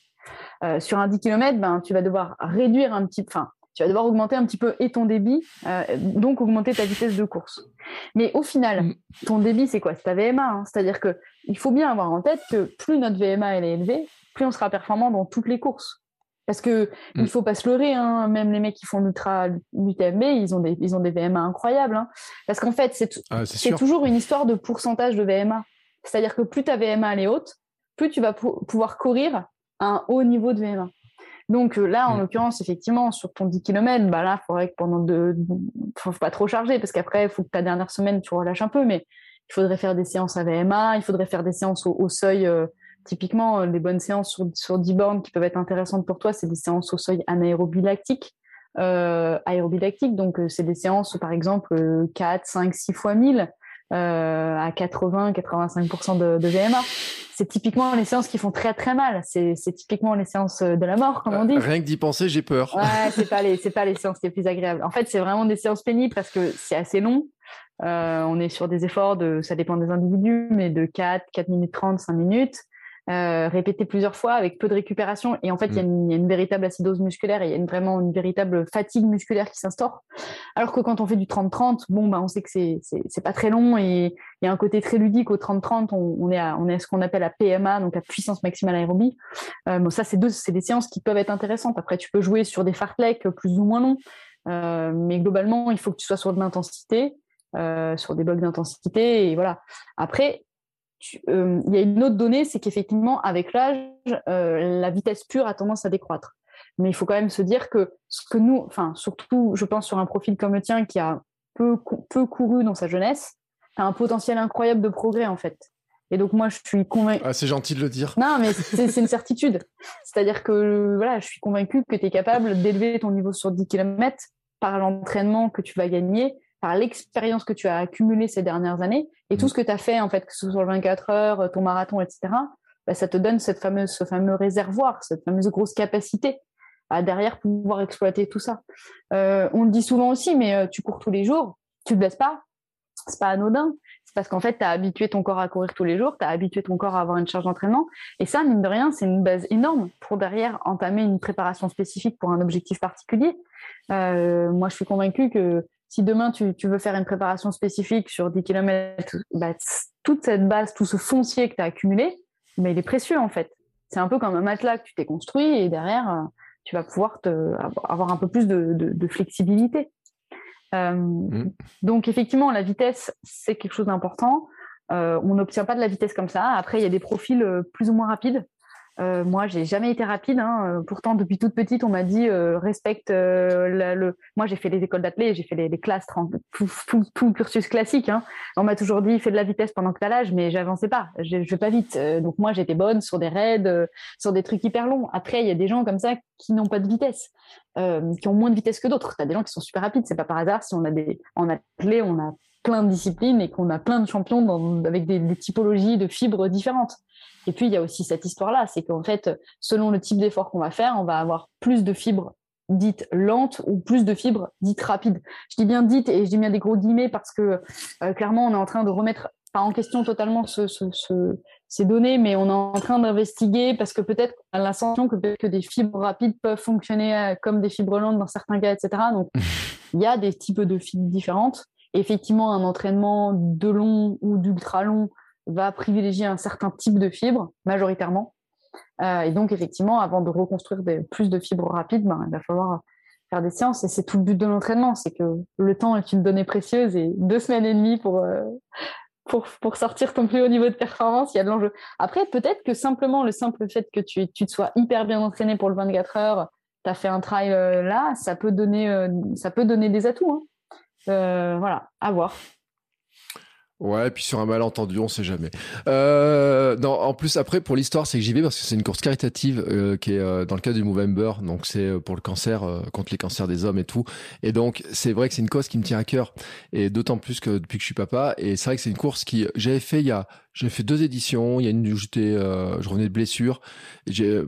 Euh, sur un 10 km, ben, tu vas devoir réduire un petit, enfin, tu vas devoir augmenter un petit peu et ton débit, euh, donc augmenter ta vitesse de course. Mais au final, mm. ton débit, c'est quoi? C'est ta VMA. Hein. C'est-à-dire que il faut bien avoir en tête que plus notre VMA elle est élevée, plus on sera performant dans toutes les courses. Parce que mm. il faut pas se leurrer, hein. même les mecs qui font l'ultra l'UTMB, ils ont des ils ont des VMA incroyables. Hein. Parce qu'en fait, c'est ah, toujours une histoire de pourcentage de VMA. C'est-à-dire que plus ta VMA elle est haute, plus tu vas pouvoir courir à un haut niveau de VMA. Donc euh, là, en mm. l'occurrence, effectivement, sur ton 10 km, bah là, il faudrait que pendant deux, faut pas trop charger parce qu'après, il faut que ta dernière semaine, tu relâches un peu, mais il faudrait faire des séances à VMA, il faudrait faire des séances au, seuil. Euh, typiquement, euh, les bonnes séances sur, sur 10 bornes qui peuvent être intéressantes pour toi, c'est des séances au seuil anaérobie lactique. Euh, donc c'est des séances, par exemple, 4, 5, 6 fois 1000 à 80-85% de, de VMA c'est typiquement les séances qui font très très mal. C'est typiquement les séances euh, de la mort, comme on dit. Rien que d'y penser, j'ai peur. Ouais, c'est pas les c'est pas les séances les plus agréables. En fait, c'est vraiment des séances pénibles parce que c'est assez long. Euh, on est sur des efforts de, ça dépend des individus, mais de 4, 4 minutes 30, 5 minutes. Euh, répéter plusieurs fois avec peu de récupération. Et en fait, il y, a mm. une véritable acidose musculaire et il y a une, vraiment une véritable fatigue musculaire qui s'instaure. Alors que quand on fait du 30-30, bon, bah, on sait que c'est, c'est, pas très long et il y a un côté très ludique au 30-30. On, est à, on est à ce qu'on appelle la PMA, donc la puissance maximale aérobie. Euh, bon, ça, c'est deux, c'est des séances qui peuvent être intéressantes. Après, tu peux jouer sur des fartleks plus ou moins longs. Euh, mais globalement, il faut que tu sois sur de l'intensité, euh, sur des blocs d'intensité. Et voilà. Après, euh, il y a une autre donnée, c'est qu'effectivement, avec l'âge, euh, la vitesse pure a tendance à décroître. Mais il faut quand même se dire que ce que nous, enfin, surtout, je pense sur un profil comme le tien qui a peu, peu couru dans sa jeunesse, as un potentiel incroyable de progrès, en fait. Et donc, moi, je suis convaincue. Ah, c'est gentil de le dire. Non, mais c'est une certitude. C'est-à-dire que, voilà, je suis convaincue que tu es capable d'élever ton niveau sur 10 km par l'entraînement que tu vas gagner par l'expérience que tu as accumulée ces dernières années et tout mm. ce que tu as fait, en fait, que ce soit le 24 heures, ton marathon, etc., bah, ça te donne cette fameuse, ce fameux réservoir, cette fameuse grosse capacité à derrière pouvoir exploiter tout ça. Euh, on le dit souvent aussi, mais euh, tu cours tous les jours, tu te blesses pas, c'est pas anodin. C'est parce qu'en fait, tu as habitué ton corps à courir tous les jours, tu as habitué ton corps à avoir une charge d'entraînement. Et ça, mine de rien, c'est une base énorme pour derrière entamer une préparation spécifique pour un objectif particulier. Euh, moi, je suis convaincue que si demain tu, veux faire une préparation spécifique sur 10 km, bah, toute cette base, tout ce foncier que tu as accumulé, mais il est précieux en fait. C'est un peu comme un matelas que tu t'es construit et derrière, euh, tu vas pouvoir te, avoir un peu plus de, flexibilité. Euh, mm. Donc effectivement, la vitesse, c'est quelque chose d'important. Euh, on n'obtient pas de la vitesse comme ça. Après, il y a des profils plus ou moins rapides. Euh, moi, j'ai jamais été rapide. Hein. Euh, pourtant, depuis toute petite, on m'a dit euh, respecte le. Moi, j'ai fait les écoles d'athlètes, j'ai fait les, les classes, tout, cursus classique. Hein. On m'a toujours dit fais de la vitesse pendant que t'as l'âge, mais j'avançais pas. Je, je vais pas vite. donc moi, j'étais bonne sur des raids, sur des trucs hyper longs. Après, il y a des gens comme ça qui n'ont pas de vitesse, qui ont moins de vitesse que d'autres. T'as des gens qui sont super rapides. C'est pas par hasard si on a des en athlète, on a plein de disciplines et qu'on a plein de champions dans, avec des, des typologies de fibres différentes. Et puis, il y a aussi cette histoire-là, c'est qu'en fait, selon le type d'effort qu'on va faire, on va avoir plus de fibres dites lentes ou plus de fibres dites rapides. Je dis bien dites et je dis bien des gros guillemets parce que euh, clairement, on est en train de remettre pas en question totalement ce, ce, ce, ces données, mais on est en train d'investiguer parce que peut-être à l'ascension que, que des fibres rapides peuvent fonctionner euh, comme des fibres lentes dans certains cas, etc. Donc, il y a des types de fibres différentes. Effectivement, un entraînement de long ou d'ultra long va privilégier un certain type de fibres, majoritairement. Euh, et donc, effectivement, avant de reconstruire des, plus de fibres rapides, ben, il va falloir faire des séances. Et c'est tout le but de l'entraînement, c'est que le temps est une donnée précieuse et deux semaines et demie pour, euh, pour, sortir ton plus haut niveau de performance, il y a de l'enjeu. Après, peut-être que simplement le simple fait que tu, te sois hyper bien entraîné pour le 24 heures, tu as fait un trail euh, là, ça peut donner, ça peut donner des atouts. Hein. Voilà, à voir. Ouais, puis sur un malentendu, on sait jamais. Euh, non, en plus après pour l'histoire, c'est que j'y vais parce que c'est une course caritative euh, qui est euh, dans le cadre du Movember, donc c'est euh, pour le cancer, euh, contre les cancers des hommes et tout. Et donc c'est vrai que c'est une cause qui me tient à cœur, et d'autant plus que depuis que je suis papa, et c'est vrai que c'est une course qui j'avais fait il y a, j'ai fait deux éditions, il y a une où j'étais, je revenais de blessure, j'ai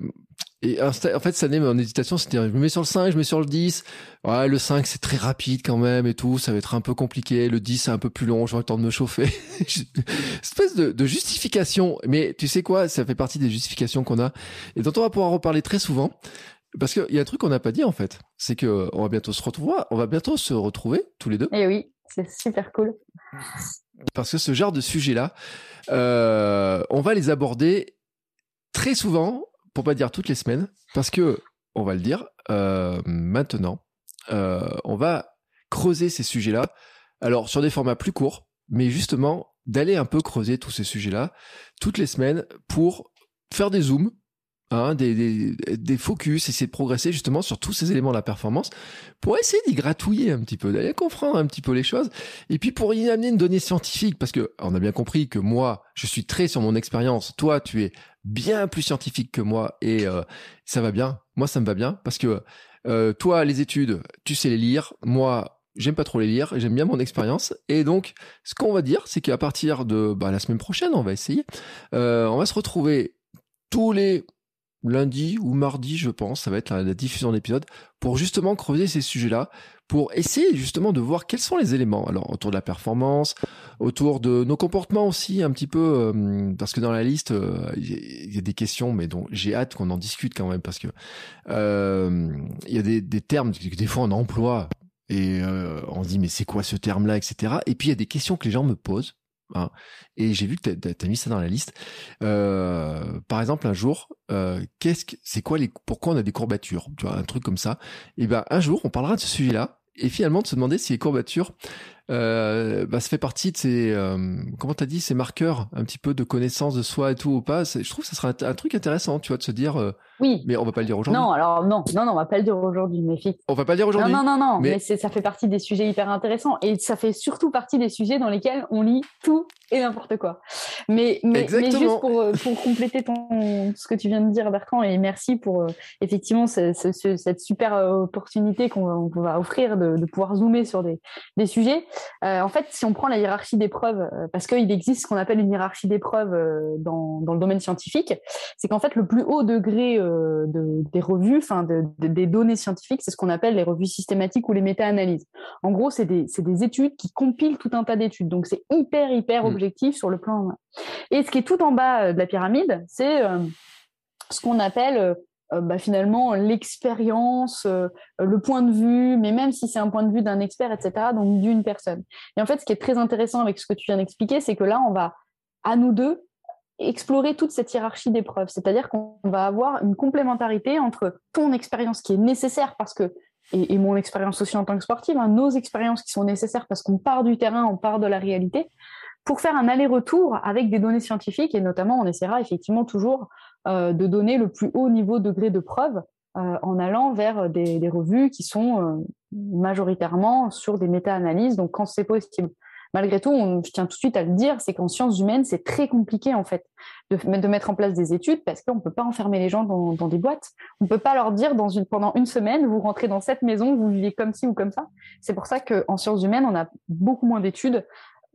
et en fait, année, mon hésitation, c'était je me mets sur le 5, je me mets sur le 10. Ouais, le 5, c'est très rapide quand même et tout. Ça va être un peu compliqué. Le 10, c'est un peu plus long. J'aurai le temps de me chauffer. Espèce de, de, justification. Mais tu sais quoi? Ça fait partie des justifications qu'on a et dont on va pouvoir reparler très souvent. Parce qu'il y a un truc qu'on n'a pas dit, en fait. C'est que on va bientôt se retrouver. On va bientôt se retrouver, tous les deux. Et eh oui, c'est super cool. Parce que ce genre de sujet-là, euh, on va les aborder très souvent pour pas dire toutes les semaines, parce que, on va le dire, euh, maintenant, euh, on va creuser ces sujets-là. Alors, sur des formats plus courts, mais justement, d'aller un peu creuser tous ces sujets-là toutes les semaines pour faire des zooms, hein, des, des, des, focus, essayer de progresser justement sur tous ces éléments de la performance pour essayer d'y gratouiller un petit peu, d'aller comprendre un petit peu les choses et puis pour y amener une donnée scientifique parce que on a bien compris que moi, je suis très sur mon expérience, toi, tu es bien plus scientifique que moi et euh, ça va bien. Moi, ça me va bien parce que euh, toi, les études, tu sais les lire. Moi, j'aime pas trop les lire. J'aime bien mon expérience. Et donc, ce qu'on va dire, c'est qu'à partir de bah, la semaine prochaine, on va essayer. Euh, on va se retrouver tous les lundi ou mardi, je pense, ça va être la, diffusion d'épisodes, pour justement creuser ces sujets-là, pour essayer justement de voir quels sont les éléments. Alors autour de la performance, autour de nos comportements aussi, un petit peu, euh, parce que dans la liste, euh, il y a des questions, mais dont j'ai hâte qu'on en discute quand même, parce que euh, il y a des, des termes que des fois on emploie et on se dit mais c'est quoi ce terme-là, etc. Et puis il y a des questions que les gens me posent Hein. Et j'ai vu que tu as, mis ça dans la liste. Euh, par exemple, un jour, euh, qu'est-ce que c'est quoi les pourquoi on a des courbatures, tu vois, un truc comme ça. Et ben un jour, on parlera de ce sujet-là et finalement de se demander si les courbatures euh, bah, ça fait partie de ces, euh, comment t'as dit, ces marqueurs un petit peu de connaissance de soi et tout ou pas. Je trouve que ça sera un, truc intéressant, tu vois, de se dire. Euh, oui. Mais on va pas le dire aujourd'hui. Non, alors non, non, non, on va pas le dire aujourd'hui, mais On va pas le dire aujourd'hui. Non, non, non, non. Mais, ça fait partie des sujets hyper intéressants et ça fait surtout partie des sujets dans lesquels on lit tout et n'importe quoi. Mais, mais, mais, juste pour, euh, pour compléter ton, ce que tu viens de dire, Bertrand, et merci pour euh, effectivement ce, ce, cette super opportunité qu'on va offrir de, de, pouvoir zoomer sur des, des sujets. Euh, en fait, si on prend la hiérarchie d'épreuves, euh, parce qu'il existe ce qu'on appelle une hiérarchie d'épreuves euh, dans, dans, le domaine scientifique, c'est qu'en fait, le plus haut degré de, des revues, enfin de, des données scientifiques, c'est ce qu'on appelle les revues systématiques ou les méta-analyses. En gros, c'est des, des, études qui compilent tout un tas d'études. Donc, c'est hyper, hyper mmh. objectif sur le plan. Et ce qui est tout en bas de la pyramide, c'est ce qu'on appelle euh, bah, finalement l'expérience, euh, le point de vue, mais même si c'est un point de vue d'un expert, etc., donc d'une personne. Et en fait, ce qui est très intéressant avec ce que tu viens d'expliquer, c'est que là, on va, à nous deux, explorer toute cette hiérarchie d'épreuves. C'est-à-dire qu'on va avoir une complémentarité entre ton expérience qui est nécessaire parce que, et, mon expérience aussi en tant que sportive, hein, nos expériences qui sont nécessaires parce qu'on part du terrain, on part de la réalité, pour faire un aller-retour avec des données scientifiques et notamment on essaiera effectivement toujours de donner le plus haut niveau degré de preuve euh, en allant vers des, revues qui sont euh, majoritairement sur des méta-analyses, donc quand c'est possible. Malgré tout, on, je tiens tout de suite à le dire, c'est qu'en sciences humaines, c'est très compliqué en fait de, mettre en place des études parce qu'on ne peut pas enfermer les gens dans, des boîtes. On ne peut pas leur dire pendant une semaine, vous rentrez dans cette maison, vous vivez comme ci ou comme ça. C'est pour ça qu'en sciences humaines, on a beaucoup moins d'études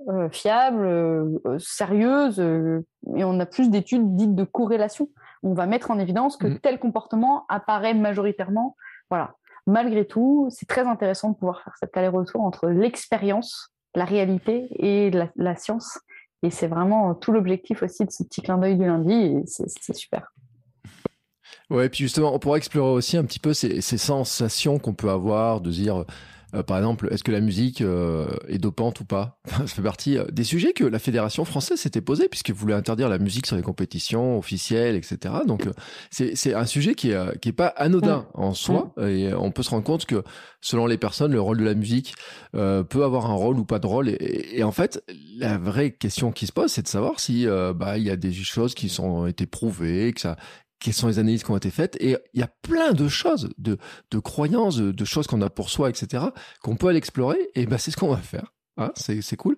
euh, fiables, euh, euh, et on a plus d'études dites de corrélation. On va mettre en évidence que mm. tel comportement apparaît majoritairement. Voilà. Malgré tout, c'est très intéressant de pouvoir faire cet aller-retour entre l'expérience, la réalité et la, science. Et c'est vraiment tout l'objectif aussi de ce petit clin d'œil du lundi, et c'est super. Ouais, et puis justement, on pourrait explorer aussi un petit peu ces, ces sensations qu'on peut avoir de dire euh, par exemple, est-ce que la musique euh, est dopante ou pas? Ça fait partie euh, des sujets que la fédération française s'était posé puisqu'elle voulait interdire la musique sur les compétitions officielles, etc. Donc c'est un sujet qui est qui est pas anodin en soi et on peut se rendre compte que selon les personnes, le rôle de la musique peut avoir un rôle ou pas de rôle. Et, et, en fait, la vraie question qui se pose, c'est de savoir si bah il y a des choses qui sont été prouvées, que ça quelles sont les analyses qui ont été faites. Et il y a plein de choses, de, de croyances, de, choses qu'on a pour soi, etc., qu'on peut aller explorer. Et ben, c'est ce qu'on va faire. Hein, c'est cool.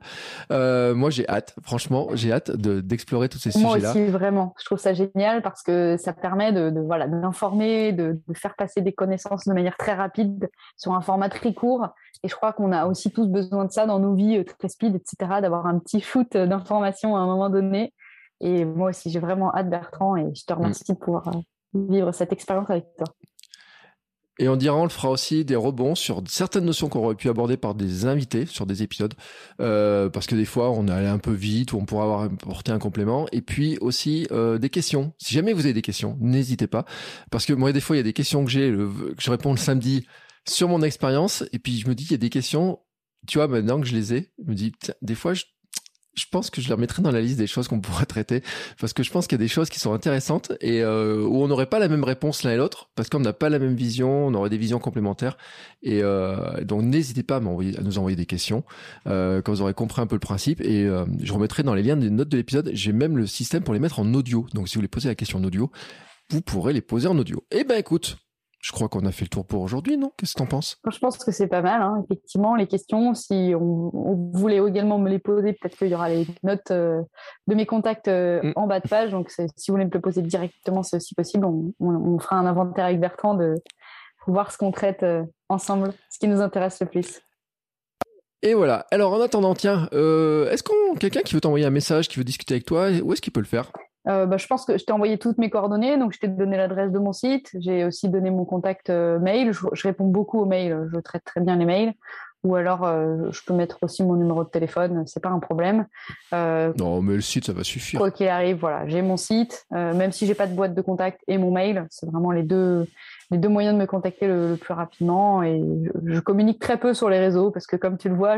Euh, moi, j'ai hâte, franchement, j'ai hâte d'explorer tous ces sujets-là. Moi aussi, vraiment. Je trouve ça génial parce que ça permet de, voilà d'informer, de, faire passer des connaissances de manière très rapide sur un format très court. Et je crois qu'on a aussi tous besoin de ça dans nos vies euh, très speed, etc. D'avoir un petit shoot d'informations à un moment donné. Et moi aussi, j'ai vraiment hâte, Bertrand, et je te remercie de pouvoir euh, vivre cette expérience avec toi. Et on dira, on le fera aussi des rebonds sur certaines notions qu'on aurait pu aborder par des invités sur des épisodes, euh, parce que des fois on est allé un peu vite ou on pourra avoir apporté un complément. Et puis aussi euh, des questions. Si jamais vous avez des questions, n'hésitez pas, parce que moi des fois il y a des questions que j'ai, que je réponds le samedi sur mon expérience, et puis je me dis il y a des questions. Tu vois, maintenant que je les ai, je me dis, des fois, je je pense que je les remettrai dans la liste des choses qu'on pourrait traiter parce que je pense qu'il y a des choses qui sont intéressantes et euh, où on n'aurait pas la même réponse l'un et l'autre parce qu'on n'a pas la même vision, on aurait des visions complémentaires et euh, donc n'hésitez pas à, nous envoyer des questions euh, quand vous aurez compris un peu le principe et je remettrai dans les liens des notes de l'épisode, j'ai même le système pour les mettre en audio. Donc si vous voulez poser la question en audio, vous pourrez les poser en audio. Eh ben écoute, je crois qu'on a fait le tour pour aujourd'hui, non? Qu'est-ce que tu en penses? Je pense que c'est pas mal, hein. effectivement. Les questions, si on, voulait également me les poser, peut-être qu'il y aura les notes euh, de mes contacts euh, mm. en bas de page. Donc, si vous voulez me le poser directement, c'est aussi possible. On, fera un inventaire avec Bertrand de voir ce qu'on traite euh, ensemble, ce qui nous intéresse le plus. Et voilà. Alors, en attendant, tiens, est-ce qu'on quelqu'un qui veut t'envoyer un message, qui veut discuter avec toi, où est-ce qu'il peut le faire? Euh, bah, je pense que je t'ai envoyé toutes mes coordonnées, donc je t'ai donné l'adresse de mon site, j'ai aussi donné mon contact euh, mail, je, réponds beaucoup aux mails, je traite très bien les mails, ou alors euh, je peux mettre aussi mon numéro de téléphone, c'est pas un problème. non, mais le site ça va suffire. Quoi qu'il arrive, voilà, j'ai mon site, même si j'ai pas de boîte de contact et mon mail, c'est vraiment les deux les deux moyens de me contacter le, plus rapidement. Et je, communique très peu sur les réseaux parce que, comme tu le vois,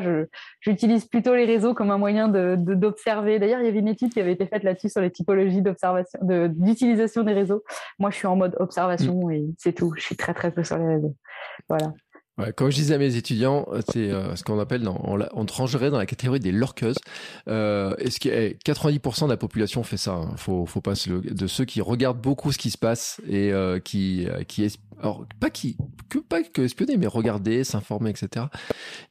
j'utilise plutôt les réseaux comme un moyen d'observer. De, D'ailleurs, il y avait une étude qui avait été faite là-dessus sur les typologies d'observation, d'utilisation des réseaux. Moi, je suis en mode observation et c'est tout. Je suis très très peu sur les réseaux. Voilà. Ouais, comme je disais à mes étudiants, c'est euh, ce qu'on appelle, dans, on, on trancherait dans la catégorie des lurkeuses. Euh, est-ce que 90% de la population fait ça hein. Faut, faut pas de ceux qui regardent beaucoup ce qui se passe et euh, qui, euh, qui alors pas qui que pas que espionner mais regarder s'informer etc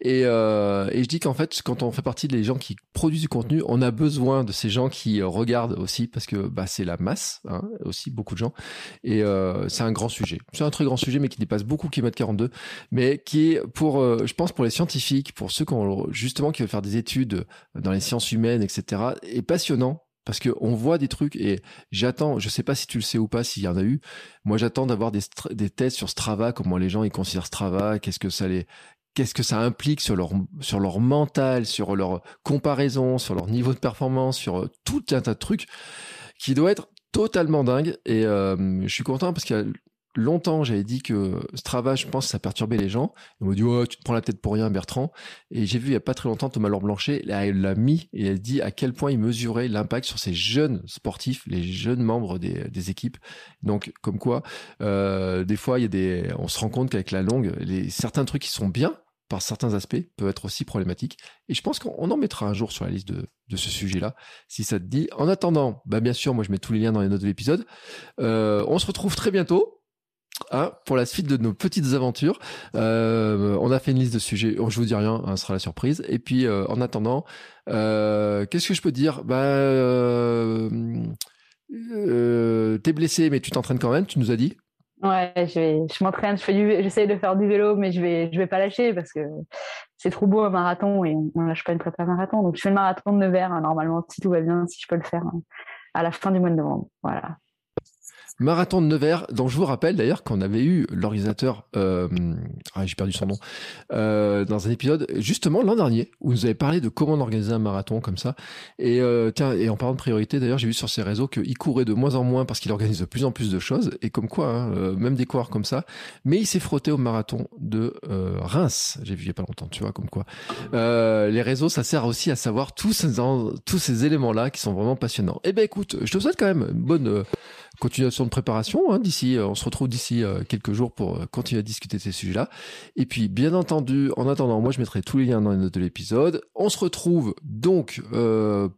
et, euh, et je dis qu'en fait quand on fait partie des gens qui produisent du contenu on a besoin de ces gens qui regardent aussi parce que bah c'est la masse hein, aussi beaucoup de gens. Et euh, c'est un grand sujet. C'est un très grand sujet mais qui dépasse beaucoup kilomètre 42 mais qui pour euh, je pense pour les scientifiques pour ceux qui ont justement qui veulent faire des études dans les sciences humaines etc est passionnant parce que on voit des trucs et j'attends, je sais pas si tu le sais ou pas, s'il y en a eu. Moi, j'attends d'avoir des, des tests sur Strava, comment les gens ils considèrent Strava, qu'est-ce que ça les, qu'est-ce que ça implique sur leur sur leur mental, sur leur comparaison, sur leur niveau de performance, sur euh, tout un tas de trucs qui doit être totalement dingue. Et euh, je suis content parce qu'il y a longtemps, j'avais dit que Strava, je pense, ça perturbait les gens. On me dit, oh, tu te prends la tête pour rien, Bertrand. Et j'ai vu il y a pas très longtemps Thomas Laure Blanchet, elle l'a mis et elle dit à quel point il mesurait l'impact sur ces jeunes sportifs, les jeunes membres des, des équipes. Donc, comme quoi, euh, des fois, il y a des, on se rend compte qu'avec la longue, les, certains trucs qui sont bien, par certains aspects, peuvent être aussi problématiques. Et je pense qu'on en mettra un jour sur la liste de, de ce sujet-là, si ça te dit. En attendant, bah bien sûr, moi je mets tous les liens dans les notes de l'épisode. Euh, on se retrouve très bientôt Hein, pour la suite de nos petites aventures. Euh, on a fait une liste de sujets. Je vous dis rien, hein, ce sera la surprise. Et puis, euh, en attendant, euh, qu'est-ce que je peux dire? Bah, t'es blessé, mais tu t'entraînes quand même. Tu nous as dit. Ouais, je, m'entraîne. Je fais du, j'essaye de faire du vélo, mais je vais, je vais pas lâcher parce que c'est trop beau un marathon et on, lâche pas une prépa marathon. Donc, je fais le marathon de Nevers hein, normalement, si tout va bien, si je peux le faire à la fin du mois de novembre. Voilà. Marathon de Nevers, dont je vous rappelle d'ailleurs qu'on avait eu l'organisateur, euh, ah, j'ai perdu son nom, euh, dans un épisode justement l'an dernier où nous avait parlé de comment organiser un marathon comme ça. Et euh, tiens, et en parlant de priorité, d'ailleurs, j'ai vu sur ses réseaux qu'il courait de moins en moins parce qu'il organise de plus en plus de choses et comme quoi, hein, euh, même des coureurs comme ça. Mais il s'est frotté au marathon de euh, Reims. J'ai vu il y a pas longtemps, tu vois, comme quoi. les réseaux, ça sert aussi à savoir tous ces éléments là qui sont vraiment passionnants. Eh ben écoute, je te souhaite quand même une bonne continuation de préparation. Hein, d'ici, euh, on se retrouve d'ici euh, quelques jours pour euh, continuer à discuter de ces sujets-là. Et puis, bien entendu, en attendant, moi, je mettrai tous les liens dans les notes de l'épisode. On se retrouve donc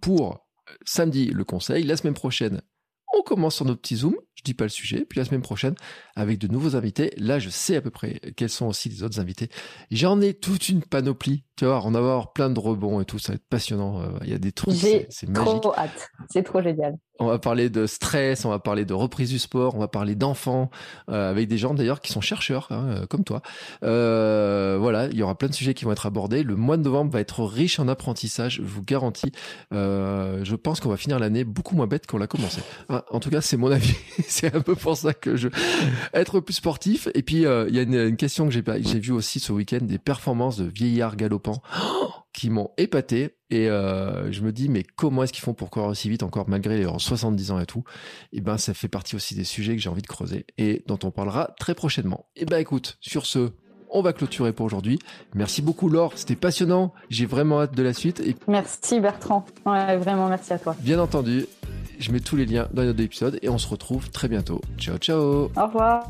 pour samedi le conseil. La semaine prochaine, on commence sur nos petits zooms. Je dis pas le sujet. Puis la semaine prochaine, avec de nouveaux invités, là, je sais à peu près quels sont aussi les autres invités. J'en ai toute une panoplie. Tu vois, on va avoir plein de rebonds et tout. Ça va être passionnant. Il y a des trucs, c'est magique. Trop hâte. C'est trop génial. On va parler de stress, on va parler de reprise du sport, on va parler d'enfants, euh, avec des gens d'ailleurs qui sont chercheurs, hein, euh, comme toi. Euh, voilà, il y aura plein de sujets qui vont être abordés. Le mois de novembre va être riche en apprentissage, je vous garantis. je pense qu'on va finir l'année beaucoup moins bête qu'on l'a commencé. Ah, en tout cas, c'est mon avis. c'est un peu pour ça que je être plus sportif. Et puis, il y a une, question que j'ai j'ai vu aussi ce week-end des performances de vieillards galopants. Oh qui m'ont épaté et euh, je me dis mais comment est-ce qu'ils font pour courir aussi vite encore malgré les 70 ans et tout? Et ben ça fait partie aussi des sujets que j'ai envie de creuser et dont on parlera très prochainement et ben écoute sur ce on va clôturer pour aujourd'hui. Merci beaucoup Laure, c'était passionnant. J'ai vraiment hâte de la suite. Et... Merci Bertrand. Ouais, vraiment merci à toi. Bien entendu, je mets tous les liens dans les autres épisodes et on se retrouve très bientôt. Ciao ciao. Au revoir.